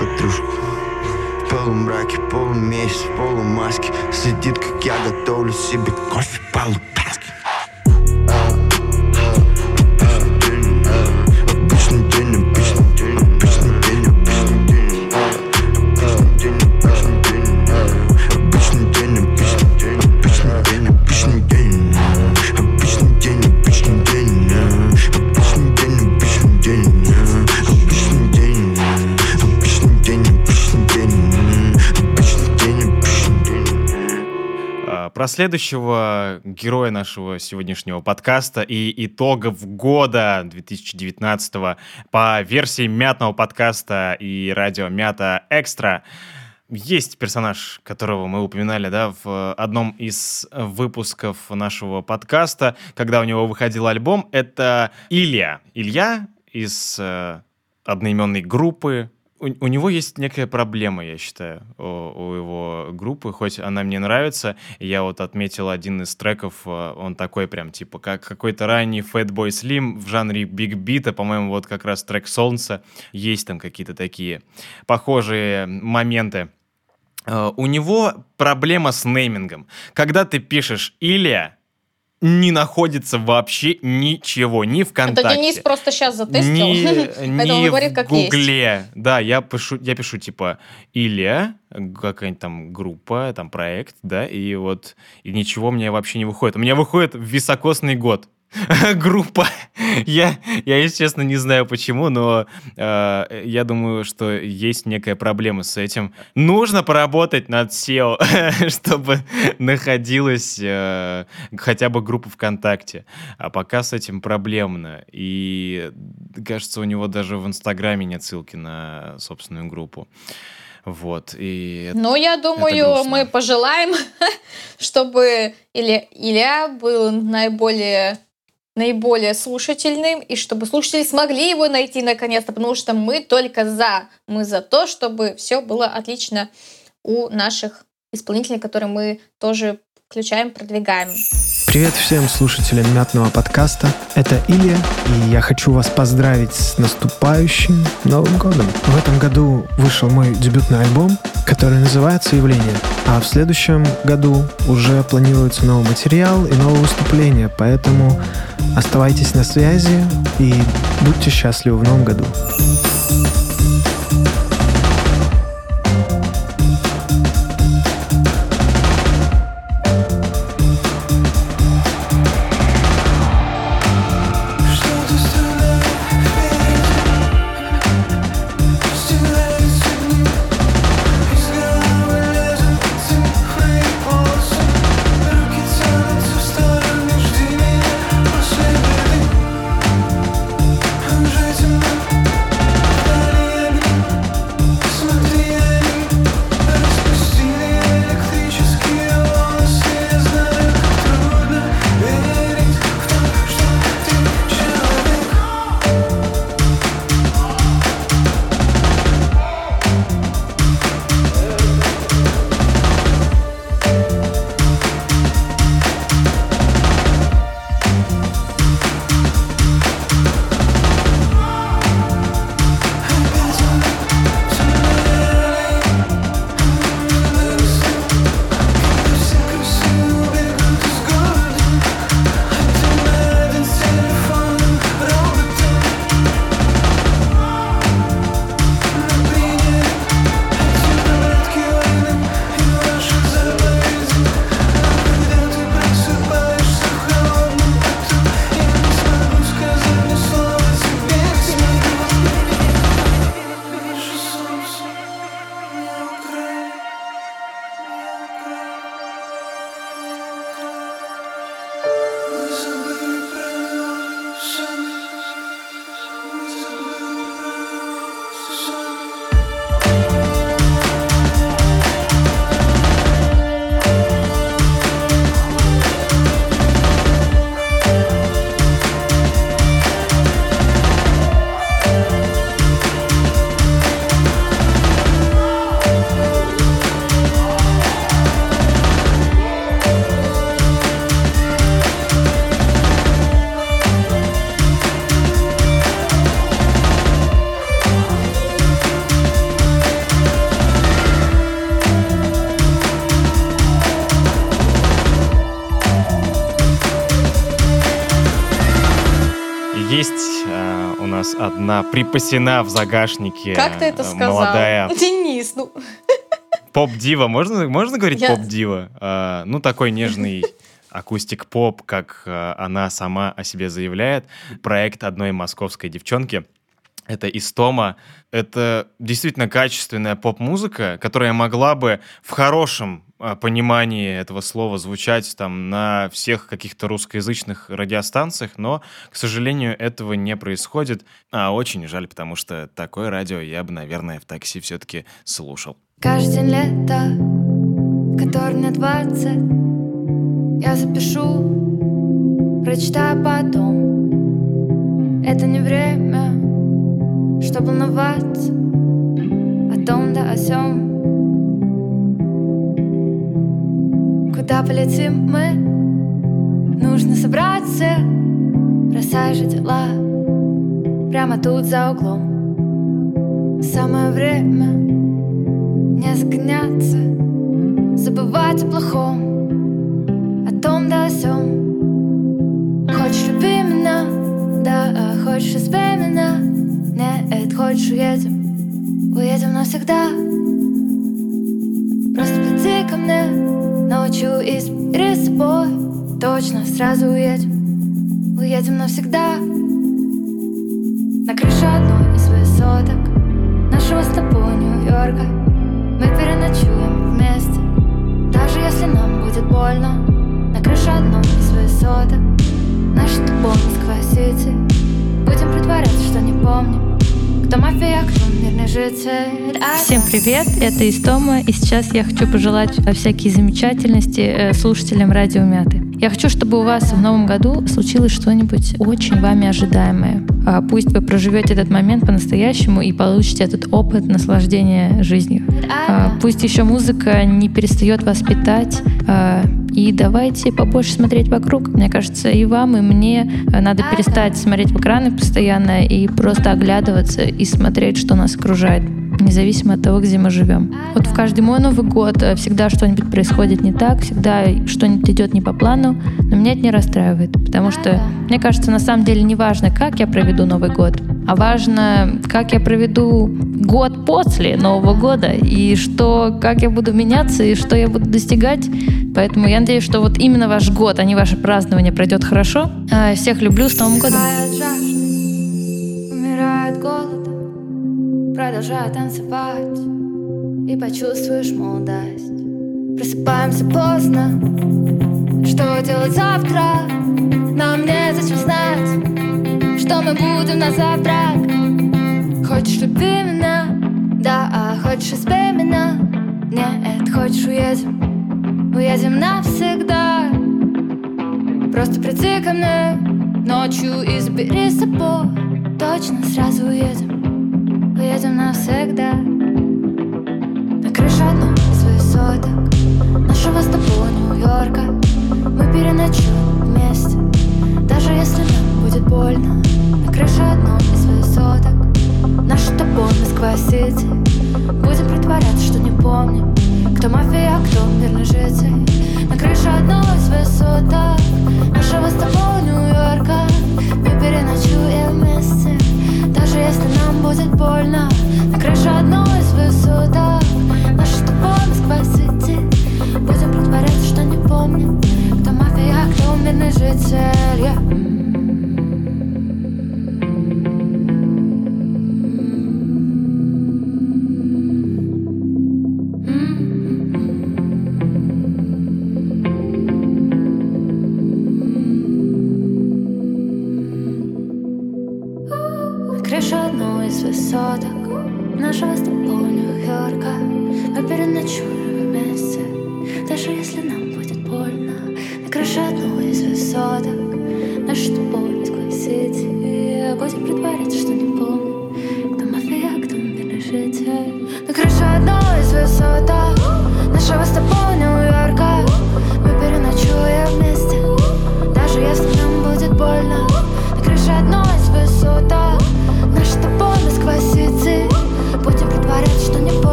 подружку полумраке, полумесяц, полумаске. Следит, как я готовлю себе кофе Про следующего героя нашего сегодняшнего подкаста и итогов года 2019 по версии мятного подкаста и радио Мята Экстра есть персонаж, которого мы упоминали, да, в одном из выпусков нашего подкаста, когда у него выходил альбом. Это Илья. Илья из э, одноименной группы. У, у него есть некая проблема, я считаю, у, у его группы, хоть она мне нравится. Я вот отметил один из треков, э, он такой прям, типа, как какой-то ранний Fatboy Slim в жанре биг бита, по-моему, вот как раз трек «Солнце». Есть там какие-то такие похожие моменты. Э, У него проблема с неймингом. Когда ты пишешь «Илья», не находится вообще ничего, ни ВКонтакте. Это Денис просто сейчас затестил. Ни, [LAUGHS] ни говорит, в как есть. Гугле. Да, я пишу, я пишу типа Илья, какая-нибудь там группа, там проект, да, и вот и ничего мне вообще не выходит. У меня выходит високосный год. [LAUGHS] группа. Я, я, если честно, не знаю почему, но э, я думаю, что есть некая проблема с этим. Нужно поработать над SEO, [LAUGHS] чтобы находилась э, хотя бы группа ВКонтакте. А пока с этим проблемно. И кажется, у него даже в Инстаграме нет ссылки на собственную группу. Вот. И Но я думаю, мы пожелаем, [LAUGHS] чтобы Илья был наиболее наиболее слушательным, и чтобы слушатели смогли его найти наконец-то, потому что мы только за, мы за то, чтобы все было отлично у наших исполнителей, которые мы тоже включаем, продвигаем. Привет всем слушателям мятного подкаста. Это Илья, и я хочу вас поздравить с наступающим Новым годом. В этом году вышел мой дебютный альбом, который называется «Явление». А в следующем году уже планируется новый материал и новые выступления, поэтому оставайтесь на связи и будьте счастливы в Новом году. Припасена в загашнике Как ты это э, сказал? молодая [LAUGHS] Денис, ну... [LAUGHS] поп-дива. Можно, можно говорить Я- поп-дива? А, ну, такой [LAUGHS] нежный акустик-поп, как а, она сама о себе заявляет. Проект одной московской девчонки. Это Истома. Это действительно качественная поп-музыка, которая могла бы в хорошем понимании этого слова звучать там на всех каких-то русскоязычных радиостанциях, но, к сожалению, этого не происходит. А очень жаль, потому что такое радио я бы, наверное, в такси все-таки слушал. Каждый день лето, в который мне двадцать Я запишу, прочитаю потом Это не время, чтобы волноваться О том да о сём Куда полетим мы? Нужно собраться Бросай же дела Прямо тут за углом Самое время не загоняться, забывать о плохом, о том да о сём. Хочешь люби меня, да, а хочешь избей меня, нет, хочешь уедем, уедем навсегда. Просто приди ко мне ночью и забери с собой, точно сразу уедем, уедем навсегда. На крыше одной из высоток нашего с тобой Нью-Йорка Мы переночуем вместе. Даже если нам будет больно На крыше одной из высоток Наш с тобой Москва-Сити. Будем притворяться, что не помним Кто мафия, кто Всем привет, это Истома, и сейчас я хочу пожелать э, всякие замечательности э, слушателям Радио Мяты. Я хочу, чтобы у вас в новом году случилось что-нибудь очень вами ожидаемое. А, Пусть вы проживете этот момент по-настоящему и получите этот опыт наслаждения жизнью. А, Пусть еще музыка не перестает вас питать. а, И давайте побольше смотреть вокруг. Мне кажется, и вам, и мне надо перестать смотреть в экраны постоянно и просто оглядываться и смотреть, что нас окружает независимо от того, где мы живем. Вот в каждый мой Новый год э, всегда что-нибудь происходит не так, всегда что-нибудь идет не по плану, но меня это не расстраивает, потому что, мне кажется, на самом деле не важно, как я проведу Новый год, а важно, как я проведу год после Нового года, и что, как я буду меняться, и что я буду достигать. Поэтому я надеюсь, что вот именно ваш год, а не ваше празднование пройдет хорошо. А, Всех люблю, с Новым годом! Умирает жажда, Продолжай танцевать И почувствуешь молодость Просыпаемся поздно Что делать завтра? Нам незачем знать Что мы будем на завтрак Хочешь люби меня? Да, а хочешь избей меня? Нет, хочешь уедем? Уедем навсегда Просто приди ко мне Ночью и забери с собой Точно сразу уедем Уедем навсегда. На крыше одной из высоток Нашего с тобой Нью-Йорка. Мы переночуем вместе Даже если нам будет больно. На крыше одной из высоток Наш тобой Москва-Сити Будем притворяться, что не помним Кто мафия, а кто мирный житель. На крыше одной из высоток Нашего с тобой Нью-Йорка. Мы переночуем вместе Даже если нам будет больно На крыше одной из высоток Наша с тобой Москва-Сити Будем притворяться, что не помним Кто мафия, а кто мирный житель yeah.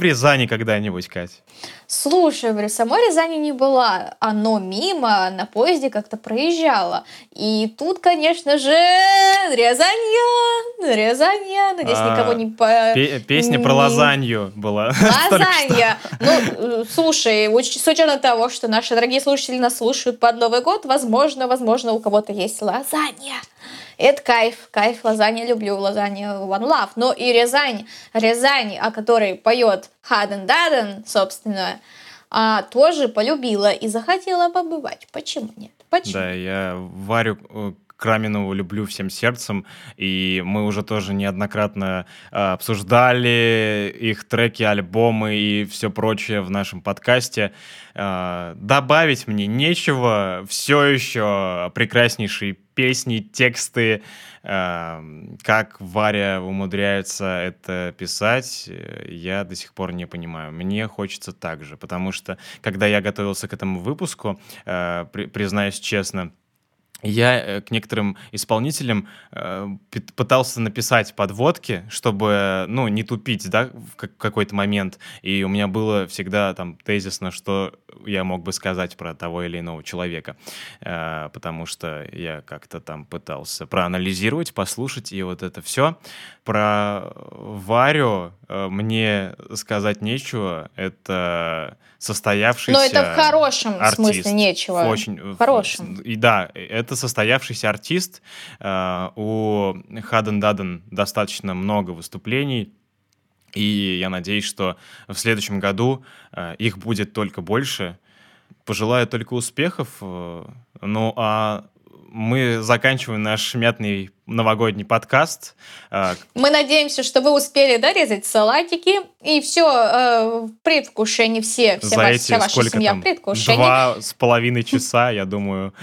В Рязани когда-нибудь, Кать? Слушай, в самой Рязани не была, оно мимо на поезде как-то проезжало. И тут, конечно же, Рязанья, Рязанья, надеюсь, А, никого не по... Пе- Песня про не- лазанью была. [LAUGHS] Лазанья. Ну, слушай, с учетом того, что наши дорогие слушатели нас слушают под Новый год, возможно, возможно, у кого-то есть лазанья. Это кайф, кайф, лазанья, люблю лазанья, one love. Но и Рязань, Рязань, о которой поет Хаден Даден, собственно, а, тоже полюбила и захотела побывать. Почему нет? Почему? Да, я Варю э, Краминову люблю всем сердцем, и мы уже тоже неоднократно э, обсуждали их треки, альбомы и все прочее в нашем подкасте. Э, добавить мне нечего, все еще прекраснейшие песни, тексты, э, как Варя умудряется это писать, э, я до сих пор не понимаю. Мне хочется так же, потому что, когда я готовился к этому выпуску, э, при- признаюсь честно, я э, к некоторым исполнителям э, пытался написать подводки, чтобы, ну, не тупить, да, в как- какой-то момент. И у меня было всегда там тезисно, что я мог бы сказать про того или иного человека. Э, потому что я как-то там пытался проанализировать, послушать, и вот это все. Про Варю э, мне сказать нечего. Это состоявшийся Но это в хорошем артист. смысле нечего. Очень, В хорошем. и да, это состоявшийся артист. Э, У Хаден Даден достаточно много выступлений. И я надеюсь, что в следующем году э, их будет только больше. Пожелаю только успехов. э, Ну а мы заканчиваем наш мятный новогодний подкаст. Э, Мы надеемся, что вы успели дорезать салатики, и все в предвкушении, все, все За ваши- эти вся ваша сколько семья там? в предвкушении. Два с половиной часа, я думаю.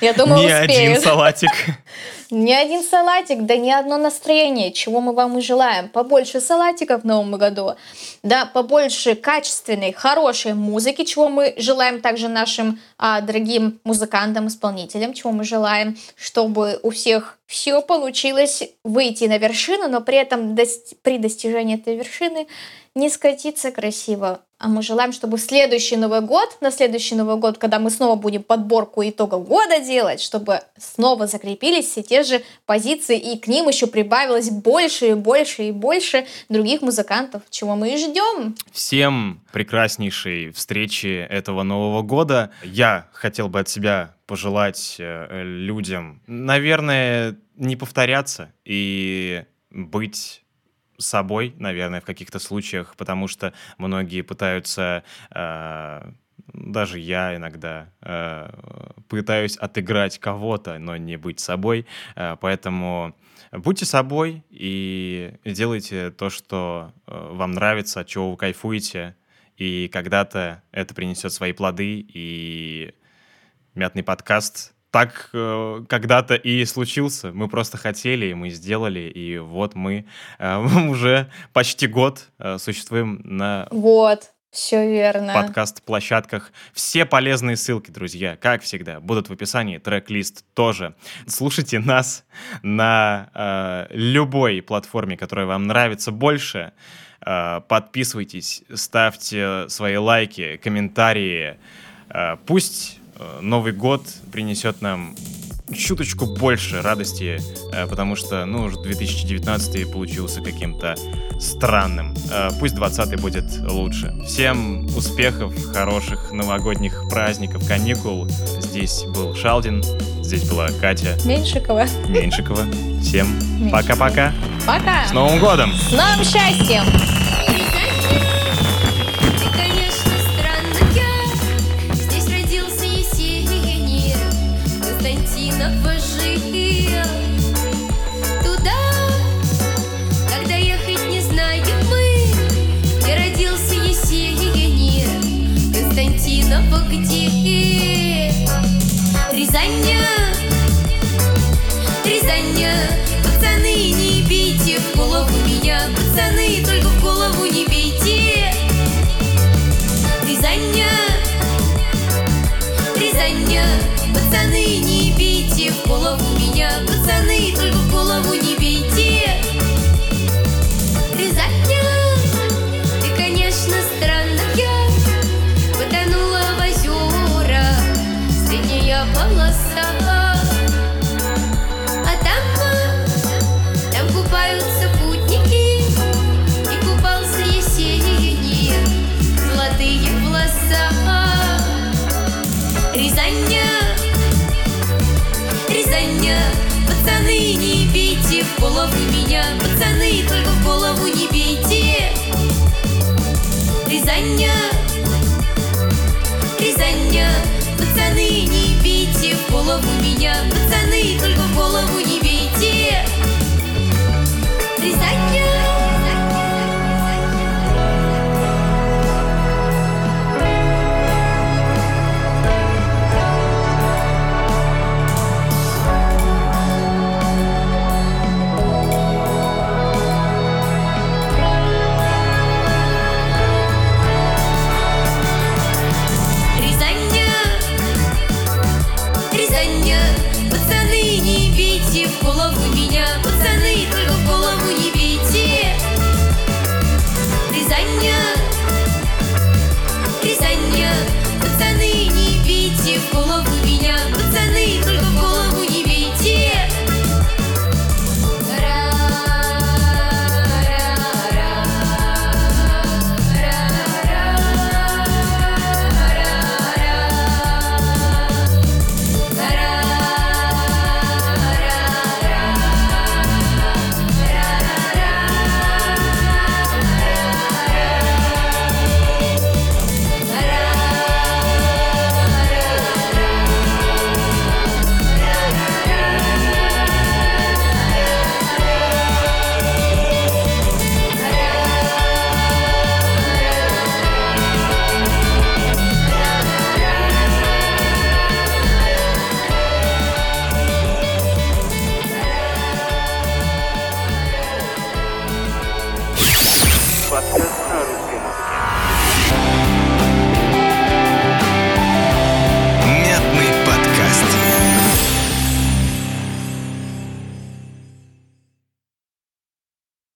Я думаю, не один салатик. [LAUGHS] Ни один салатик, да ни одно настроение, чего мы вам и желаем. Побольше салатиков в новом году, да, побольше качественной, хорошей музыки, чего мы желаем также нашим а, дорогим музыкантам, исполнителям, чего мы желаем, чтобы у всех все получилось выйти на вершину, но при этом при достижении этой вершины не скатиться красиво. А мы желаем, чтобы в следующий Новый год, на следующий Новый год, когда мы снова будем подборку итогов года делать, чтобы снова закрепились все те же позиции, и к ним еще прибавилось больше и больше и больше других музыкантов, чего мы и ждем. Всем прекраснейшей встречи этого Нового года. Я хотел бы от себя пожелать э, людям, наверное, не повторяться и быть собой, наверное, в каких-то случаях, потому что многие пытаются, э, даже я иногда э, пытаюсь отыграть кого-то, но не быть собой, Э, поэтому будьте собой и делайте то, что вам нравится, от чего вы кайфуете, и когда-то это принесет свои плоды, и мятный подкаст так э, когда-то и случился. Мы просто хотели, и мы сделали, и вот мы э, [LAUGHS] уже почти год э, существуем на Вот, все верно. подкаст-площадках. Все полезные ссылки, друзья, как всегда, будут в описании. Трек-лист тоже. Слушайте нас на э, любой платформе, которая вам нравится больше. Э, подписывайтесь, ставьте свои лайки, комментарии. Э, пусть Новый год принесет нам чуточку больше радости, э, потому что, ну, уже 2019 получился каким-то странным. Э, Пусть 20 будет лучше. Всем успехов, хороших новогодних праздников, каникул. Здесь был Шалдин, здесь была Катя Меньшикова. Меньшикова. Всем пока-пока. Пока. С Новым годом! С новым счастьем! Рязани, Рязанью, Рязанью. Пацаны, не бейте в голову меня, пацаны, только в голову не бейте. Рязанью, Рязанью. Пацаны, не бейте в голову меня, пацаны, только бери в голову меня. Пацаны, только в голову не бейте. Рязанья, Рязанья. Пацаны, не бейте в голову меня. Пацаны, только в голову не бейте